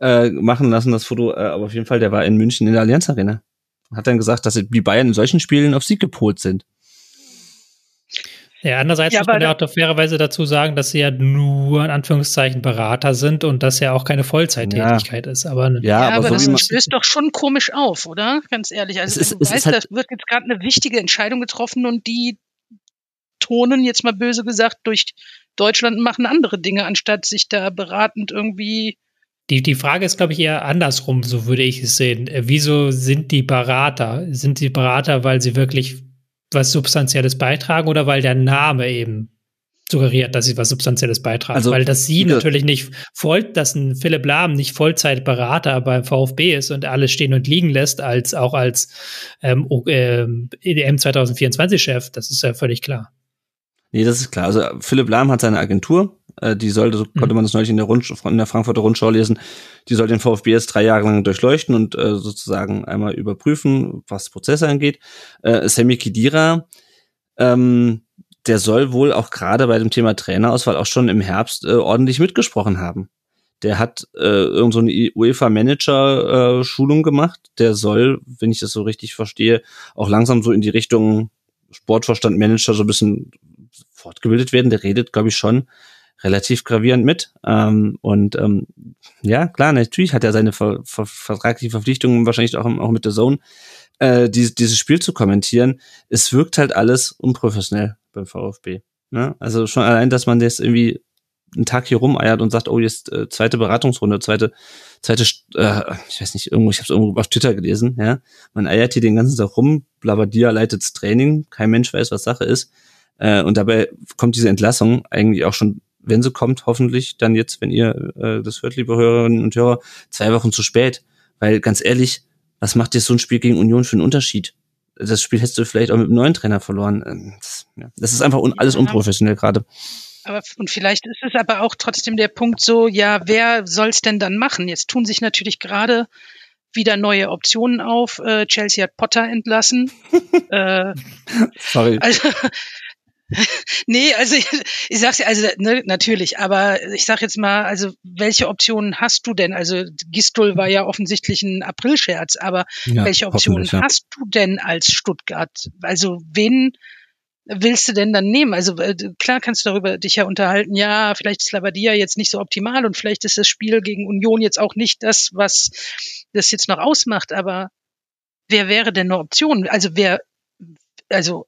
äh, machen lassen, das Foto, äh, aber auf jeden Fall, der war in München in der Allianz Arena hat dann gesagt, dass die Bayern in solchen Spielen auf Sieg gepolt sind. Ja, andererseits ja, muss man ja auch fairerweise dazu sagen, dass sie ja nur in Anführungszeichen Berater sind und das ja auch keine Vollzeittätigkeit ja. ist. Aber, ja, ja, aber, aber so das stößt doch schon komisch auf, oder? Ganz ehrlich. Also ist, du weißt, halt da wird jetzt gerade eine wichtige Entscheidung getroffen und die tonen jetzt mal böse gesagt durch Deutschland machen andere Dinge, anstatt sich da beratend irgendwie die, die Frage ist, glaube ich, eher andersrum, so würde ich es sehen. Äh, wieso sind die Berater? Sind die Berater, weil sie wirklich was Substanzielles beitragen oder weil der Name eben suggeriert, dass sie was Substanzielles beitragen? Also, weil dass sie natürlich nicht voll, dass ein Philipp Lahm nicht Vollzeitberater beim VfB ist und alles stehen und liegen lässt, als auch als ähm, ähm, EDM 2024 Chef, das ist ja völlig klar. Nee, das ist klar. Also Philipp Lahm hat seine Agentur, äh, die sollte, so mhm. konnte man das neulich in der, Rundsch in der Frankfurter Rundschau lesen, die soll den VfB jetzt drei Jahre lang durchleuchten und äh, sozusagen einmal überprüfen, was Prozesse angeht. Äh, Sammy Kidira, ähm, der soll wohl auch gerade bei dem Thema Trainerauswahl auch schon im Herbst äh, ordentlich mitgesprochen haben. Der hat äh, irgend so eine UEFA-Manager-Schulung äh, gemacht. Der soll, wenn ich das so richtig verstehe, auch langsam so in die Richtung Sportvorstand, Manager so ein bisschen fortgebildet werden. Der redet, glaube ich, schon relativ gravierend mit. Ähm, und ähm, ja, klar, natürlich hat er seine ver ver vertragliche Verpflichtungen wahrscheinlich auch, auch mit der Zone, äh, dieses, dieses Spiel zu kommentieren. Es wirkt halt alles unprofessionell beim VfB. Ne? Also schon allein, dass man jetzt irgendwie einen Tag hier rumeiert und sagt, oh, jetzt äh, zweite Beratungsrunde, zweite, zweite, äh, ich weiß nicht, irgendwo, ich habe es irgendwo auf Twitter gelesen, ja. Man eiert hier den ganzen Tag rum, Blabadia leitet's Training, kein Mensch weiß, was Sache ist. Äh, und dabei kommt diese Entlassung eigentlich auch schon, wenn sie kommt, hoffentlich dann jetzt, wenn ihr äh, das hört, liebe Hörerinnen und Hörer, zwei Wochen zu spät. Weil ganz ehrlich, was macht dir so ein Spiel gegen Union für einen Unterschied? Das Spiel hättest du vielleicht auch mit einem neuen Trainer verloren. Ähm, das, ja, das ist einfach un alles unprofessionell gerade. Aber und vielleicht ist es aber auch trotzdem der Punkt so, ja, wer soll es denn dann machen? Jetzt tun sich natürlich gerade wieder neue Optionen auf. Äh, Chelsea hat Potter entlassen. *laughs* äh, Sorry. Also *laughs* nee, also ich, ich sag's ja, also ne, natürlich, aber ich sag jetzt mal, also welche Optionen hast du denn? Also Gistol war ja offensichtlich ein Aprilscherz, aber Ja, welche Optionen ja. hast du denn als Stuttgart? Also wen willst du denn dann nehmen? Also äh, klar kannst du darüber dich ja unterhalten, ja, vielleicht ist Labadia jetzt nicht so optimal und vielleicht ist das Spiel gegen Union jetzt auch nicht das, was das jetzt noch ausmacht, aber wer wäre denn eine Option? Also wer, also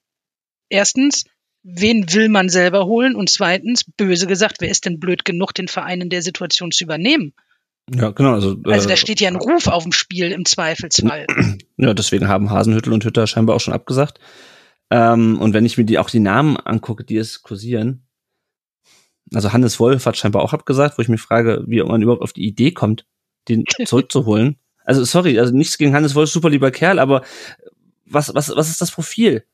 erstens, wen will man selber holen? Und zweitens, böse gesagt, wer ist denn blöd genug, den Verein in der Situation zu übernehmen? Ja, genau. Also, Also da äh, steht ja ein Ruf auf dem Spiel im Zweifelsfall. *clears throat* Ja, deswegen haben Hasenhüttel und Hütter scheinbar auch schon abgesagt. Ähm, und wenn ich mir die auch die Namen angucke, die es kursieren, also Hannes Wolf hat scheinbar auch abgesagt, wo ich mich frage, wie man überhaupt auf die Idee kommt, den *laughs* zurückzuholen. Also sorry, also nichts gegen Hannes Wolf, super lieber Kerl, aber was was was ist das Profil?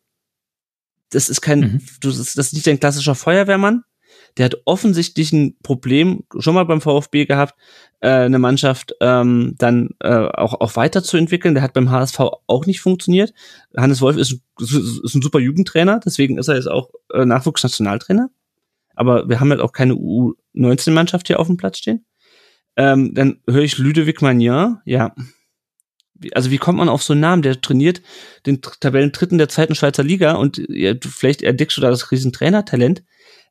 Das ist kein, Mhm. du, das ist nicht ein klassischer Feuerwehrmann. Der hat offensichtlich ein Problem schon mal beim VfB gehabt, äh, eine Mannschaft ähm, dann äh, auch, auch weiterzuentwickeln. Der hat beim HSV auch nicht funktioniert. Hannes Wolf ist, ist ein super Jugendtrainer, deswegen ist er jetzt auch äh, Nachwuchsnationaltrainer. Aber wir haben halt auch keine U19-Mannschaft hier auf dem Platz stehen. Ähm, dann höre ich Ludovic Magnin, ja. Also wie kommt man auf so einen Namen? Der trainiert den Tabellendritten der zweiten Schweizer Liga und ja, vielleicht entdeckst du da das riesen Trainertalent.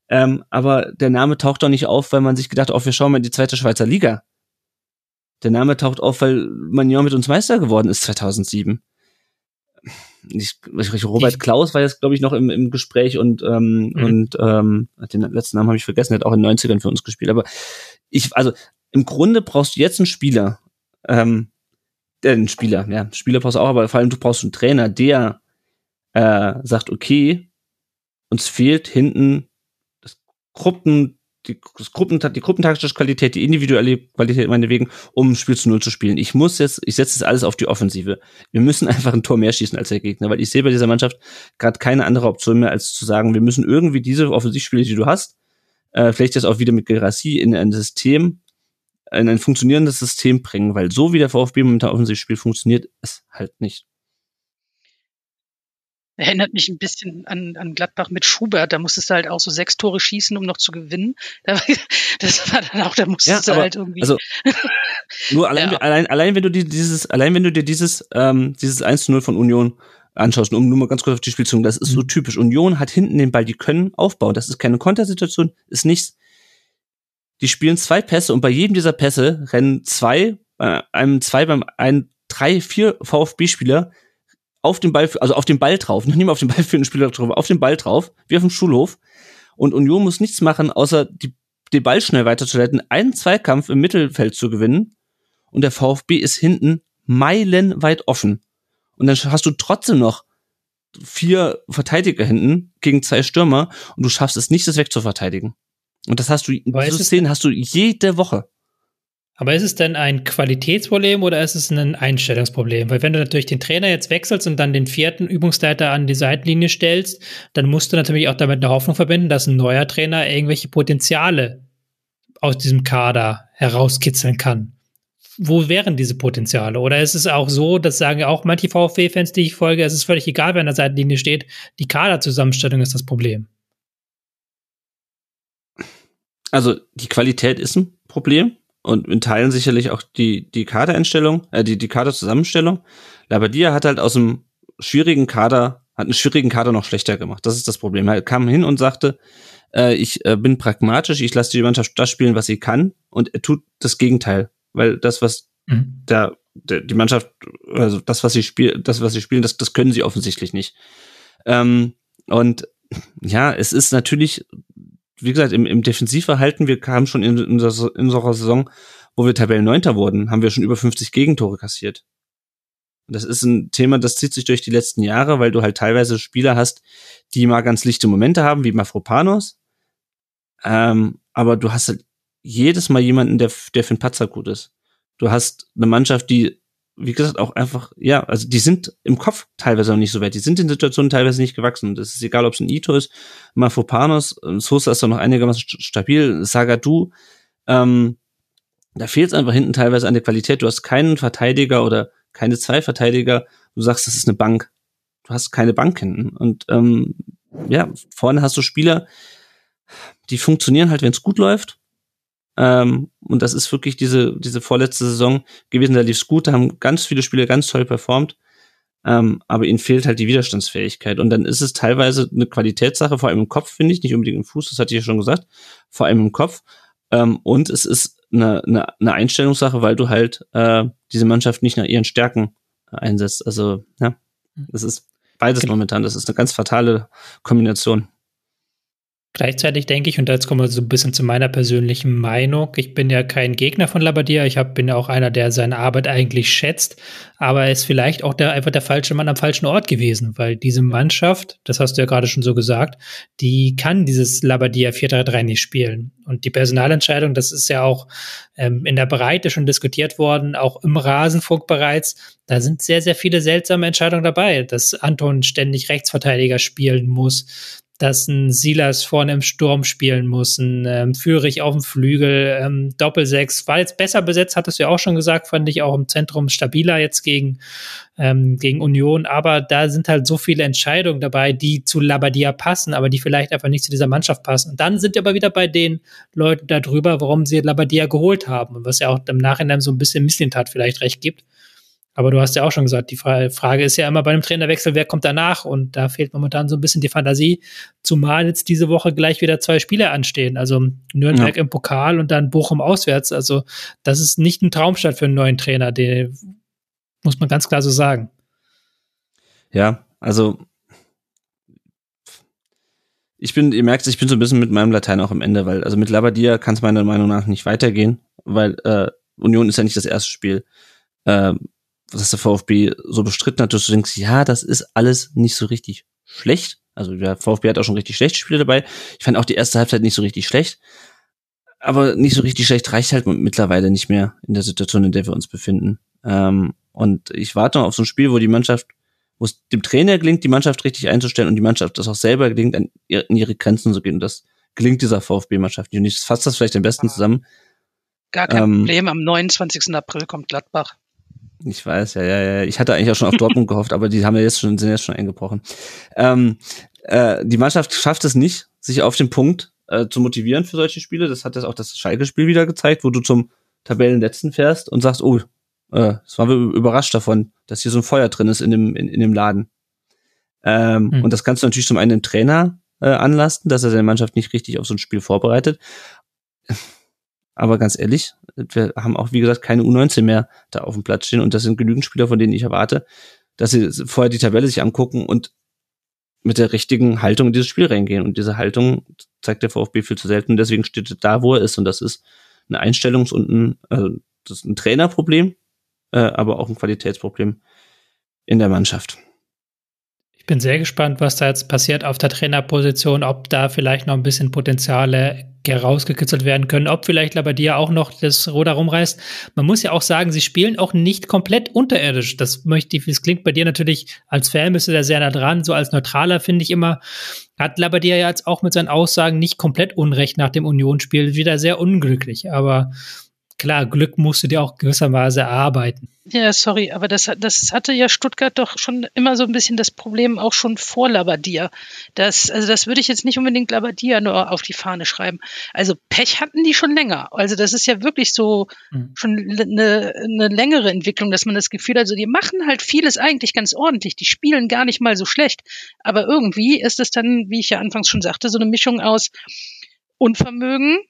Ähm, aber der Name taucht doch nicht auf, weil man sich gedacht hat, oh, wir schauen mal in die zweite Schweizer Liga. Der Name taucht auf, weil Magnon mit uns Meister geworden ist 2007. Ich, ich, Robert Ich- Klaus war jetzt, glaube ich, noch im, im Gespräch und, ähm, Mhm. und ähm, den letzten Namen habe ich vergessen, der hat auch in den 90ern für uns gespielt. Aber ich, also im Grunde brauchst du jetzt einen Spieler, ähm, äh, einen Spieler, ja, Spieler brauchst du auch, aber vor allem du brauchst einen Trainer, der äh, sagt, okay, uns fehlt hinten das Gruppen, die, das Gruppen, die gruppentaktische Qualität, die individuelle Qualität meinetwegen, um ein Spiel zu Null zu spielen. Ich muss jetzt, ich setze das alles auf die Offensive. Wir müssen *laughs* einfach ein Tor mehr schießen als der Gegner, weil ich sehe bei dieser Mannschaft gerade keine andere Option mehr, als zu sagen, wir müssen irgendwie diese Offensivspiele, die du hast, äh, vielleicht jetzt auch wieder mit Gerassi in ein System, in ein funktionierendes System bringen, weil so wie der VfB momentan offensiv spielt, funktioniert es halt nicht. Erinnert mich ein bisschen an, an Gladbach mit Schubert. Da musstest du halt auch so sechs Tore schießen, um noch zu gewinnen. Da- *laughs* Das war dann auch, da musstest du aber, halt irgendwie. also *laughs* nur allein, Ja. allein, allein wenn du dir dieses, allein wenn du dir dieses, ähm, dieses 1 zu 0 von Union anschaust, um nur mal ganz kurz auf die Spielzug, das ist so Mhm. typisch. Union hat hinten den Ball, die können aufbauen. Das ist keine Kontersituation, ist nichts. Die spielen zwei Pässe und bei jedem dieser Pässe rennen zwei, äh, einem zwei beim ein, drei, vier VfB-Spieler auf den Ball, also auf den Ball drauf, nicht mal auf den Ball führenden Spieler drauf, auf den Ball drauf, wie auf dem Schulhof. Und Union muss nichts machen, außer die, den Ball schnell weiterzuleiten, einen Zweikampf im Mittelfeld zu gewinnen. Und der VfB ist hinten meilenweit offen. Und dann hast du trotzdem noch vier Verteidiger hinten gegen zwei Stürmer und du schaffst es nicht, das wegzuverteidigen. Und das hast du, Aber es- Szenen hast du jede Woche. Aber ist es denn ein Qualitätsproblem oder ist es ein Einstellungsproblem? Weil wenn du natürlich den Trainer jetzt wechselst und dann den vierten Übungsleiter an die Seitenlinie stellst, dann musst du natürlich auch damit eine Hoffnung verbinden, dass ein neuer Trainer irgendwelche Potenziale aus diesem Kader herauskitzeln kann. Wo wären diese Potenziale? Oder ist es auch so, das sagen ja auch manche VfB-Fans, die ich folge, es ist völlig egal, wer an der Seitenlinie steht, die Kaderzusammenstellung ist das Problem. Also die Qualität ist ein Problem und in Teilen sicherlich auch die, die Kadereinstellung, äh, die, die Kaderzusammenstellung. Labadia hat halt aus einem schwierigen Kader Hat einen schwierigen Kader noch schlechter gemacht. Das ist das Problem. Er kam hin und sagte, äh, ich äh, bin pragmatisch, ich lasse die Mannschaft das spielen, was sie kann, und er tut das Gegenteil. Weil das, was mhm. der, der, die Mannschaft, also das, was sie spielen, das, was sie spielen, das, das können sie offensichtlich nicht. Ähm, und ja, es ist natürlich, wie gesagt, im, im Defensivverhalten, wir kamen schon in, in, in unserer Saison, wo wir Tabellenneunter wurden, haben wir schon über 50 Gegentore kassiert. Das ist ein Thema, das zieht sich durch die letzten Jahre, weil du halt teilweise Spieler hast, die mal ganz lichte Momente haben, wie Mafropanos. Ähm, aber du hast halt jedes Mal jemanden, der, der für einen Patzer gut ist. Du hast eine Mannschaft, die, wie gesagt, auch einfach, ja, also die sind im Kopf teilweise noch nicht so weit. Die sind in Situationen teilweise nicht gewachsen. Es ist egal, ob es ein Ito ist, Mafropanos, Sosa ist doch noch einigermaßen stabil, Sagadu, ähm, da fehlt es einfach hinten teilweise an der Qualität. Du hast keinen Verteidiger oder keine zwei Verteidiger. Du sagst, das ist eine Bank. Du hast keine Bank hinten. Und ähm, ja, vorne hast du Spieler, die funktionieren halt, wenn es gut läuft. Ähm, und das ist wirklich diese, diese vorletzte Saison gewesen, da lief's gut, da haben ganz viele Spieler ganz toll performt. Ähm, aber ihnen fehlt halt die Widerstandsfähigkeit. Und dann ist es teilweise eine Qualitätssache, vor allem im Kopf, finde ich, nicht unbedingt im Fuß, das hatte ich ja schon gesagt, vor allem im Kopf. Ähm, und es ist eine, eine, eine Einstellungssache, weil du halt äh, diese Mannschaft nicht nach ihren Stärken einsetzt. Also, ja, das ist beides momentan. Das ist eine ganz fatale Kombination. Gleichzeitig denke ich, und jetzt kommen wir so ein bisschen zu meiner persönlichen Meinung, ich bin ja kein Gegner von Labadia, ich hab, bin ja auch einer, der seine Arbeit eigentlich schätzt, aber er ist vielleicht auch der, einfach der falsche Mann am falschen Ort gewesen, weil diese Mannschaft, das hast du ja gerade schon so gesagt, die kann dieses Labadia 4-3-3 nicht spielen. Und die Personalentscheidung, das ist ja auch ähm, in der Breite schon diskutiert worden, auch im Rasenfunk bereits, da sind sehr, sehr viele seltsame Entscheidungen dabei, dass Anton ständig Rechtsverteidiger spielen muss, dass ein Silas vorne im Sturm spielen muss, ein ähm, Führich auf dem Flügel, ähm, Doppelsechs, war jetzt besser besetzt, hattest du ja auch schon gesagt, fand ich auch im Zentrum stabiler jetzt gegen, ähm, gegen Union, aber da sind halt so viele Entscheidungen dabei, die zu Labadia passen, aber die vielleicht einfach nicht zu dieser Mannschaft passen. Und dann sind wir aber wieder bei den Leuten darüber, warum sie Labadia geholt haben und was ja auch im Nachhinein so ein bisschen Misslintat vielleicht recht gibt. Aber du hast ja auch schon gesagt, die Frage ist ja immer bei einem Trainerwechsel, wer kommt danach? Und da fehlt momentan so ein bisschen die Fantasie, zumal jetzt diese Woche gleich wieder zwei Spiele anstehen. Also Nürnberg ja. im Pokal und dann Bochum auswärts. Also das ist nicht ein Traumstart für einen neuen Trainer, den muss man ganz klar so sagen. Ja, also ich bin, ihr merkt, ich bin so ein bisschen mit meinem Latein auch am Ende, weil also mit Labadia kann es meiner Meinung nach nicht weitergehen, weil äh, Union ist ja nicht das erste Spiel. Äh, dass der VfB so bestritten hat, dass du denkst, ja, das ist alles nicht so richtig schlecht. Also der VfB hat auch schon richtig schlechte Spiele dabei. Ich fand auch die erste Halbzeit nicht so richtig schlecht. Aber nicht so richtig schlecht reicht halt mittlerweile nicht mehr in der Situation, in der wir uns befinden. Ähm, und ich warte noch auf so ein Spiel, wo die Mannschaft, wo es dem Trainer gelingt, die Mannschaft richtig einzustellen und die Mannschaft das auch selber gelingt, an ihre Grenzen zu gehen. Und das gelingt dieser VfB-Mannschaft nicht. Und ich fasse das vielleicht am besten zusammen. Gar kein ähm, Problem. Am 29. April kommt Gladbach. Ich weiß, ja, ja, ja. Ich hatte eigentlich auch schon auf Dortmund gehofft, aber die haben ja jetzt schon, sind jetzt schon eingebrochen. Ähm, äh, die Mannschaft schafft es nicht, sich auf den Punkt äh, zu motivieren für solche Spiele. Das hat jetzt auch das Schalke-Spiel wieder gezeigt, wo du zum Tabellenletzten fährst und sagst, oh, äh, das waren wir überrascht davon, dass hier so ein Feuer drin ist in dem, in, in dem Laden. Ähm, mhm. Und das kannst du natürlich zum einen dem Trainer äh, anlasten, dass er seine Mannschaft nicht richtig auf so ein Spiel vorbereitet. Aber ganz ehrlich, wir haben auch, wie gesagt, keine U19 mehr da auf dem Platz stehen und das sind genügend Spieler, von denen ich erwarte, dass sie vorher die Tabelle sich angucken und mit der richtigen Haltung in dieses Spiel reingehen. Und diese Haltung zeigt der VfB viel zu selten. Deswegen steht er da, wo er ist. Und das ist ein Einstellungs- und ein, also das ist ein Trainerproblem, äh, aber auch ein Qualitätsproblem in der Mannschaft. Ich bin sehr gespannt, was da jetzt passiert auf der Trainerposition, ob da vielleicht noch ein bisschen Potenziale herausgekitzelt werden können, ob vielleicht Labadia auch noch das Ruder rumreißt. Man muss ja auch sagen, sie spielen auch nicht komplett unterirdisch. Das möchte ich, es klingt bei dir natürlich als Fan bist du da sehr nah dran, so als Neutraler finde ich immer, hat Labadia ja jetzt auch mit seinen Aussagen nicht komplett Unrecht nach dem Unionsspiel, wieder sehr unglücklich, aber klar, Glück musst du dir auch gewissermaßen erarbeiten. Ja, sorry, aber das, das hatte ja Stuttgart doch schon immer so ein bisschen das Problem auch schon vor Labadia. Das, also das würde ich jetzt nicht unbedingt Labadia nur auf die Fahne schreiben. Also Pech hatten die schon länger. Also das ist ja wirklich so mhm. schon eine, eine längere Entwicklung, dass man das Gefühl hat, also die machen halt vieles eigentlich ganz ordentlich. Die spielen gar nicht mal so schlecht. Aber irgendwie ist es dann, wie ich ja anfangs schon sagte, so eine Mischung aus Unvermögen,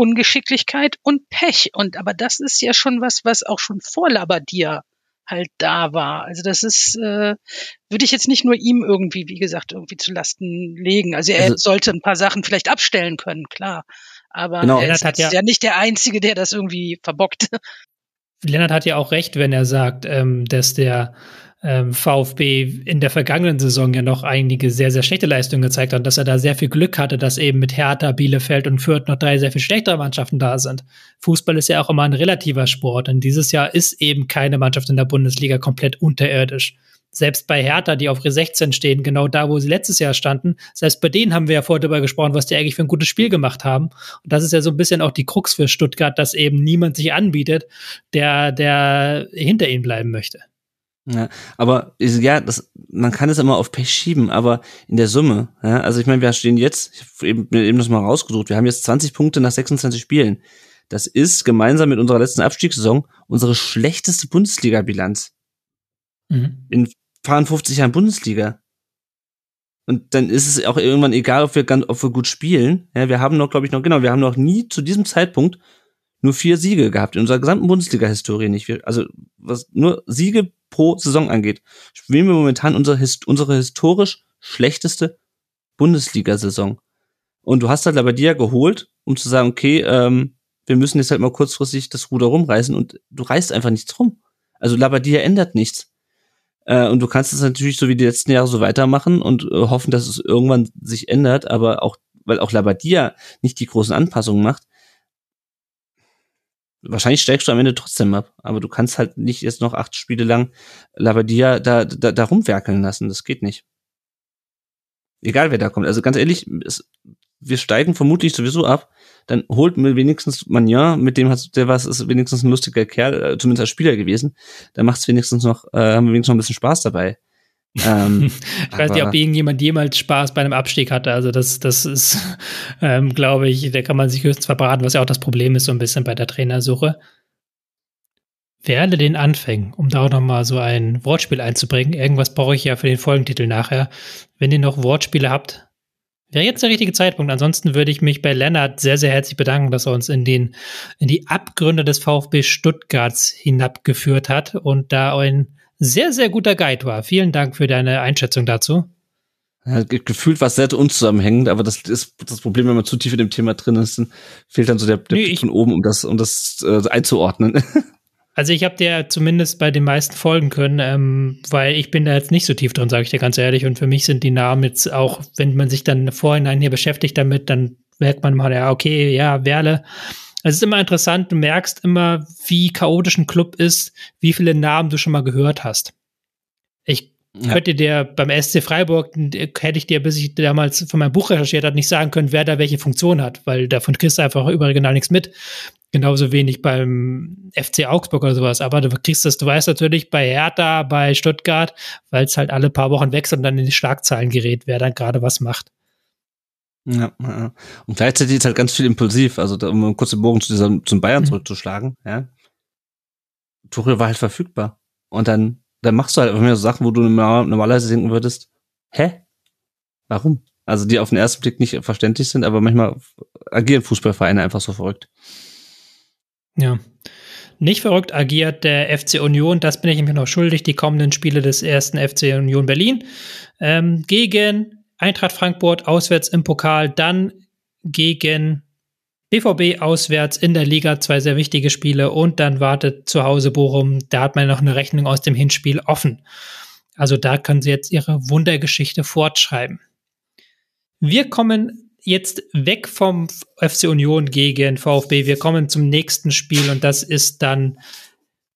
Ungeschicklichkeit und Pech. Und aber das ist ja schon was, was auch schon vor Labadia halt da war. Also das ist, äh, würde ich jetzt nicht nur ihm irgendwie, wie gesagt, irgendwie zu Lasten legen. Also er also, sollte ein paar Sachen vielleicht abstellen können, klar. Aber genau. er ist, hat ja, ja nicht der Einzige, der das irgendwie verbockt. Lennart hat ja auch recht, wenn er sagt, ähm, dass der ähm, VfB in der vergangenen Saison ja noch einige sehr, sehr schlechte Leistungen gezeigt hat, dass er da sehr viel Glück hatte, dass eben mit Hertha, Bielefeld und Fürth noch drei sehr viel schlechtere Mannschaften da sind. Fußball ist ja auch immer ein relativer Sport und dieses Jahr ist eben keine Mannschaft in der Bundesliga komplett unterirdisch. Selbst bei Hertha, die auf Re 16 stehen, genau da, wo sie letztes Jahr standen, selbst bei denen haben wir ja vorher darüber gesprochen, was die eigentlich für ein gutes Spiel gemacht haben. Und das ist ja so ein bisschen auch die Krux für Stuttgart, dass eben niemand sich anbietet, der, der hinter ihnen bleiben möchte. Ja, aber ja, das, man kann es immer auf Pech schieben, aber in der Summe, ja, also ich meine, wir stehen jetzt, ich habe eben, eben das mal rausgesucht, wir haben jetzt 20 Punkte nach 26 Spielen. Das ist gemeinsam mit unserer letzten Abstiegssaison unsere schlechteste Bundesliga-Bilanz. Mhm. In 52 Jahren Bundesliga. Und dann ist es auch irgendwann egal, ob wir, ganz, ob wir gut spielen. Ja, wir haben noch, glaube ich, noch, genau, wir haben noch nie zu diesem Zeitpunkt nur vier Siege gehabt in unserer gesamten Bundesliga-Historie nicht. Also was nur Siege pro Saison angeht, spielen wir momentan unsere, unsere historisch schlechteste Bundesliga-Saison. Und du hast halt aber dir geholt, um zu sagen, okay, ähm, wir müssen jetzt halt mal kurzfristig das Ruder rumreißen und du reißt einfach nichts rum. Also Labadia ändert nichts. Äh, und du kannst es natürlich so wie die letzten Jahre so weitermachen und äh, hoffen, dass es irgendwann sich ändert, aber auch, weil auch Labadia nicht die großen Anpassungen macht, wahrscheinlich steigst du am Ende trotzdem ab, aber du kannst halt nicht jetzt noch acht Spiele lang Labadia da, da, da rumwerkeln lassen. Das geht nicht. Egal wer da kommt. Also ganz ehrlich, es, wir steigen vermutlich sowieso ab. Dann holt mir wenigstens Magnan, mit dem hat der was ist wenigstens ein lustiger Kerl, äh, zumindest als Spieler gewesen. Da macht es wenigstens noch, äh, haben wir wenigstens noch ein bisschen Spaß dabei. Ähm, *laughs* ich weiß nicht, ob irgendjemand jemals Spaß bei einem Abstieg hatte. Also das, das ist, *laughs* ähm, glaube ich, da kann man sich höchstens verbraten, was ja auch das Problem ist so ein bisschen bei der Trainersuche. Wer alle den anfängt, um da auch noch mal so ein Wortspiel einzubringen, irgendwas brauche ich ja für den Folgentitel nachher. Wenn ihr noch Wortspiele habt, wäre jetzt der richtige Zeitpunkt. Ansonsten würde ich mich bei Lennart sehr, sehr herzlich bedanken, dass er uns in den, in die Abgründe des VfB Stuttgarts hinabgeführt hat und da ein sehr, sehr guter Guide war. Vielen Dank für deine Einschätzung dazu. Ja, gefühlt war es sehr unzusammenhängend, aber das ist das Problem, wenn man zu tief in dem Thema drin ist, dann fehlt dann so der, der nee, Blick von oben, um das, um das äh, einzuordnen. *laughs* Also ich habe dir zumindest bei den meisten folgen können, ähm, weil ich bin da jetzt nicht so tief drin, sage ich dir ganz ehrlich. Und für mich sind die Namen jetzt auch, wenn man sich dann vorhinein hier beschäftigt damit, dann merkt man mal, ja, okay, ja, Werle es ist immer interessant, du merkst immer, wie chaotisch ein Club ist, wie viele Namen du schon mal gehört hast. Ich ja. könnte dir beim SC Freiburg, hätte ich dir, bis ich damals von meinem Buch recherchiert habe, nicht sagen können, wer da welche Funktion hat, weil davon kriegst du einfach überregional nichts mit. Genauso wenig beim FC Augsburg oder sowas. Aber du kriegst das, du weißt natürlich bei Hertha, bei Stuttgart, weil es halt alle paar Wochen wechselt und dann in die Schlagzeilen gerät, wer dann gerade was macht. Ja, ja. Und gleichzeitig ist halt ganz viel impulsiv, also da, um kurz den Bogen zu dieser, zum Bayern mhm. zurückzuschlagen, ja. Tuchel war halt verfügbar. Und dann, dann machst du halt immer so Sachen, wo du normalerweise denken würdest, hä? Warum? Also die auf den ersten Blick nicht verständlich sind, aber manchmal agieren Fußballvereine einfach so verrückt. Ja. Nicht verrückt agiert der FC Union, das bin ich mir noch schuldig, die kommenden Spiele des ersten FC Union Berlin ähm, gegen Eintracht Frankfurt auswärts im Pokal, dann gegen BVB auswärts in der Liga zwei sehr wichtige Spiele und dann wartet zu Hause Bochum. Da hat man noch eine Rechnung aus dem Hinspiel offen. Also da können sie jetzt ihre Wundergeschichte fortschreiben. Wir kommen jetzt weg vom FC Union gegen VfB. Wir kommen zum nächsten Spiel und das ist dann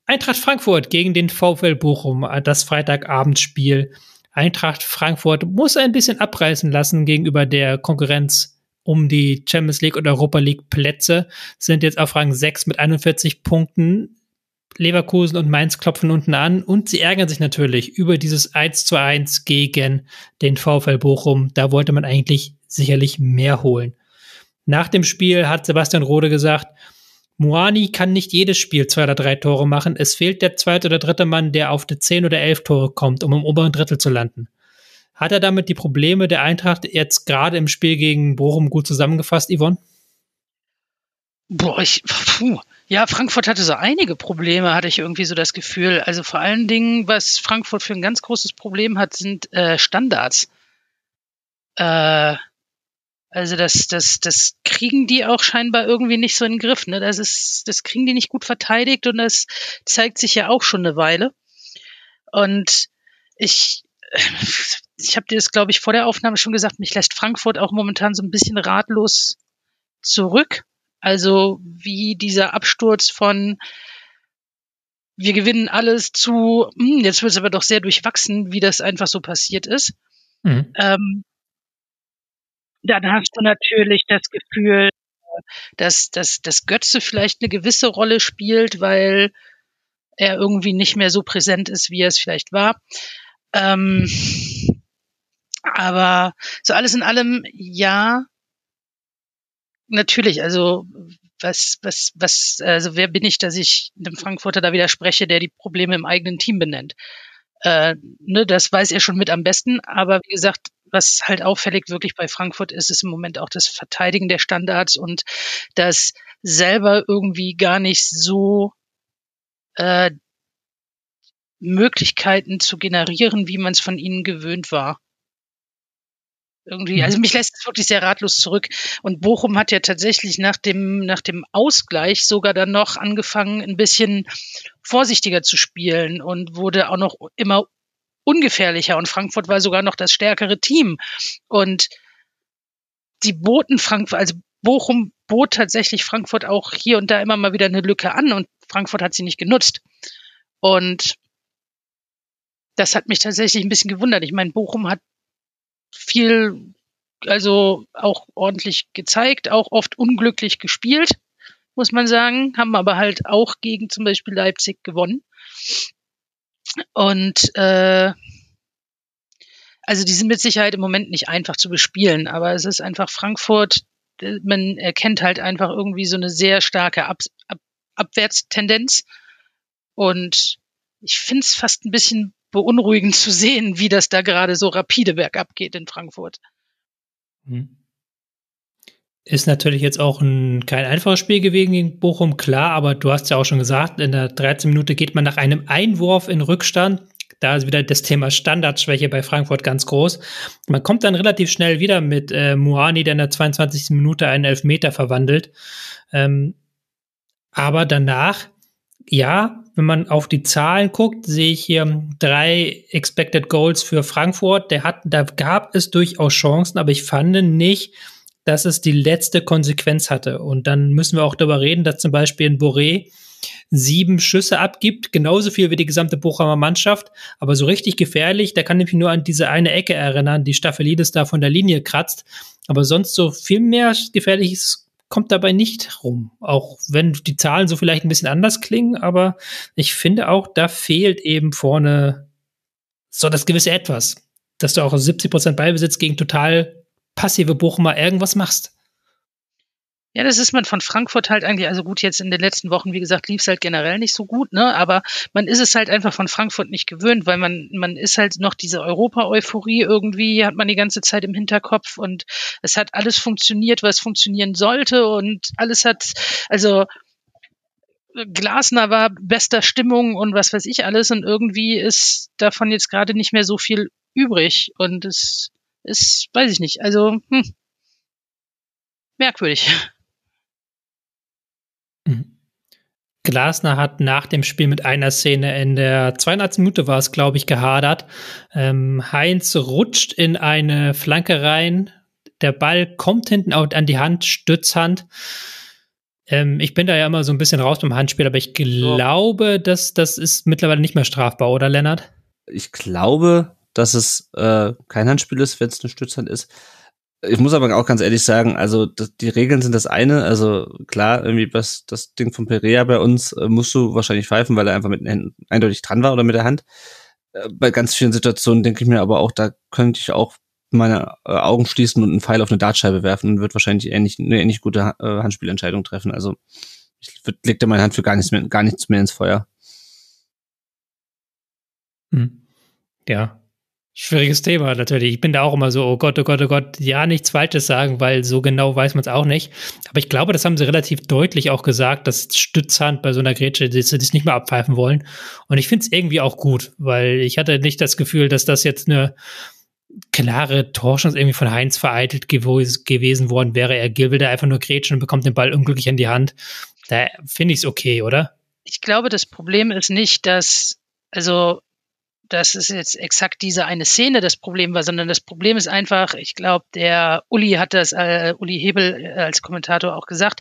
Eintracht Frankfurt gegen den VfL Bochum, das Freitagabendspiel. Eintracht Frankfurt muss ein bisschen abreißen lassen gegenüber der Konkurrenz um die Champions League und Europa League Plätze, sind jetzt auf Rang 6 mit 41 Punkten. Leverkusen und Mainz klopfen unten an und sie ärgern sich natürlich über dieses 1 zu 1 gegen den VfL Bochum. Da wollte man eigentlich sicherlich mehr holen. Nach dem Spiel hat Sebastian Rode gesagt, Moani kann nicht jedes Spiel zwei oder drei Tore machen. Es fehlt der zweite oder dritte Mann, der auf die zehn oder elf Tore kommt, um im oberen Drittel zu landen. Hat er damit die Probleme der Eintracht jetzt gerade im Spiel gegen Bochum gut zusammengefasst, Yvonne? Boah, ich, puh. Ja, Frankfurt hatte so einige Probleme, hatte ich irgendwie so das Gefühl. Also vor allen Dingen, was Frankfurt für ein ganz großes Problem hat, sind äh, Standards. Äh, also das, das, das kriegen die auch scheinbar irgendwie nicht so in den Griff. Ne? Das ist, das kriegen die nicht gut verteidigt und das zeigt sich ja auch schon eine Weile. Und ich, ich habe dir das, glaube ich, vor der Aufnahme schon gesagt, mich lässt Frankfurt auch momentan so ein bisschen ratlos zurück. Also wie dieser Absturz von wir gewinnen alles zu, hm, jetzt wird es aber doch sehr durchwachsen, wie das einfach so passiert ist. Mhm. Ähm, dann hast du natürlich das Gefühl, dass, dass, dass Götze vielleicht eine gewisse Rolle spielt, weil er irgendwie nicht mehr so präsent ist, wie er es vielleicht war. Ähm, aber so alles in allem, ja, natürlich, also was, was, was, also wer bin ich, dass ich dem Frankfurter da widerspreche, der die Probleme im eigenen Team benennt? Äh, ne, das weiß er schon mit am besten, aber wie gesagt, was halt auffällig wirklich bei Frankfurt ist, ist im Moment auch das Verteidigen der Standards und das selber irgendwie gar nicht so äh, Möglichkeiten zu generieren, wie man es von ihnen gewöhnt war. Irgendwie, also mhm. mich lässt es wirklich sehr ratlos zurück. Und Bochum hat ja tatsächlich nach dem, nach dem Ausgleich sogar dann noch angefangen, ein bisschen vorsichtiger zu spielen und wurde auch noch immer ungefährlicher und Frankfurt war sogar noch das stärkere Team. Und die boten Frankfurt, also Bochum bot tatsächlich Frankfurt auch hier und da immer mal wieder eine Lücke an und Frankfurt hat sie nicht genutzt. Und das hat mich tatsächlich ein bisschen gewundert. Ich meine, Bochum hat viel, also auch ordentlich gezeigt, auch oft unglücklich gespielt, muss man sagen, haben aber halt auch gegen zum Beispiel Leipzig gewonnen. Und äh, also die sind mit Sicherheit im Moment nicht einfach zu bespielen, aber es ist einfach Frankfurt, äh, man erkennt halt einfach irgendwie so eine sehr starke Ab Ab Abwärtstendenz. Und ich finde es fast ein bisschen beunruhigend zu sehen, wie das da gerade so rapide bergab geht in Frankfurt. Hm. Ist natürlich jetzt auch ein, kein einfaches Spiel gewesen gegen Bochum, klar, aber du hast ja auch schon gesagt, in der 13 Minute geht man nach einem Einwurf in Rückstand. Da ist wieder das Thema Standardschwäche bei Frankfurt ganz groß. Man kommt dann relativ schnell wieder mit äh, Muani, der in der 22. Minute einen Elfmeter verwandelt. Ähm, aber danach, ja, wenn man auf die Zahlen guckt, sehe ich hier drei Expected Goals für Frankfurt. Der hat, da gab es durchaus Chancen, aber ich fand nicht, dass es die letzte Konsequenz hatte. Und dann müssen wir auch darüber reden, dass zum Beispiel in Boré sieben Schüsse abgibt, genauso viel wie die gesamte Bochumer Mannschaft, aber so richtig gefährlich, da kann ich mich nur an diese eine Ecke erinnern, die Staphylidis da von der Linie kratzt, aber sonst so viel mehr gefährliches kommt dabei nicht rum, auch wenn die Zahlen so vielleicht ein bisschen anders klingen, aber ich finde auch, da fehlt eben vorne so das gewisse Etwas, dass du auch 70 Prozent Ballbesitz gegen total passive Bochumer irgendwas machst. Ja, das ist man von Frankfurt halt eigentlich, also gut, jetzt in den letzten Wochen, wie gesagt, lief es halt generell nicht so gut, ne? Aber man ist es halt einfach von Frankfurt nicht gewöhnt, weil man, man ist halt noch diese Europa-Euphorie irgendwie, hat man die ganze Zeit im Hinterkopf und es hat alles funktioniert, was funktionieren sollte und alles hat, also Glasner war bester Stimmung und was weiß ich alles und irgendwie ist davon jetzt gerade nicht mehr so viel übrig und es ist, weiß ich nicht, also hm, merkwürdig. Mhm. Glasner hat nach dem Spiel mit einer Szene in der 200. Minute war es, glaube ich, gehadert. Ähm, Heinz rutscht in eine Flanke rein. Der Ball kommt hinten an die Hand, Stützhand. Ähm, ich bin da ja immer so ein bisschen raus beim Handspiel, aber ich glaube, so. dass das ist mittlerweile nicht mehr strafbar, oder Lennart? Ich glaube, dass es äh, kein Handspiel ist, wenn es eine Stützhand ist. ich muss aber auch ganz ehrlich sagen, also das, die Regeln sind das eine. Also klar, irgendwie was das Ding von Perea bei uns äh, musst du wahrscheinlich pfeifen, weil er einfach mit den Händen eindeutig dran war oder mit der Hand. Äh, bei ganz vielen Situationen denke ich mir aber auch, da könnte ich auch meine äh, Augen schließen und einen Pfeil auf eine Dartscheibe werfen und wird wahrscheinlich ähnlich, eine ähnlich gute äh, Handspielentscheidung treffen. Also ich leg da meine Hand für gar nichts mehr, gar nichts mehr ins Feuer. Hm. Ja, Schwieriges Thema natürlich. Ich bin da auch immer so, oh Gott, oh Gott, oh Gott, ja, nichts Falsches sagen, weil so genau weiß man es auch nicht. Aber ich glaube, das haben sie relativ deutlich auch gesagt, dass Stützhand bei so einer Grätsche, dass sie das nicht mehr abpfeifen wollen. Und ich finde es irgendwie auch gut, weil ich hatte nicht das Gefühl, dass das jetzt eine klare Torchance irgendwie von Heinz vereitelt gewesen worden wäre. Er will da einfach nur grätschen und bekommt den Ball unglücklich in die Hand. Da finde ich es okay, oder? Ich glaube, das Problem ist nicht, dass, also dass es jetzt exakt diese eine Szene das Problem war, sondern das Problem ist einfach, ich glaube, der Uli hat das, äh, Uli Hebel äh, als Kommentator auch gesagt,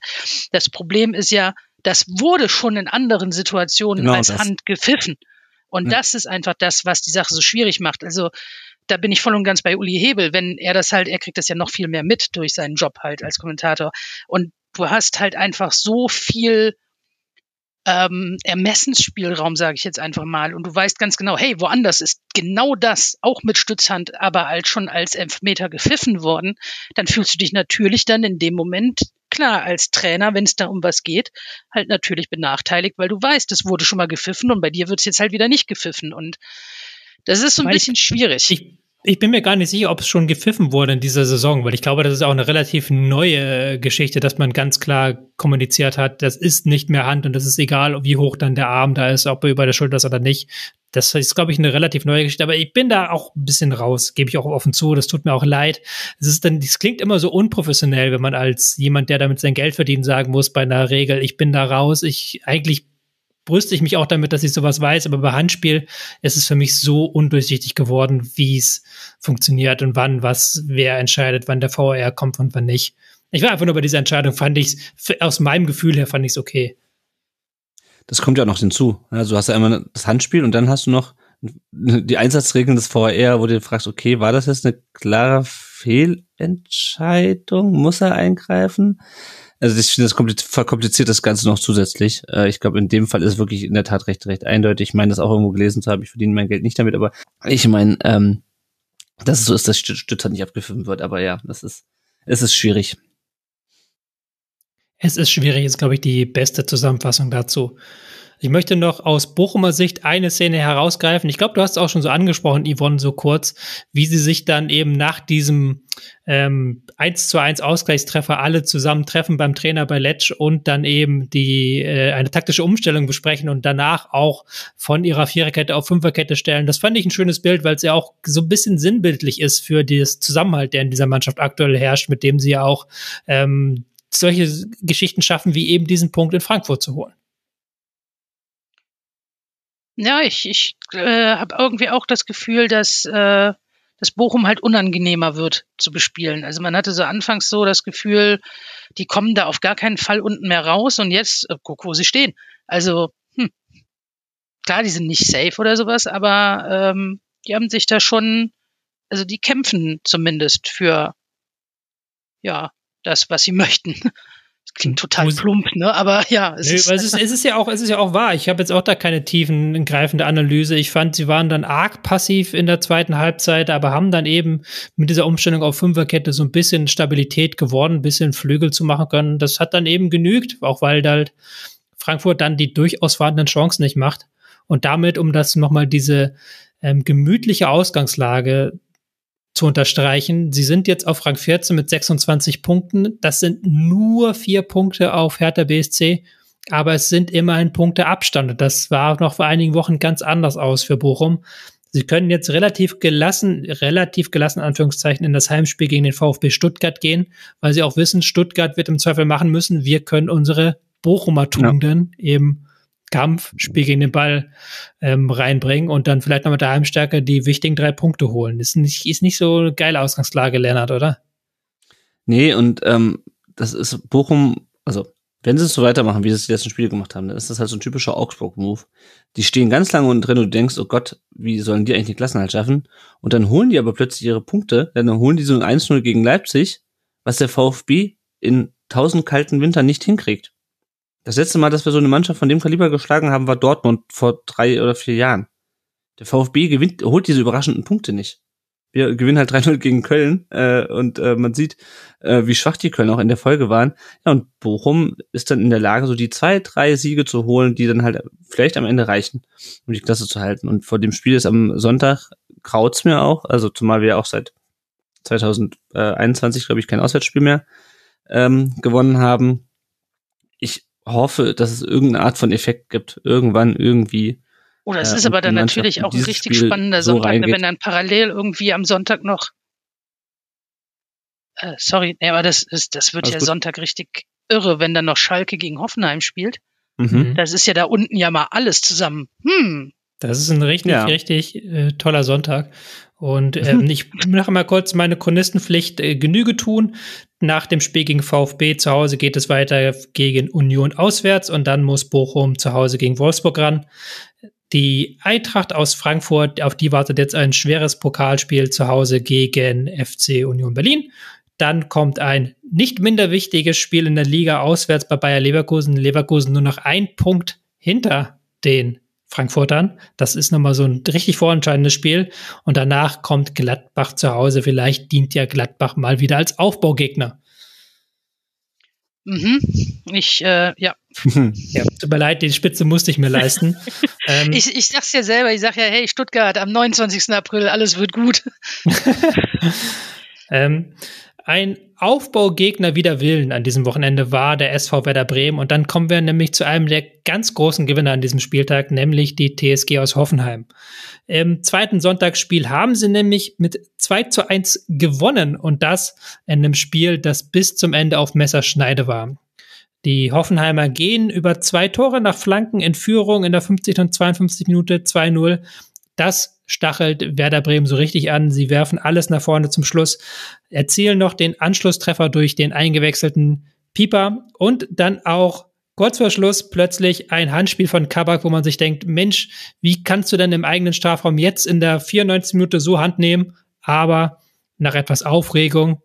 das Problem ist ja, das wurde schon in anderen Situationen genau als das. Hand gepfiffen. Und ja. das ist einfach das, was die Sache so schwierig macht. Also da bin ich voll und ganz bei Uli Hebel, wenn er das halt, er kriegt das ja noch viel mehr mit durch seinen Job halt als Kommentator. Und du hast halt einfach so viel ähm, Ermessensspielraum, sage ich jetzt einfach mal. Und du weißt ganz genau, hey, woanders ist genau das, auch mit Stützhand, aber als schon als Elfmeter gepfiffen worden, dann fühlst du dich natürlich dann in dem Moment, klar, als Trainer, wenn es da um was geht, halt natürlich benachteiligt, weil du weißt, es wurde schon mal gepfiffen und bei dir wird es jetzt halt wieder nicht gepfiffen. Und das ist so ein bisschen schwierig. Ich, ich bin mir gar nicht sicher, ob es schon gepfiffen wurde in dieser Saison, weil ich glaube, das ist auch eine relativ neue Geschichte, dass man ganz klar kommuniziert hat, das ist nicht mehr Hand und das ist egal, wie hoch dann der Arm da ist, ob er über der Schulter ist oder nicht. Das ist, glaube ich, eine relativ neue Geschichte, aber ich bin da auch ein bisschen raus, gebe ich auch offen zu, das tut mir auch leid. Es ist dann, das klingt immer so unprofessionell, wenn man als jemand, der damit sein Geld verdient, sagen muss bei einer Regel, ich bin da raus, ich eigentlich brüste ich mich auch damit, dass ich sowas weiß, aber bei Handspiel ist es für mich so undurchsichtig geworden, wie es funktioniert und wann was, wer entscheidet, wann der VR kommt und wann nicht. Ich war einfach nur bei dieser Entscheidung, fand ich aus meinem Gefühl her fand ich es okay. Das kommt ja noch hinzu. Also du hast ja einmal das Handspiel und dann hast du noch die Einsatzregeln des VR, wo du fragst, okay, war das jetzt eine klare Fehlentscheidung? Muss er eingreifen? Also ich finde, das verkompliziert das Ganze noch zusätzlich. Äh, ich glaube, in dem Fall ist wirklich in der Tat recht, recht eindeutig. Ich meine, das auch irgendwo gelesen zu haben. Ich verdiene mein Geld nicht damit, aber ich meine, ähm, dass es so ist, dass Stützer nicht abgefilmt wird. Aber ja, das ist, es ist schwierig. Es ist schwierig, ist, glaube ich, die beste Zusammenfassung dazu. Ich möchte noch aus Bochumer Sicht eine Szene herausgreifen. Ich glaube, du hast es auch schon so angesprochen, Yvonne, so kurz, wie sie sich dann eben nach diesem ähm, 1 zu 1 Ausgleichstreffer alle zusammen treffen beim Trainer bei Letsch und dann eben die äh, eine taktische Umstellung besprechen und danach auch von ihrer Viererkette auf Fünferkette stellen. Das fand ich ein schönes Bild, weil es ja auch so ein bisschen sinnbildlich ist für das Zusammenhalt, der in dieser Mannschaft aktuell herrscht, mit dem sie ja auch ähm, solche Geschichten schaffen, wie eben diesen Punkt in Frankfurt zu holen. Ja, ich, ich äh, habe irgendwie auch das Gefühl, dass, äh, dass Bochum halt unangenehmer wird zu bespielen. Also man hatte so anfangs so das Gefühl, die kommen da auf gar keinen Fall unten mehr raus und jetzt, äh, guck, wo sie stehen. Also, hm, klar, die sind nicht safe oder sowas, aber ähm, die haben sich da schon, also die kämpfen zumindest für ja, das, was sie *laughs* möchten klingt total plump, ne? Aber ja, es, Nö, ist, es, ist, es ist ja auch, es ist ja auch wahr. Ich habe jetzt auch da keine tiefen greifende Analyse. Ich fand, sie waren dann arg passiv in der zweiten Halbzeit, aber haben dann eben mit dieser Umstellung auf Fünferkette so ein bisschen Stabilität geworden, ein bisschen Flügel zu machen können. Das hat dann eben genügt, auch weil halt Frankfurt dann die durchaus vorhandenen Chancen nicht macht. Und damit, um das nochmal diese ähm, gemütliche Ausgangslage zu unterstreichen. Sie sind jetzt auf Rang 14 mit 26 Punkten. Das sind nur vier Punkte auf Hertha BSC, aber es sind immerhin Punkte Abstand. das war noch vor einigen Wochen ganz anders aus für Bochum. Sie können jetzt relativ gelassen, relativ gelassen Anführungszeichen in das Heimspiel gegen den VfB Stuttgart gehen, weil sie auch wissen, Stuttgart wird im Zweifel machen müssen. Wir können unsere Bochumer Tugenden ja. eben Kampf, Spiel gegen den Ball ähm, reinbringen und dann vielleicht noch mit der Heimstärke die wichtigen drei Punkte holen. Ist nicht, ist nicht so eine geile Ausgangslage, Lennart, oder? Nee, und ähm, das ist Bochum, also wenn sie es so weitermachen, wie sie es die letzten Spiele gemacht haben, dann ist das halt so ein typischer Augsburg-Move. Die stehen ganz lange unten drin und du denkst, oh Gott, wie sollen die eigentlich den Klassenhalt schaffen? Und dann holen die aber plötzlich ihre Punkte, dann holen die so ein 1-0 gegen Leipzig, was der VfB in tausend kalten Wintern nicht hinkriegt. Das letzte Mal, dass wir so eine Mannschaft von dem Kaliber geschlagen haben, war Dortmund vor drei oder vier Jahren. Der VfB gewinnt, holt diese überraschenden Punkte nicht. Wir gewinnen halt 3-0 gegen Köln äh, und äh, man sieht, äh, wie schwach die Köln auch in der Folge waren. Ja, und Bochum ist dann in der Lage, so die zwei, drei Siege zu holen, die dann halt vielleicht am Ende reichen, um die Klasse zu halten. Und vor dem Spiel ist am Sonntag kraut's mir auch, also zumal wir auch seit 2021, glaube ich, kein Auswärtsspiel mehr ähm, gewonnen haben. Ich hoffe, dass es irgendeine Art von Effekt gibt, irgendwann, irgendwie. Oder es äh, ist aber dann natürlich auch ein richtig Spiel spannender so Sonntag, reingeht. wenn dann parallel irgendwie am Sonntag noch äh, sorry, nee, aber das ist, das wird Alles ja gut. Sonntag richtig irre, wenn dann noch Schalke gegen Hoffenheim spielt. Mhm. Das ist ja da unten ja mal alles zusammen. Hm. Das ist ein richtig, ja. richtig äh, toller Sonntag. Und *laughs* ähm, ich mache mal kurz meine Chronistenpflicht äh, Genüge tun. Nach dem Spiel gegen VfB zu Hause geht es weiter gegen Union auswärts und dann muss Bochum zu Hause gegen Wolfsburg ran. Die Eintracht aus Frankfurt, auf die wartet jetzt ein schweres Pokalspiel zu Hause gegen FC Union Berlin. Dann kommt ein nicht minder wichtiges Spiel in der Liga auswärts bei Bayer Leverkusen. Leverkusen nur noch ein Punkt hinter den Frankfurtern. Das ist nochmal so ein richtig vorentscheidendes Spiel. Und danach kommt Gladbach zu Hause. Vielleicht dient ja Gladbach mal wieder als Aufbaugegner. Mhm. Ich, äh, ja. *laughs* ja. Tut mir leid, die Spitze musste ich mir leisten. *laughs* ähm, ich, ich sag's ja selber, ich sag ja, hey, Stuttgart, am 29. April, alles wird gut. *laughs* ähm, ein Aufbaugegner wider Willen an diesem Wochenende war der SV Werder Bremen. Und dann kommen wir nämlich zu einem der ganz großen Gewinner an diesem Spieltag, nämlich die TSG aus Hoffenheim. Im zweiten Sonntagsspiel haben sie nämlich mit 2 zu 1 gewonnen und das in einem Spiel, das bis zum Ende auf Messerschneide war. Die Hoffenheimer gehen über zwei Tore nach Flanken in Führung in der 50. und 52 Minute 2-0. Das stachelt Werder Bremen so richtig an. Sie werfen alles nach vorne zum Schluss, erzielen noch den Anschlusstreffer durch den eingewechselten Pieper und dann auch kurz vor Schluss plötzlich ein Handspiel von Kabak, wo man sich denkt, Mensch, wie kannst du denn im eigenen Strafraum jetzt in der 94 Minute so Hand nehmen? Aber nach etwas Aufregung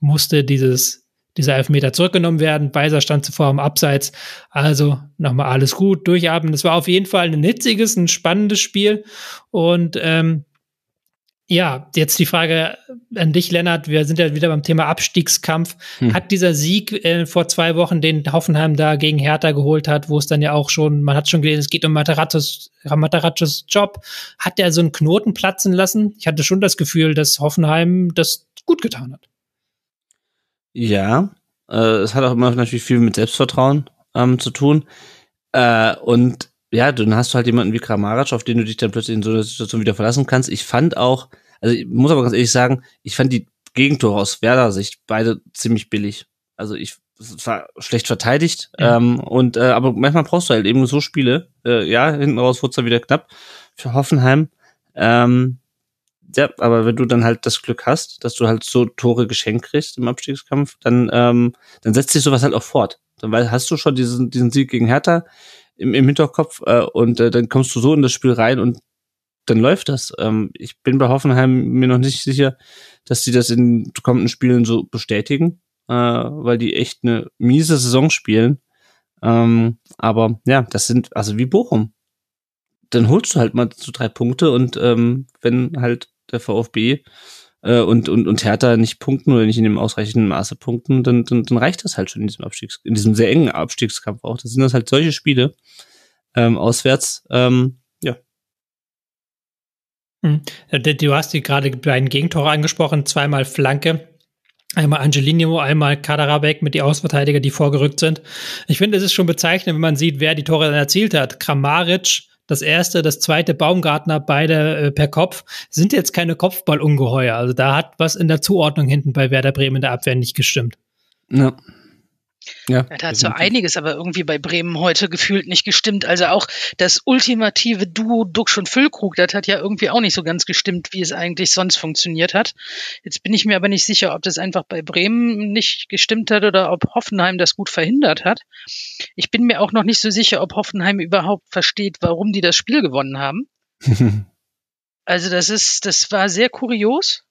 musste dieses dieser Elfmeter zurückgenommen werden. Beiser stand zuvor am Abseits. Also nochmal alles gut, durchatmen. Das war auf jeden Fall ein hitziges, ein spannendes Spiel. Und ähm, ja, jetzt die Frage an dich, Lennart. Wir sind ja wieder beim Thema Abstiegskampf. Hm. Hat dieser Sieg äh, vor zwei Wochen, den Hoffenheim da gegen Hertha geholt hat, wo es dann ja auch schon, man hat schon gelesen, es geht um Materazzos, Materazzos Job, hat der so einen Knoten platzen lassen? Ich hatte schon das Gefühl, dass Hoffenheim das gut getan hat. Ja, äh, es hat auch immer natürlich viel mit Selbstvertrauen ähm, zu tun. Äh, und ja, dann hast du halt jemanden wie Kramaric, auf den du dich dann plötzlich in so einer Situation wieder verlassen kannst. Ich fand auch, also ich muss aber ganz ehrlich sagen, ich fand die Gegentore aus Werder Sicht beide ziemlich billig. Also ich war schlecht verteidigt ja. ähm, und äh, aber manchmal brauchst du halt eben so Spiele. Äh, ja, hinten raus wurde es dann wieder knapp für Hoffenheim. Ähm, ja, aber wenn du dann halt das Glück hast, dass du halt so Tore geschenkt kriegst im Abstiegskampf, dann, ähm, dann setzt sich sowas halt auch fort. Dann hast du schon diesen, diesen Sieg gegen Hertha im, im Hinterkopf äh, und äh, dann kommst du so in das Spiel rein und dann läuft das. Ähm, ich bin bei Hoffenheim mir noch nicht sicher, dass sie das in kommenden Spielen so bestätigen, äh, weil die echt eine miese Saison spielen. Ähm, aber ja, das sind also wie Bochum. Dann holst du halt mal so drei Punkte und ähm, wenn halt der VfB äh, und, und, und Hertha nicht punkten oder nicht in dem ausreichenden Maße punkten, dann, dann, dann reicht das halt schon in diesem Abstiegs, in diesem sehr engen Abstiegskampf auch. Das sind das halt solche Spiele ähm, auswärts, ähm, ja. Hm. Du hast die gerade beiden Gegentore angesprochen, zweimal Flanke. Einmal Angelino, einmal Kaderabek mit die Außenverteidiger, die vorgerückt sind. Ich finde, es ist schon bezeichnend, wenn man sieht, wer die Tore dann erzielt hat. Kramaric, das erste, das zweite Baumgartner, beide äh, per Kopf, sind jetzt keine Kopfballungeheuer. Also da hat was in der Zuordnung hinten bei Werder Bremen in der Abwehr nicht gestimmt. Ja. Ja, da hat so einiges aber irgendwie bei Bremen heute gefühlt nicht gestimmt. Also auch das ultimative Duo Duxch und Füllkrug, das hat ja irgendwie auch nicht so ganz gestimmt, wie es eigentlich sonst funktioniert hat. Jetzt bin ich mir aber nicht sicher, ob das einfach bei Bremen nicht gestimmt hat oder ob Hoffenheim das gut verhindert hat. Ich bin mir auch noch nicht so sicher, ob Hoffenheim überhaupt versteht, warum die das Spiel gewonnen haben. *laughs* also das ist, das war sehr kurios.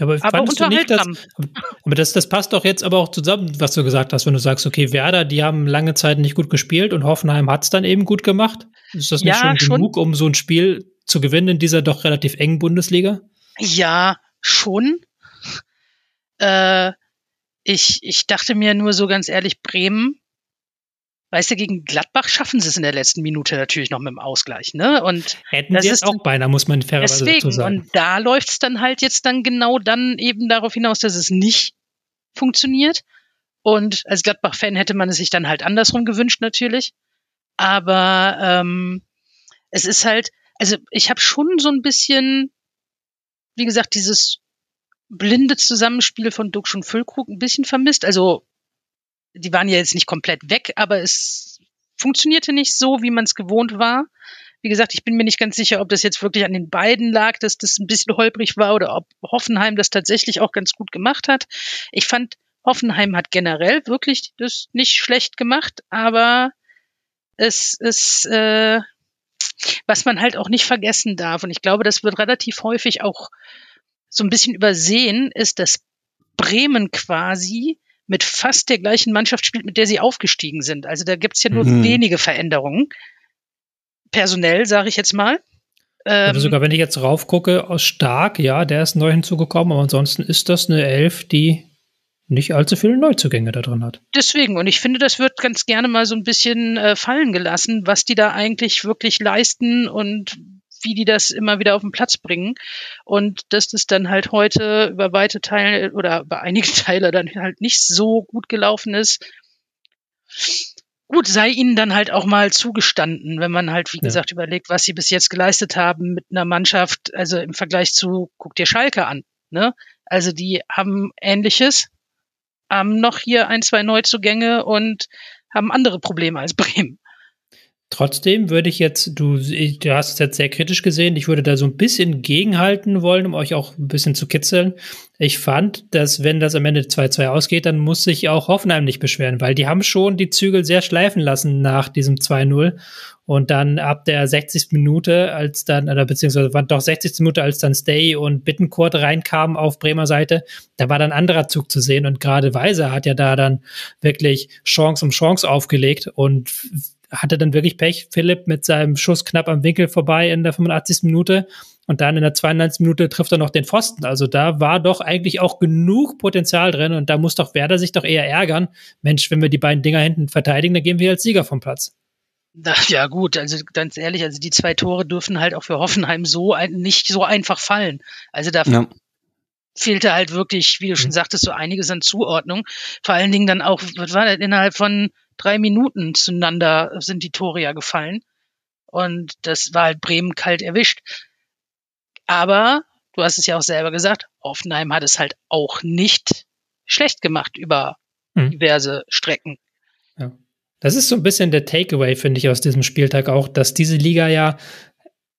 Aber, aber fandest du nicht, dass, *laughs* aber das, das passt doch jetzt aber auch zusammen, was du gesagt hast, wenn du sagst, okay, Werder, die haben lange Zeit nicht gut gespielt und Hoffenheim hat es dann eben gut gemacht. Ist das nicht ja, schon genug, um so ein Spiel zu gewinnen in dieser doch relativ engen Bundesliga? Ja, schon. Äh, ich, ich dachte mir nur so ganz ehrlich, Bremen Weißt du, gegen Gladbach schaffen sie es in der letzten Minute natürlich noch mit dem Ausgleich, ne? Und hätten sie es auch beinahe, muss man fairerweise deswegen, dazu sagen. Und da läuft es dann halt jetzt dann genau dann eben darauf hinaus, dass es nicht funktioniert. Und als Gladbach-Fan hätte man es sich dann halt andersrum gewünscht, natürlich. Aber ähm, es ist halt, also ich habe schon so ein bisschen, wie gesagt, dieses blinde Zusammenspiel von Duxch und Füllkrug ein bisschen vermisst. Also die waren ja jetzt nicht komplett weg, aber es funktionierte nicht so, wie man es gewohnt war. Wie gesagt, ich bin mir nicht ganz sicher, ob das jetzt wirklich an den beiden lag, dass das ein bisschen holprig war oder ob Hoffenheim das tatsächlich auch ganz gut gemacht hat. Ich fand, Hoffenheim hat generell wirklich das nicht schlecht gemacht, aber es ist, äh, was man halt auch nicht vergessen darf, und ich glaube, das wird relativ häufig auch so ein bisschen übersehen, ist, dass Bremen quasi mit fast der gleichen Mannschaft spielt, mit der sie aufgestiegen sind. Also da gibt's ja nur mhm. wenige Veränderungen. Personell, sage ich jetzt mal. Ähm, also sogar wenn ich jetzt raufgucke, aus Stark, ja, der ist neu hinzugekommen, aber ansonsten ist das eine Elf, die nicht allzu viele Neuzugänge da drin hat. Deswegen, und ich finde, das wird ganz gerne mal so ein bisschen äh, fallen gelassen, was die da eigentlich wirklich leisten und wie die das immer wieder auf den Platz bringen. Und dass das dann halt heute über weite Teile oder über einige *laughs* Teile dann halt nicht so gut gelaufen ist. Gut, sei ihnen dann halt auch mal zugestanden, wenn man halt, wie ja. gesagt, überlegt, was sie bis jetzt geleistet haben mit einer Mannschaft, also im Vergleich zu, guck dir Schalke an, ne? Also die haben Ähnliches, haben noch hier ein, zwei Neuzugänge und haben andere Probleme als *laughs* Bremen. Trotzdem würde ich jetzt, du, du hast es jetzt sehr kritisch gesehen, ich würde da so ein bisschen gegenhalten wollen, um euch auch ein bisschen zu kitzeln. Ich fand, dass wenn das am Ende 2-2 ausgeht, dann muss sich auch Hoffenheim nicht beschweren, weil die haben schon die Zügel sehr schleifen lassen nach diesem 2-0. Und dann ab der 60. Minute, als dann, oder beziehungsweise war doch 60. Minute, als dann Stay und Bittencourt reinkamen auf Bremer Seite, da war dann anderer Zug zu sehen. Und gerade Weiser hat ja da dann wirklich Chance um Chance aufgelegt und hatte dann wirklich Pech. Philipp mit seinem Schuss knapp am Winkel vorbei in der 85. Minute und dann in der 92. Minute trifft er noch den Pfosten. Also da war doch eigentlich auch genug Potenzial drin und da muss doch Werder sich doch eher ärgern. Mensch, wenn wir die beiden Dinger hinten verteidigen, dann gehen wir als Sieger vom Platz. Ja gut, also ganz ehrlich, also die zwei Tore dürfen halt auch für Hoffenheim so ein, nicht so einfach fallen. Also da ja. fehlte halt wirklich, wie du schon mhm. sagtest, so einiges an Zuordnung. Vor allen Dingen dann auch, was war das, innerhalb von drei Minuten zueinander sind die Tore ja gefallen. Und das war halt Bremen kalt erwischt. Aber, du hast es ja auch selber gesagt, Hoffenheim hat es halt auch nicht schlecht gemacht über hm. diverse Strecken. Ja. Das ist so ein bisschen der Takeaway, finde ich, aus diesem Spieltag auch, dass diese Liga ja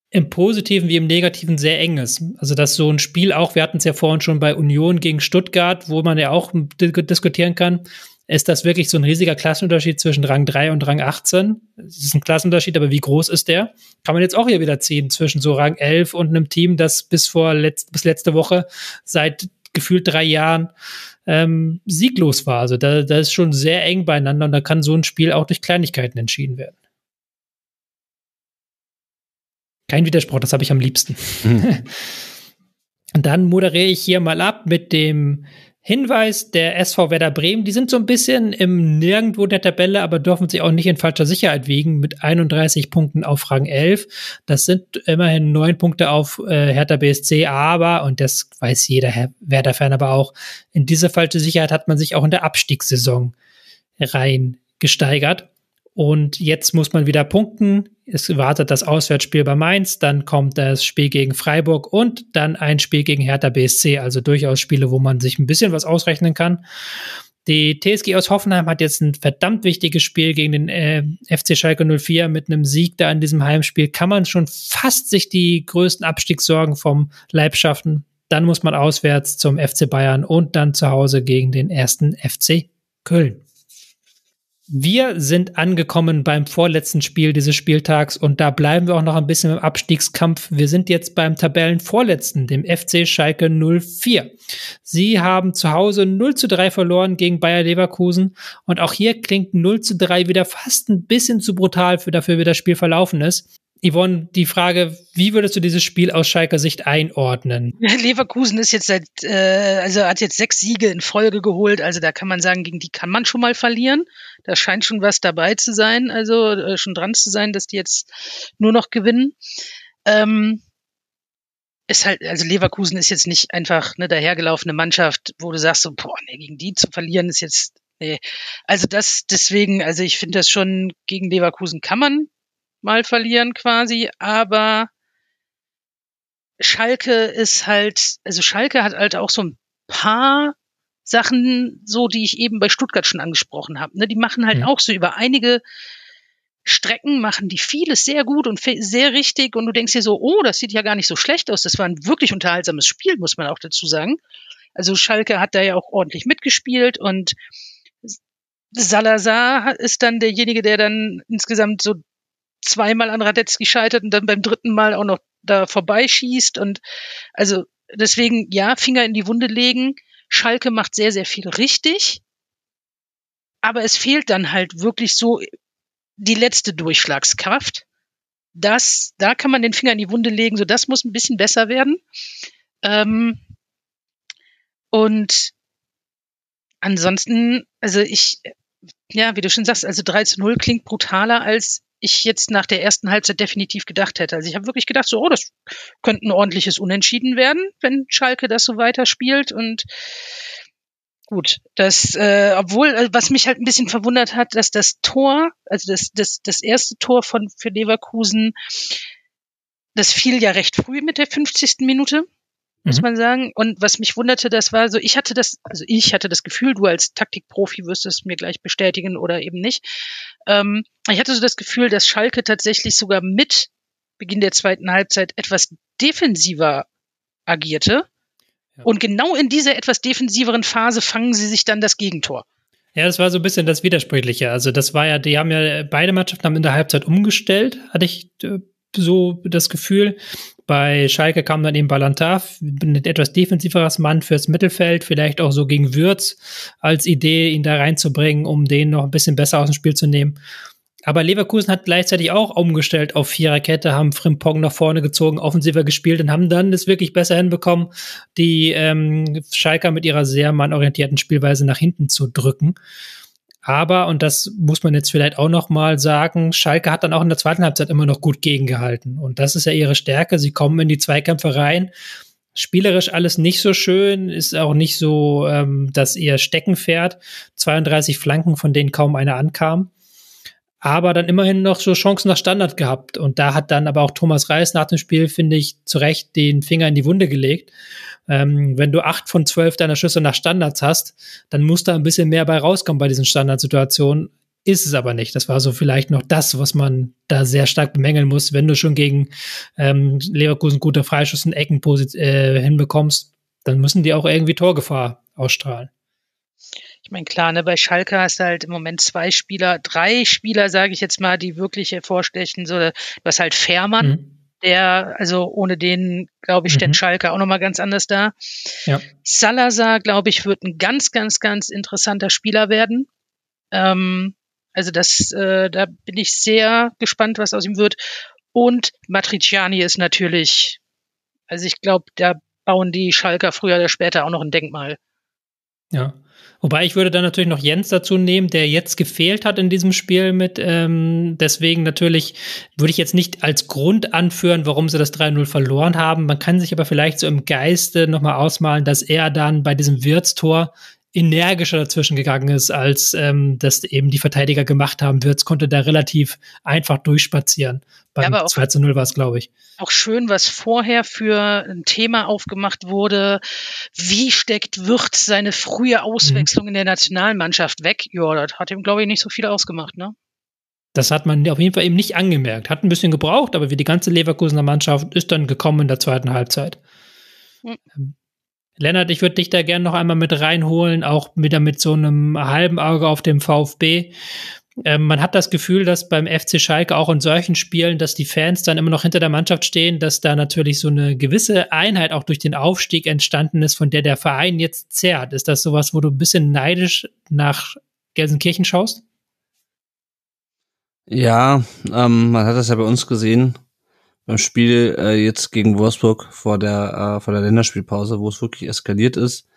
im Positiven wie im Negativen sehr eng ist. Also dass so ein Spiel auch, wir hatten es ja vorhin schon bei Union gegen Stuttgart, wo man ja auch diskutieren kann, ist das wirklich so ein riesiger Klassenunterschied zwischen Rang 3 und Rang 18? Es ist ein Klassenunterschied, aber wie groß ist der? Kann man jetzt auch hier wieder ziehen zwischen so Rang 11 und einem Team, das bis vor letzt, bis letzte Woche seit gefühlt drei Jahren ähm, sieglos war. Also da, da ist schon sehr eng beieinander und da kann so ein Spiel auch durch Kleinigkeiten entschieden werden. Kein Widerspruch, das habe ich am liebsten. Mhm. Und *laughs* dann moderiere ich hier mal ab mit dem Hinweis, der SV Werder Bremen, die sind so ein bisschen im Nirgendwo der Tabelle, aber dürfen sich auch nicht in falscher Sicherheit wiegen mit 31 Punkten auf Rang 11. Das sind immerhin neun Punkte auf äh, Hertha BSC, aber, und das weiß jeder Werder-Fan aber auch, in diese falsche Sicherheit hat man sich auch in der Abstiegssaison rein gesteigert. Und jetzt muss man wieder punkten. Es wartet das Auswärtsspiel bei Mainz, dann kommt das Spiel gegen Freiburg und dann ein Spiel gegen Hertha BSC. Also durchaus Spiele, wo man sich ein bisschen was ausrechnen kann. Die TSG aus Hoffenheim hat jetzt ein verdammt wichtiges Spiel gegen den äh, FC Schalke 04 mit einem Sieg da in diesem Heimspiel. Kann man schon fast sich die größten Abstiegssorgen vom Leib schaffen. Dann muss man auswärts zum FC Bayern und dann zu Hause gegen den ersten FC Köln. Wir sind angekommen beim vorletzten Spiel dieses Spieltags und da bleiben wir auch noch ein bisschen im Abstiegskampf. Wir sind jetzt beim Tabellenvorletzten, dem FC Schalke 04. Sie haben zu Hause 0 zu 3 verloren gegen Bayer Leverkusen und auch hier klingt 0 zu 3 wieder fast ein bisschen zu brutal für dafür, wie das Spiel verlaufen ist. Yvonne, die Frage, wie würdest du dieses Spiel aus Schalker Sicht einordnen? *laughs* Leverkusen ist jetzt seit, äh, also hat jetzt sechs Siege in Folge geholt, also da kann man sagen, gegen die kann man schon mal verlieren. Da scheint schon was dabei zu sein, also äh, schon dran zu sein, dass die jetzt nur noch gewinnen. Ähm, ist halt, also Leverkusen ist jetzt nicht einfach eine dahergelaufene Mannschaft, wo du sagst so, boah, nee, gegen die zu verlieren ist jetzt, nee. Also das, deswegen, also ich finde das schon, gegen Leverkusen kann man mal verlieren quasi, aber Schalke ist halt, also Schalke hat halt auch so ein paar Sachen, so die ich eben bei Stuttgart schon angesprochen habe. Ne? Die machen halt mhm. auch so über einige Strecken machen die vieles sehr gut und sehr richtig und du denkst dir so, oh, das sieht ja gar nicht so schlecht aus. Das war ein wirklich unterhaltsames Spiel, muss man auch dazu sagen. Also Schalke hat da ja auch ordentlich mitgespielt und Salazar ist dann derjenige, der dann insgesamt so zweimal an Radetzky scheitert und dann beim dritten Mal auch noch da vorbeischießt und also deswegen ja, Finger in die Wunde legen. Schalke macht sehr, sehr viel richtig. Aber es fehlt dann halt wirklich so die letzte Durchschlagskraft. Das, da kann man den Finger in die Wunde legen, so das muss ein bisschen besser werden. Ähm, und ansonsten, also ich, ja, wie du schon sagst, also 3 zu 0 klingt brutaler als ich jetzt nach der ersten Halbzeit definitiv gedacht hätte. Also ich habe wirklich gedacht, so, oh, das könnte ein ordentliches Unentschieden werden, wenn Schalke das so weiterspielt. Und gut, das, äh, obwohl, äh, was mich halt ein bisschen verwundert hat, dass das Tor, also das, das, das erste Tor von für Leverkusen, das fiel ja recht früh mit der 50. Minute muss mhm. man sagen. Und was mich wunderte, das war so, ich hatte das, also ich hatte das Gefühl, du als Taktikprofi wirst es mir gleich bestätigen oder eben nicht. Ähm, ich hatte so das Gefühl, dass Schalke tatsächlich sogar mit Beginn der zweiten Halbzeit etwas defensiver agierte. Ja. Und genau in dieser etwas defensiveren Phase fangen sie sich dann das Gegentor. Ja, das war so ein bisschen das Widersprüchliche. Also das war ja, die haben ja, beide Mannschaften haben in der Halbzeit umgestellt, hatte ich äh, so das Gefühl. Bei Schalke kam dann eben Ballantar, ein etwas defensiveres Mann fürs Mittelfeld, vielleicht auch so gegen Würz als Idee, ihn da reinzubringen, um den noch ein bisschen besser aus dem Spiel zu nehmen. Aber Leverkusen hat gleichzeitig auch umgestellt auf Viererkette, haben Frimpong nach vorne gezogen, offensiver gespielt und haben dann es wirklich besser hinbekommen, die ähm, Schalker mit ihrer sehr mannorientierten Spielweise nach hinten zu drücken. Aber, und das muss man jetzt vielleicht auch noch mal sagen, Schalke hat dann auch in der zweiten Halbzeit immer noch gut gegengehalten. Und das ist ja ihre Stärke. Sie kommen in die Zweikämpfe rein. Spielerisch alles nicht so schön, ist auch nicht so, ähm, dass ihr Steckenpferd 32 Flanken, von denen kaum einer ankam. Aber dann immerhin noch so Chancen nach Standard gehabt. Und da hat dann aber auch Thomas Reis nach dem Spiel, finde ich, zu Recht den Finger in die Wunde gelegt. Ähm, wenn du acht von zwölf deiner Schüsse nach Standards hast, dann muss da ein bisschen mehr bei rauskommen bei diesen Standardsituationen. Ist es aber nicht. Das war so vielleicht noch das, was man da sehr stark bemängeln muss, wenn du schon gegen ähm, Leverkusen gute Freischüsse und Ecken äh, hinbekommst, dann müssen die auch irgendwie Torgefahr ausstrahlen. Ich meine, klar, ne, bei Schalke hast du halt im Moment zwei Spieler, drei Spieler, sage ich jetzt mal, die wirklich hervorstechen. So, du hast halt Fährmann, mhm der, also ohne den, glaube ich, steht mhm. Schalke auch nochmal ganz anders da. Ja. Salazar, glaube ich, wird ein ganz, ganz, ganz interessanter Spieler werden. Ähm, also das, äh, da bin ich sehr gespannt, was aus ihm wird. Und Matriciani ist natürlich, also ich glaube, da bauen die Schalker früher oder später auch noch ein Denkmal. Ja. Wobei ich würde dann natürlich noch Jens dazu nehmen, der jetzt gefehlt hat in diesem Spiel mit. Ähm, deswegen natürlich würde ich jetzt nicht als Grund anführen, warum sie das 3-0 verloren haben. Man kann sich aber vielleicht so im Geiste nochmal ausmalen, dass er dann bei diesem Wirtstor energischer dazwischen gegangen ist, als ähm, das eben die Verteidiger gemacht haben. Wirtz konnte da relativ einfach durchspazieren. Beim ja, 2 zu 0 war es, glaube ich. Auch schön, was vorher für ein Thema aufgemacht wurde. Wie steckt Wirtz seine frühe Auswechslung mhm. in der Nationalmannschaft weg? Ja, das hat ihm, glaube ich, nicht so viel ausgemacht, ne? Das hat man auf jeden Fall eben nicht angemerkt. Hat ein bisschen gebraucht, aber wie die ganze Leverkusener Mannschaft ist dann gekommen in der zweiten Halbzeit. Mhm. Lennart, ich würde dich da gerne noch einmal mit reinholen, auch wieder mit so einem halben Auge auf dem VfB. Ähm, man hat das Gefühl, dass beim FC Schalke auch in solchen Spielen, dass die Fans dann immer noch hinter der Mannschaft stehen, dass da natürlich so eine gewisse Einheit auch durch den Aufstieg entstanden ist, von der der Verein jetzt zehrt. Ist das sowas, wo du ein bisschen neidisch nach Gelsenkirchen schaust? Ja, ähm, man hat das ja bei uns gesehen beim Spiel äh, jetzt gegen Wolfsburg vor der, äh, vor der Länderspielpause, wo es wirklich eskaliert ist.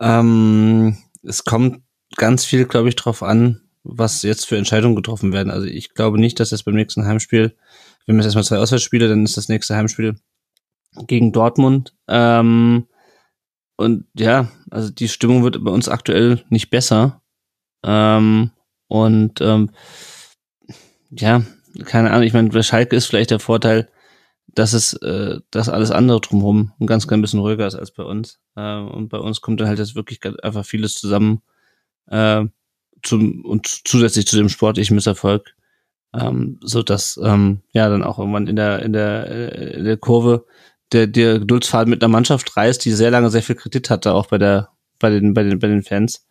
Ähm, es kommt ganz viel, glaube ich, drauf an, was jetzt für Entscheidungen getroffen werden. Also ich glaube nicht, dass jetzt beim nächsten Heimspiel, wenn wir jetzt erstmal zwei Auswärtsspiele, dann ist das nächste Heimspiel gegen Dortmund. Ähm, und ja, also die Stimmung wird bei uns aktuell nicht besser. Ähm, und ähm, ja, keine Ahnung, ich meine, bei Schalke ist vielleicht der Vorteil, dass es, äh, dass alles andere drumherum ein ganz klein bisschen ruhiger ist als bei uns. Äh, und bei uns kommt dann halt jetzt wirklich einfach vieles zusammen äh, zum, und zusätzlich zu dem sportlichen Misserfolg, ähm, so dass ähm, ja dann auch irgendwann in der in der äh, in der Kurve der der Geduldsfaden mit einer Mannschaft reißt, die sehr lange sehr viel Kredit hatte, auch bei der bei den bei den bei den Fans.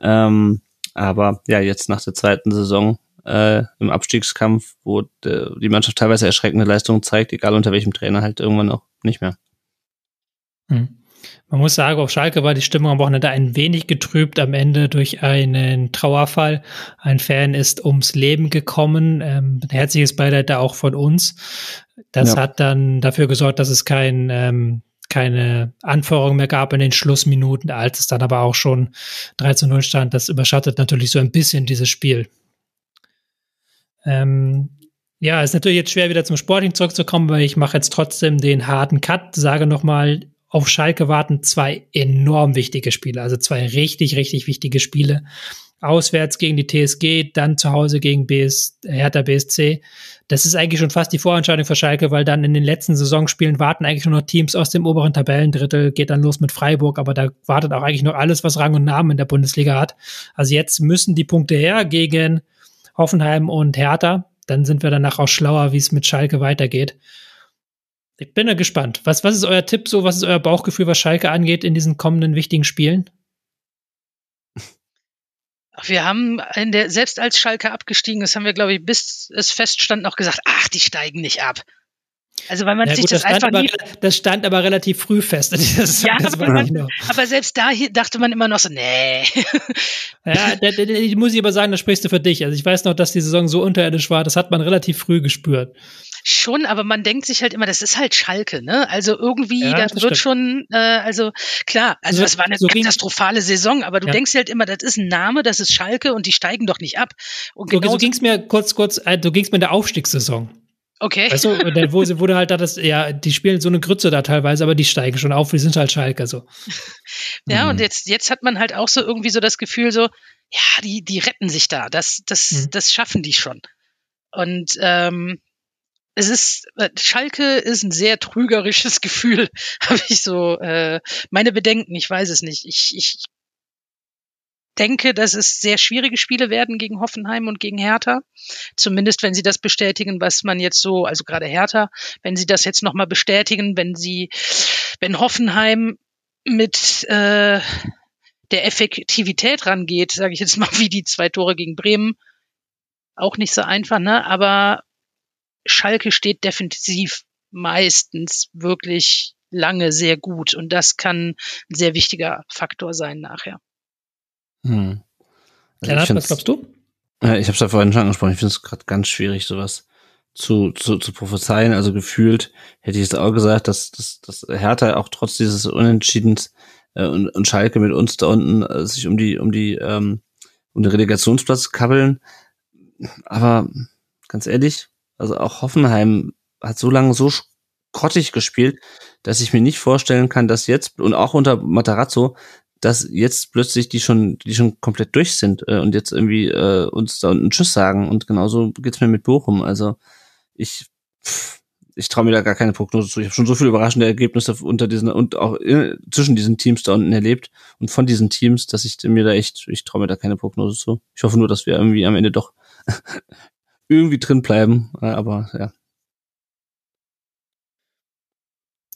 Ähm, aber ja, jetzt nach der zweiten Saison äh, im Abstiegskampf, wo de, die Mannschaft teilweise erschreckende Leistungen zeigt, egal unter welchem Trainer, halt irgendwann auch nicht mehr. Hm. Man muss sagen, auf Schalke war die Stimmung am Wochenende ein wenig getrübt am Ende durch einen Trauerfall. Ein Fan ist ums Leben gekommen. Ähm, herzliches Beileid da auch von uns. Das ja. hat dann dafür gesorgt, dass es kein ähm, keine Anforderungen mehr gab in den Schlussminuten, als es dann aber auch schon 3 zu 0 stand. Das überschattet natürlich so ein bisschen dieses Spiel. Ähm, ja, ist natürlich jetzt schwer, wieder zum Sporting zurückzukommen, weil ich mache jetzt trotzdem den harten Cut, sage nochmal, auf Schalke warten zwei enorm wichtige Spiele, also zwei richtig, richtig wichtige Spiele. Auswärts gegen die TSG, dann zu Hause gegen BS, Hertha BSC. Das ist eigentlich schon fast die Vorentscheidung für Schalke, weil dann in den letzten Saisonspielen warten eigentlich nur noch Teams aus dem oberen Tabellendrittel, geht dann los mit Freiburg, aber da wartet auch eigentlich noch alles, was Rang und Namen in der Bundesliga hat. Also jetzt müssen die Punkte her gegen Hoffenheim und Hertha. Dann sind wir danach auch schlauer, wie es mit Schalke weitergeht. Ich bin ja gespannt. Was, was ist euer Tipp so? Was ist euer Bauchgefühl, was Schalke angeht in diesen kommenden wichtigen Spielen? Wir haben in der, selbst als Schalke abgestiegen ist, haben wir, glaube ich, bis es feststand, noch gesagt, ach, die steigen nicht ab. Also weil man ja, sich gut, das, das einfach aber, nie das stand aber relativ früh fest. *laughs* ja, aber, man, aber, selbst da dachte man immer noch so, nee. ja, da, da, ich muss ich aber sagen, das sprichst du für dich. Also ich weiß noch, dass die Saison so unterirdisch war, das hat man relativ früh gespürt. Schon, aber man denkt sich halt immer, das ist halt Schalke, ne? Also irgendwie, ja, das, das wird schon, äh, also klar, also so, das war eine so katastrophale Saison, aber du ja. denkst halt immer, das ist ein Name, das ist Schalke und die steigen doch nicht ab. Und so, so ging es mir kurz, kurz, äh, so ging es mir in der Aufstiegssaison. Okay. Weißt du, wo sie wurde halt da das, ja, die spielen so eine Grütze da teilweise, aber die steigen schon auf, die sind halt Schalke so. *laughs* ja, mhm. und jetzt, jetzt hat man halt auch so irgendwie so das Gefühl, so, ja, die, die retten sich da. Das, das, mhm. das schaffen die schon. Und ähm, es ist, äh, Schalke ist ein sehr trügerisches *laughs* Gefühl, *laughs* habe ich so äh, meine Bedenken, ich weiß es nicht. Ich, ich denke, dass es sehr schwierige Spiele werden gegen Hoffenheim und gegen Hertha. Zumindest, wenn sie das bestätigen, was man jetzt so, also gerade Hertha, wenn sie das jetzt nochmal bestätigen, wenn sie, wenn Hoffenheim mit äh, der Effektivität rangeht, sage ich jetzt mal, *laughs* wie die zwei Tore gegen Bremen, auch nicht so einfach, ne? Aber Schalke steht defensiv meistens wirklich lange sehr gut und das kann ein sehr wichtiger Faktor sein nachher. Hm. Also Lennart, was glaubst du? Ja, ich habe es ja vorhin schon angesprochen. Ich finde es gerade ganz schwierig, sowas zu, zu, zu prophezeien. Also gefühlt hätte ich es auch gesagt, dass, dass, dass Hertha auch trotz dieses Unentschiedens äh, und, und Schalke mit uns da unten äh, sich um die um die ähm, um den Relegationsplatz kabbeln. Aber ganz ehrlich, also auch Hoffenheim hat so lange so grottig gespielt, dass ich mir nicht vorstellen kann, dass jetzt und auch unter Matarazzo dass jetzt plötzlich die schon, die schon komplett durch sind äh, und jetzt irgendwie äh, uns da einen Tschüss sagen. Und genauso geht's mir mit Bochum. Also ich, ich traue mir da gar keine Prognose zu. Ich habe schon so viele überraschende Ergebnisse unter diesen und auch in, zwischen diesen Teams da unten erlebt und von diesen Teams, dass ich mir da echt, ich traue mir da keine Prognose zu. Ich hoffe nur, dass wir irgendwie am Ende doch *laughs* irgendwie drin bleiben. Aber ja.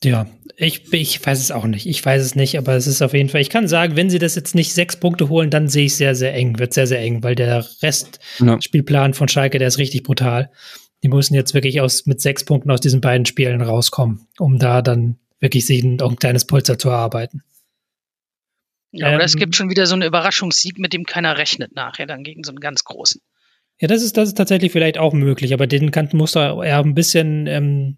Ja, ich, ich weiß es auch nicht. Ich weiß es nicht, aber es ist auf jeden Fall. Ich kann sagen, wenn sie das jetzt nicht sechs Punkte holen, dann sehe ich sehr, sehr eng. Wird sehr, sehr eng, weil der Restspielplan ja. von Schalke, der ist richtig brutal. Die müssen jetzt wirklich aus, mit sechs Punkten aus diesen beiden Spielen rauskommen, um da dann wirklich sich ein, ein kleines Polster zu erarbeiten. Ja, oder ähm, es gibt schon wieder so einen Überraschungssieg, mit dem keiner rechnet nachher dann gegen so einen ganz großen. Ja, das ist, das ist tatsächlich vielleicht auch möglich, aber den kann, musst du eher ein bisschen ähm,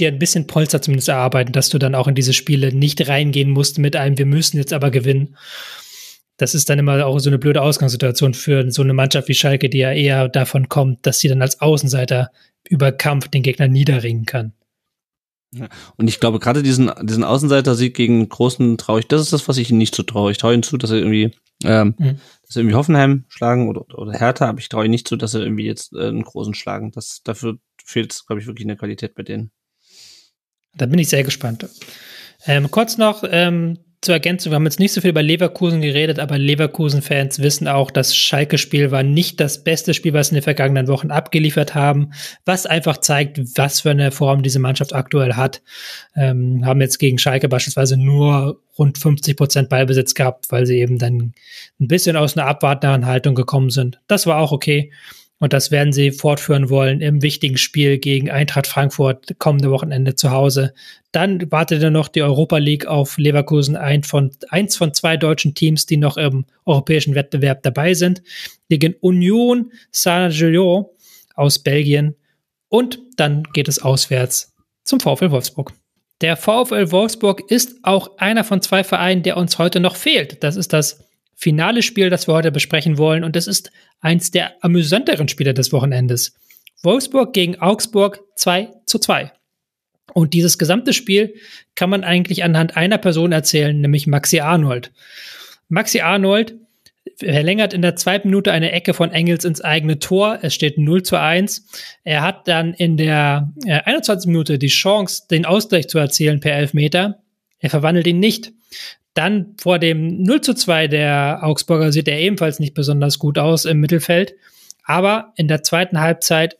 dir ein bisschen Polster zumindest erarbeiten, dass du dann auch in diese Spiele nicht reingehen musst mit einem, wir müssen jetzt aber gewinnen. Das ist dann immer auch so eine blöde Ausgangssituation für so eine Mannschaft wie Schalke, die ja eher davon kommt, dass sie dann als Außenseiter über Kampf den Gegner niederringen kann. Ja. Und ich glaube, gerade diesen, diesen Außenseiter-Sieg gegen Großen traue ich, das ist das, was ich ihnen nicht so traue. Ich traue ihnen zu, dass er irgendwie, ähm, mhm. dass sie irgendwie Hoffenheim schlagen oder, oder Hertha, aber ich traue ihnen nicht zu, dass sie irgendwie jetzt äh, einen Großen schlagen. Das, dafür fehlt, glaube ich, wirklich eine Qualität bei denen. Da bin ich sehr gespannt. Ähm, kurz noch ähm, zur Ergänzung, wir haben jetzt nicht so viel über Leverkusen geredet, aber Leverkusen-Fans wissen auch, das Schalke-Spiel war nicht das beste Spiel, was sie in den vergangenen Wochen abgeliefert haben, was einfach zeigt, was für eine Form diese Mannschaft aktuell hat. Ähm, haben jetzt gegen Schalke beispielsweise nur rund 50 Prozent Ballbesitz gehabt, weil sie eben dann ein bisschen aus einer abwartenden Haltung gekommen sind. Das war auch okay. Und das werden sie fortführen wollen im wichtigen Spiel gegen Eintracht Frankfurt kommende Wochenende zu Hause. Dann wartet dann noch die Europa League auf Leverkusen, ein von, eins von zwei deutschen Teams, die noch im europäischen Wettbewerb dabei sind, gegen Union Saint-Gilloise aus Belgien. Und dann geht es auswärts zum VfL Wolfsburg. Der VfL Wolfsburg ist auch einer von zwei Vereinen, der uns heute noch fehlt. Das ist das finale Spiel, das wir heute besprechen wollen. Und es ist eins der amüsanteren Spiele des Wochenendes. Wolfsburg gegen Augsburg 2 zu 2. Und dieses gesamte Spiel kann man eigentlich anhand einer Person erzählen, nämlich Maxi Arnold. Maxi Arnold verlängert in der zweiten Minute eine Ecke von Engels ins eigene Tor. Es steht 0 zu 1. Er hat dann in der 21. Äh, Minute die Chance, den Ausgleich zu erzielen per Elfmeter. Er verwandelt ihn nicht. Dann vor dem 0 zu 2 der Augsburger sieht er ebenfalls nicht besonders gut aus im Mittelfeld. Aber in der zweiten Halbzeit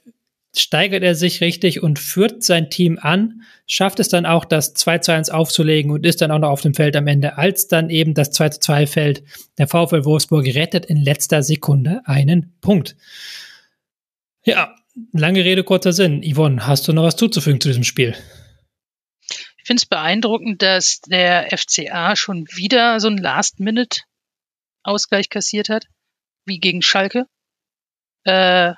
steigert er sich richtig und führt sein Team an, schafft es dann auch, das 2 zu 1 aufzulegen und ist dann auch noch auf dem Feld am Ende, als dann eben das 2 zu 2 fällt. Der VfL Wolfsburg rettet in letzter Sekunde einen Punkt. Ja, lange Rede, kurzer Sinn. Yvonne, hast du noch was zuzufügen zu diesem Spiel? Finde es beeindruckend, dass der FCA schon wieder so einen Last-Minute-Ausgleich kassiert hat, wie gegen Schalke. Äh,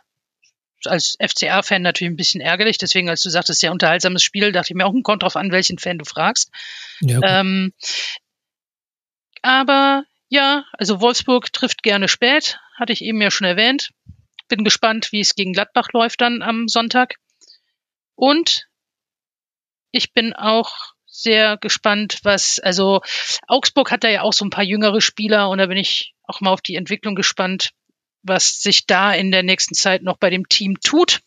als FCA-Fan natürlich ein bisschen ärgerlich, deswegen, als du sagtest, sehr unterhaltsames Spiel, dachte ich mir auch, hm, kommt drauf an, welchen Fan du fragst. Ja, ähm, aber ja, also Wolfsburg trifft gerne spät, hatte ich eben ja schon erwähnt. Bin gespannt, wie es gegen Gladbach läuft dann am Sonntag. Und ich bin auch sehr gespannt, was, also Augsburg hat da ja auch so ein paar jüngere Spieler und da bin ich auch mal auf die Entwicklung gespannt, was sich da in der nächsten Zeit noch bei dem Team tut.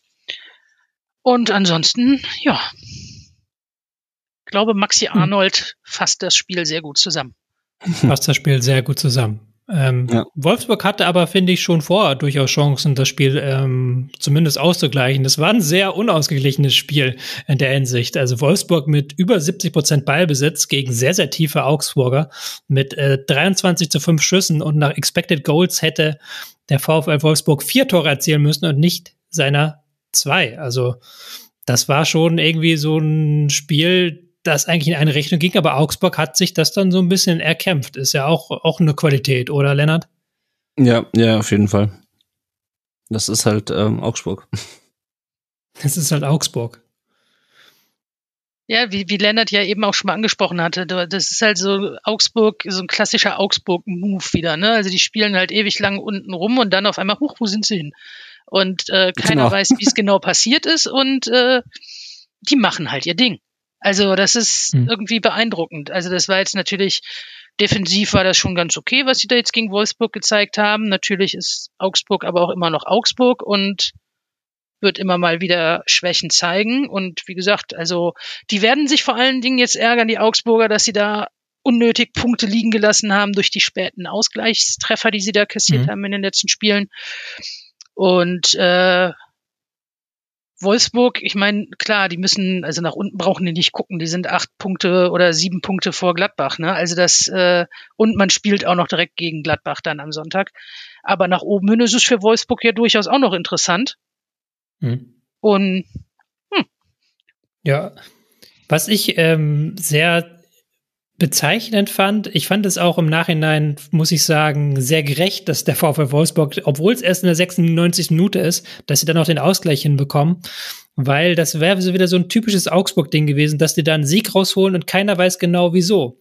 Und ansonsten, ja, ich glaube, Maxi hm. Arnold fasst das Spiel sehr gut zusammen. Fasst das Spiel sehr gut zusammen. Ähm, ja. Wolfsburg hatte aber, finde ich, schon vorher durchaus Chancen, das Spiel ähm, zumindest auszugleichen. Das war ein sehr unausgeglichenes Spiel in der Hinsicht. Also Wolfsburg mit über 70 Prozent Ballbesitz gegen sehr, sehr tiefe Augsburger mit äh, 23 zu 5 Schüssen und nach Expected Goals hätte der VfL Wolfsburg vier Tore erzielen müssen und nicht seiner zwei. Also das war schon irgendwie so ein Spiel, das eigentlich in eine Richtung ging, aber Augsburg hat sich das dann so ein bisschen erkämpft. Ist ja auch, auch eine Qualität, oder Lennart? Ja, ja, auf jeden Fall. Das ist halt ähm, Augsburg. Das ist halt Augsburg. Ja, wie, wie Lennart ja eben auch schon mal angesprochen hatte, das ist halt so Augsburg, so ein klassischer Augsburg-Move wieder, ne? Also die spielen halt ewig lang unten rum und dann auf einmal, huch, wo sind sie hin? Und äh, keiner genau. weiß, wie es *laughs* genau passiert ist und äh, die machen halt ihr Ding. Also das ist mhm. irgendwie beeindruckend. Also das war jetzt natürlich Defensiv war das schon ganz okay, was sie da jetzt gegen Wolfsburg gezeigt haben. Natürlich ist Augsburg aber auch immer noch Augsburg und wird immer mal wieder Schwächen zeigen. Und wie gesagt, also die werden sich vor allen Dingen jetzt ärgern, die Augsburger, dass sie da unnötig Punkte liegen gelassen haben durch die späten Ausgleichstreffer, die sie da kassiert mhm. haben in den letzten Spielen. Und äh, Wolfsburg, ich meine, klar, die müssen, also nach unten brauchen die nicht gucken, die sind acht Punkte oder sieben Punkte vor Gladbach, ne? Also das, äh, und man spielt auch noch direkt gegen Gladbach dann am Sonntag. Aber nach oben hin ist es für Wolfsburg ja durchaus auch noch interessant. Mhm. Und hm. ja, was ich ähm, sehr bezeichnend fand. Ich fand es auch im Nachhinein, muss ich sagen, sehr gerecht, dass der VfL Wolfsburg, obwohl es erst in der 96. Minute ist, dass sie dann auch den Ausgleich hinbekommen. Weil das wäre wieder so ein typisches Augsburg-Ding gewesen, dass die da einen Sieg rausholen und keiner weiß genau wieso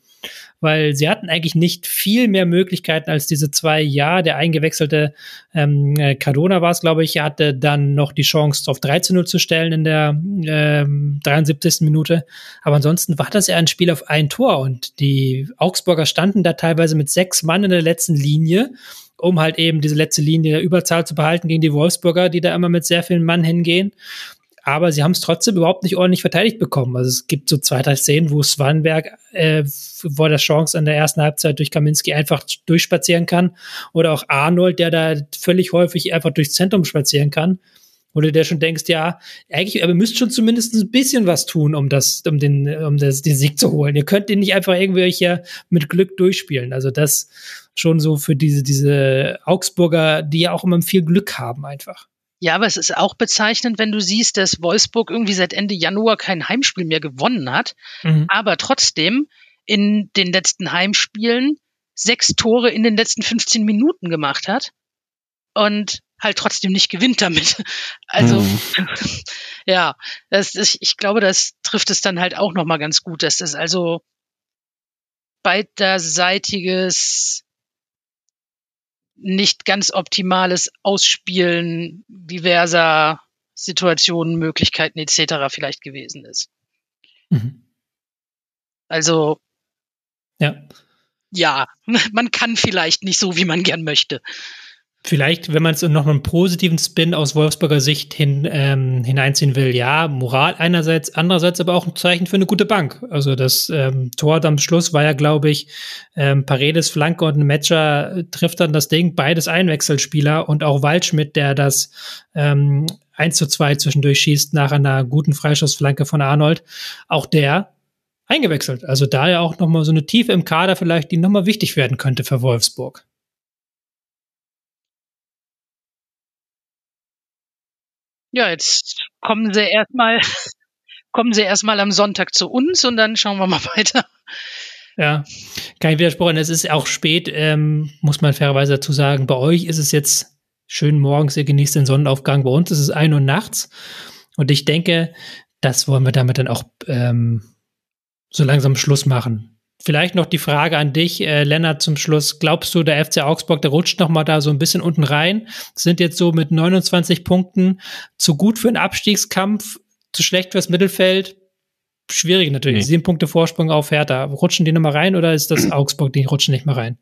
weil sie hatten eigentlich nicht viel mehr Möglichkeiten als diese zwei Ja. Der eingewechselte ähm, äh, Cardona war es, glaube ich, hatte dann noch die Chance auf 3 zu 0 zu stellen in der ähm, 73. Minute. Aber ansonsten war das ja ein Spiel auf ein Tor und die Augsburger standen da teilweise mit sechs Mann in der letzten Linie um halt eben diese letzte Linie der Überzahl zu behalten gegen die Wolfsburger, die da immer mit sehr vielen Mann hingehen aber sie haben es trotzdem überhaupt nicht ordentlich verteidigt bekommen. Also es gibt so zwei, drei Szenen, wo Swanberg äh, vor der Chance in der ersten Halbzeit durch Kaminski einfach durchspazieren kann. Oder auch Arnold, der da völlig häufig einfach durchs Zentrum spazieren kann. Oder der schon denkst, ja, eigentlich, aber ihr müsst schon zumindest ein bisschen was tun, um das, um den, um das, den Sieg zu holen. Ihr könnt ihn nicht einfach irgendwie hier mit Glück durchspielen. Also das schon so für diese, diese Augsburger, die ja auch immer viel Glück haben einfach. Ja, aber es ist auch bezeichnend, wenn du siehst, dass Wolfsburg irgendwie seit Ende Januar kein Heimspiel mehr gewonnen hat, mhm. aber trotzdem in den letzten Heimspielen sechs Tore in den letzten 15 Minuten gemacht hat und halt trotzdem nicht gewinnt damit. *laughs* Also mhm. *laughs* ja, das ist, ich glaube, das trifft es dann halt auch noch mal ganz gut, dass das also beiderseitiges nicht ganz optimales Ausspielen diverser Situationen, Möglichkeiten etc. vielleicht gewesen ist. Mhm. Also ja. ja, *laughs* man kann vielleicht nicht so, wie man gern möchte. Vielleicht, wenn man es noch einen positiven Spin aus Wolfsburger Sicht hin, ähm, hineinziehen will, ja, Moral einerseits, andererseits aber auch ein Zeichen für eine gute Bank. Also das ähm, Tor am Schluss war ja, glaube ich, ähm, Paredes Flanke und ein Matcher trifft dann das Ding, beides Einwechselspieler und auch Waldschmidt, der das ähm, 1 zu 2 zwischendurch schießt nach einer guten Freischussflanke von Arnold. Auch der eingewechselt. Also da ja auch nochmal so eine Tiefe im Kader vielleicht, die nochmal wichtig werden könnte für Wolfsburg. Ja, jetzt kommen sie erstmal, *laughs* kommen sie erstmal am Sonntag zu uns und dann schauen wir mal *laughs* weiter. Ja, kein Widerspruch. Und es ist auch spät, ähm, muss man fairerweise dazu sagen. Bei euch ist es jetzt schön morgens, ihr genießt den Sonnenaufgang. Bei uns ist es ein Uhr nachts. Und ich denke, das wollen wir damit dann auch ähm, so langsam Schluss machen. Vielleicht noch die Frage an dich, äh, Lennart, zum Schluss. Glaubst du, der FC Augsburg, der rutscht noch mal da so ein bisschen unten rein? Sind jetzt so mit 29 Punkten zu gut für einen Abstiegskampf, zu schlecht fürs Mittelfeld? Schwierig natürlich. Nee. Sieben Punkte Vorsprung auf Hertha. Rutschen die noch mal rein oder ist das *clears throat* Augsburg, die rutschen nicht mehr rein?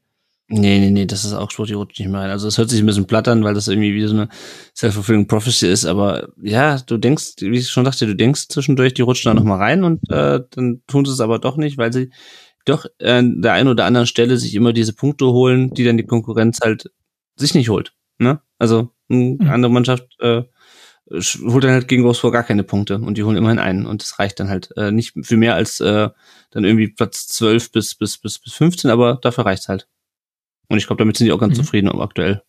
Nee, nee, nee, das ist Augsburg, die rutscht nicht mehr rein. Also es hört sich ein bisschen platt an, weil das irgendwie wie so eine self-fulfilling prophecy ist, aber ja, du denkst, wie ich schon dachte, du denkst zwischendurch, die rutschen da noch mal rein und äh, dann tun sie es aber doch nicht, weil sie doch an der einen oder anderen Stelle sich immer diese Punkte holen, die dann die Konkurrenz halt sich nicht holt. Ne? Also eine mhm. andere Mannschaft äh, holt dann halt gegen Wolfsburg gar keine Punkte und die holen immerhin einen und das reicht dann halt äh, nicht für mehr als äh, dann irgendwie Platz 12 bis bis bis bis 15, aber dafür reicht's halt. Und ich glaube, damit sind die auch ganz mhm. zufrieden aktuell.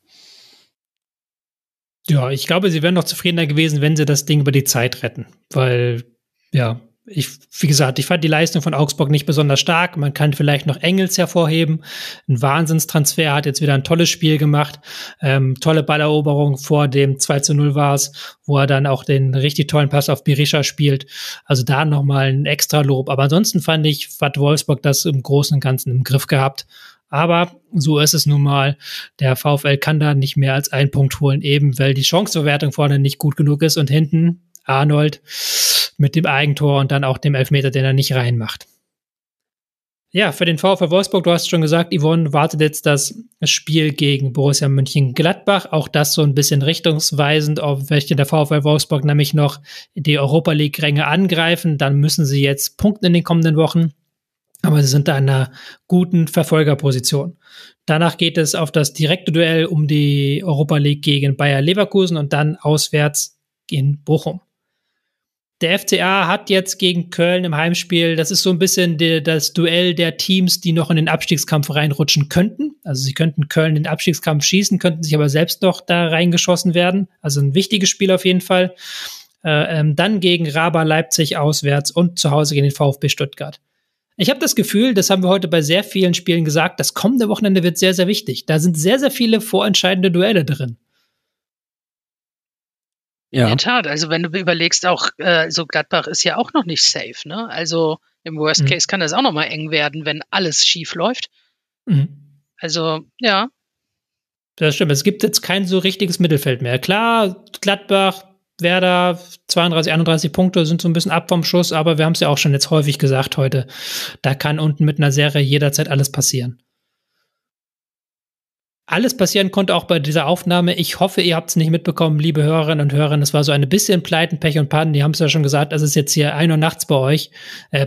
Ja, ich glaube, sie wären noch zufriedener gewesen, wenn sie das Ding über die Zeit retten, weil ja, ich, wie gesagt, ich fand die Leistung von Augsburg nicht besonders stark. Man kann vielleicht noch Engels hervorheben. Ein Wahnsinnstransfer, hat jetzt wieder ein tolles Spiel gemacht. Ähm, tolle Balleroberung vor dem 2 zu 0 war es, wo er dann auch den richtig tollen Pass auf Berisha spielt. Also da nochmal ein extra Lob. Aber ansonsten fand ich, hat Wolfsburg das im Großen und Ganzen im Griff gehabt. Aber so ist es nun mal. Der VfL kann da nicht mehr als einen Punkt holen, eben weil die Chanceverwertung vorne nicht gut genug ist und hinten Arnold mit dem Eigentor und dann auch dem Elfmeter, den er nicht reinmacht. Ja, für den VfL Wolfsburg, du hast schon gesagt, Yvonne wartet jetzt das Spiel gegen Borussia Mönchengladbach. Auch das so ein bisschen richtungsweisend, auf welche der VfL Wolfsburg nämlich noch die Europa League-Ränge angreifen. Dann müssen sie jetzt punkten in den kommenden Wochen. Aber sie sind da in einer guten Verfolgerposition. Danach geht es auf das direkte Duell um die Europa League gegen Bayer Leverkusen und dann auswärts in Bochum. Der FCA hat jetzt gegen Köln im Heimspiel, das ist so ein bisschen die, das Duell der Teams, die noch in den Abstiegskampf reinrutschen könnten. Also sie könnten Köln in den Abstiegskampf schießen, könnten sich aber selbst noch da reingeschossen werden. Also ein wichtiges Spiel auf jeden Fall. Äh, ähm, dann gegen Raba Leipzig auswärts und zu Hause gegen den VfB Stuttgart. Ich habe das Gefühl, das haben wir heute bei sehr vielen Spielen gesagt, das kommende Wochenende wird sehr, sehr wichtig. Da sind sehr, sehr viele vorentscheidende Duelle drin. Ja. In der Tat, also wenn du überlegst, auch äh, so Gladbach ist ja auch noch nicht safe, ne? Also im Worst mhm. Case kann das auch noch mal eng werden, wenn alles schief läuft. Mhm. Also, ja. Das stimmt. Es gibt jetzt kein so richtiges Mittelfeld mehr. Klar, Gladbach, Werder, 32, 31 Punkte sind so ein bisschen ab vom Schuss, aber wir haben es ja auch schon jetzt häufig gesagt heute. Da kann unten mit einer Serie jederzeit alles passieren. Alles passieren konnte auch bei dieser Aufnahme. Ich hoffe, ihr habt es nicht mitbekommen, liebe Hörerinnen und Hörer. Es war so ein bisschen Pleiten, Pech und Pannen. Die haben es ja schon gesagt, es ist jetzt hier ein Uhr nachts bei euch. Äh,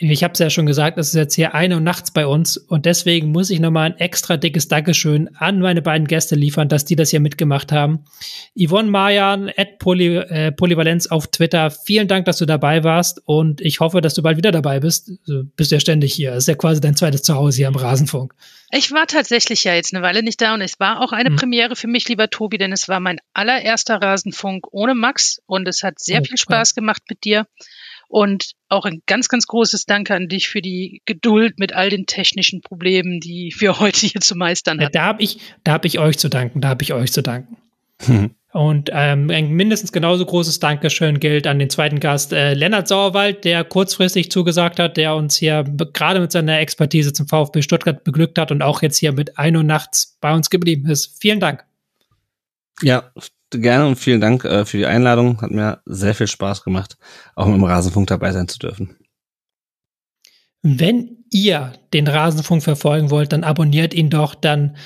ich habe es ja schon gesagt, es ist jetzt hier eine Uhr nachts bei uns und deswegen muss ich nochmal ein extra dickes Dankeschön an meine beiden Gäste liefern, dass die das hier mitgemacht haben. Yvonne Mayan, at Poly, äh, Polyvalenz auf Twitter, vielen Dank, dass du dabei warst und ich hoffe, dass du bald wieder dabei bist. Du bist ja ständig hier. Das ist ja quasi dein zweites Zuhause hier am Rasenfunk. Ich war tatsächlich ja jetzt eine Weile nicht da und es war auch eine hm. Premiere für mich, lieber Tobi, denn es war mein allererster Rasenfunk ohne Max und es hat sehr oh, viel Spaß gemacht mit dir. Und auch ein ganz, ganz großes Danke an dich für die Geduld mit all den technischen Problemen, die wir *laughs* heute hier zu meistern haben. Ja, da habe ich, da habe ich euch zu danken. Da habe ich euch zu danken. Hm. Und ähm, ein mindestens genauso großes Dankeschön gilt an den zweiten Gast, äh, Lennart Sauerwald, der kurzfristig zugesagt hat, der uns hier gerade mit seiner Expertise zum VfB Stuttgart beglückt hat und auch jetzt hier mit ein Uhr nachts bei uns geblieben ist. Vielen Dank. Ja, gerne und vielen Dank äh, für die Einladung. Hat mir sehr viel Spaß gemacht, auch mit dem Rasenfunk dabei sein zu dürfen. Wenn ihr den Rasenfunk verfolgen wollt, dann abonniert ihn doch, dann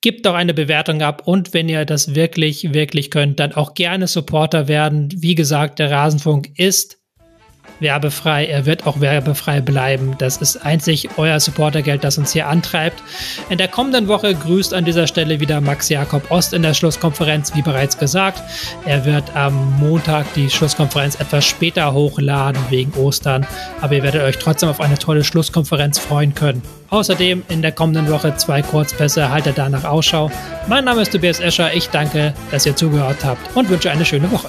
gebt doch eine Bewertung ab und wenn ihr das wirklich, wirklich könnt, dann auch gerne Supporter werden. Wie gesagt, der Rasenfunk ist werbefrei. Er wird auch werbefrei bleiben. Das ist einzig euer Supportergeld, das uns hier antreibt. In der kommenden Woche grüßt an dieser Stelle wieder Max Jakob Ost in der Schlusskonferenz, wie bereits gesagt. Er wird am Montag die Schlusskonferenz etwas später hochladen wegen Ostern, aber ihr werdet euch trotzdem auf eine tolle Schlusskonferenz freuen können. Außerdem in der kommenden Woche zwei Kurzpässe, haltet danach Ausschau. Mein Name ist Tobias Escher, ich danke, dass ihr zugehört habt und wünsche eine schöne Woche.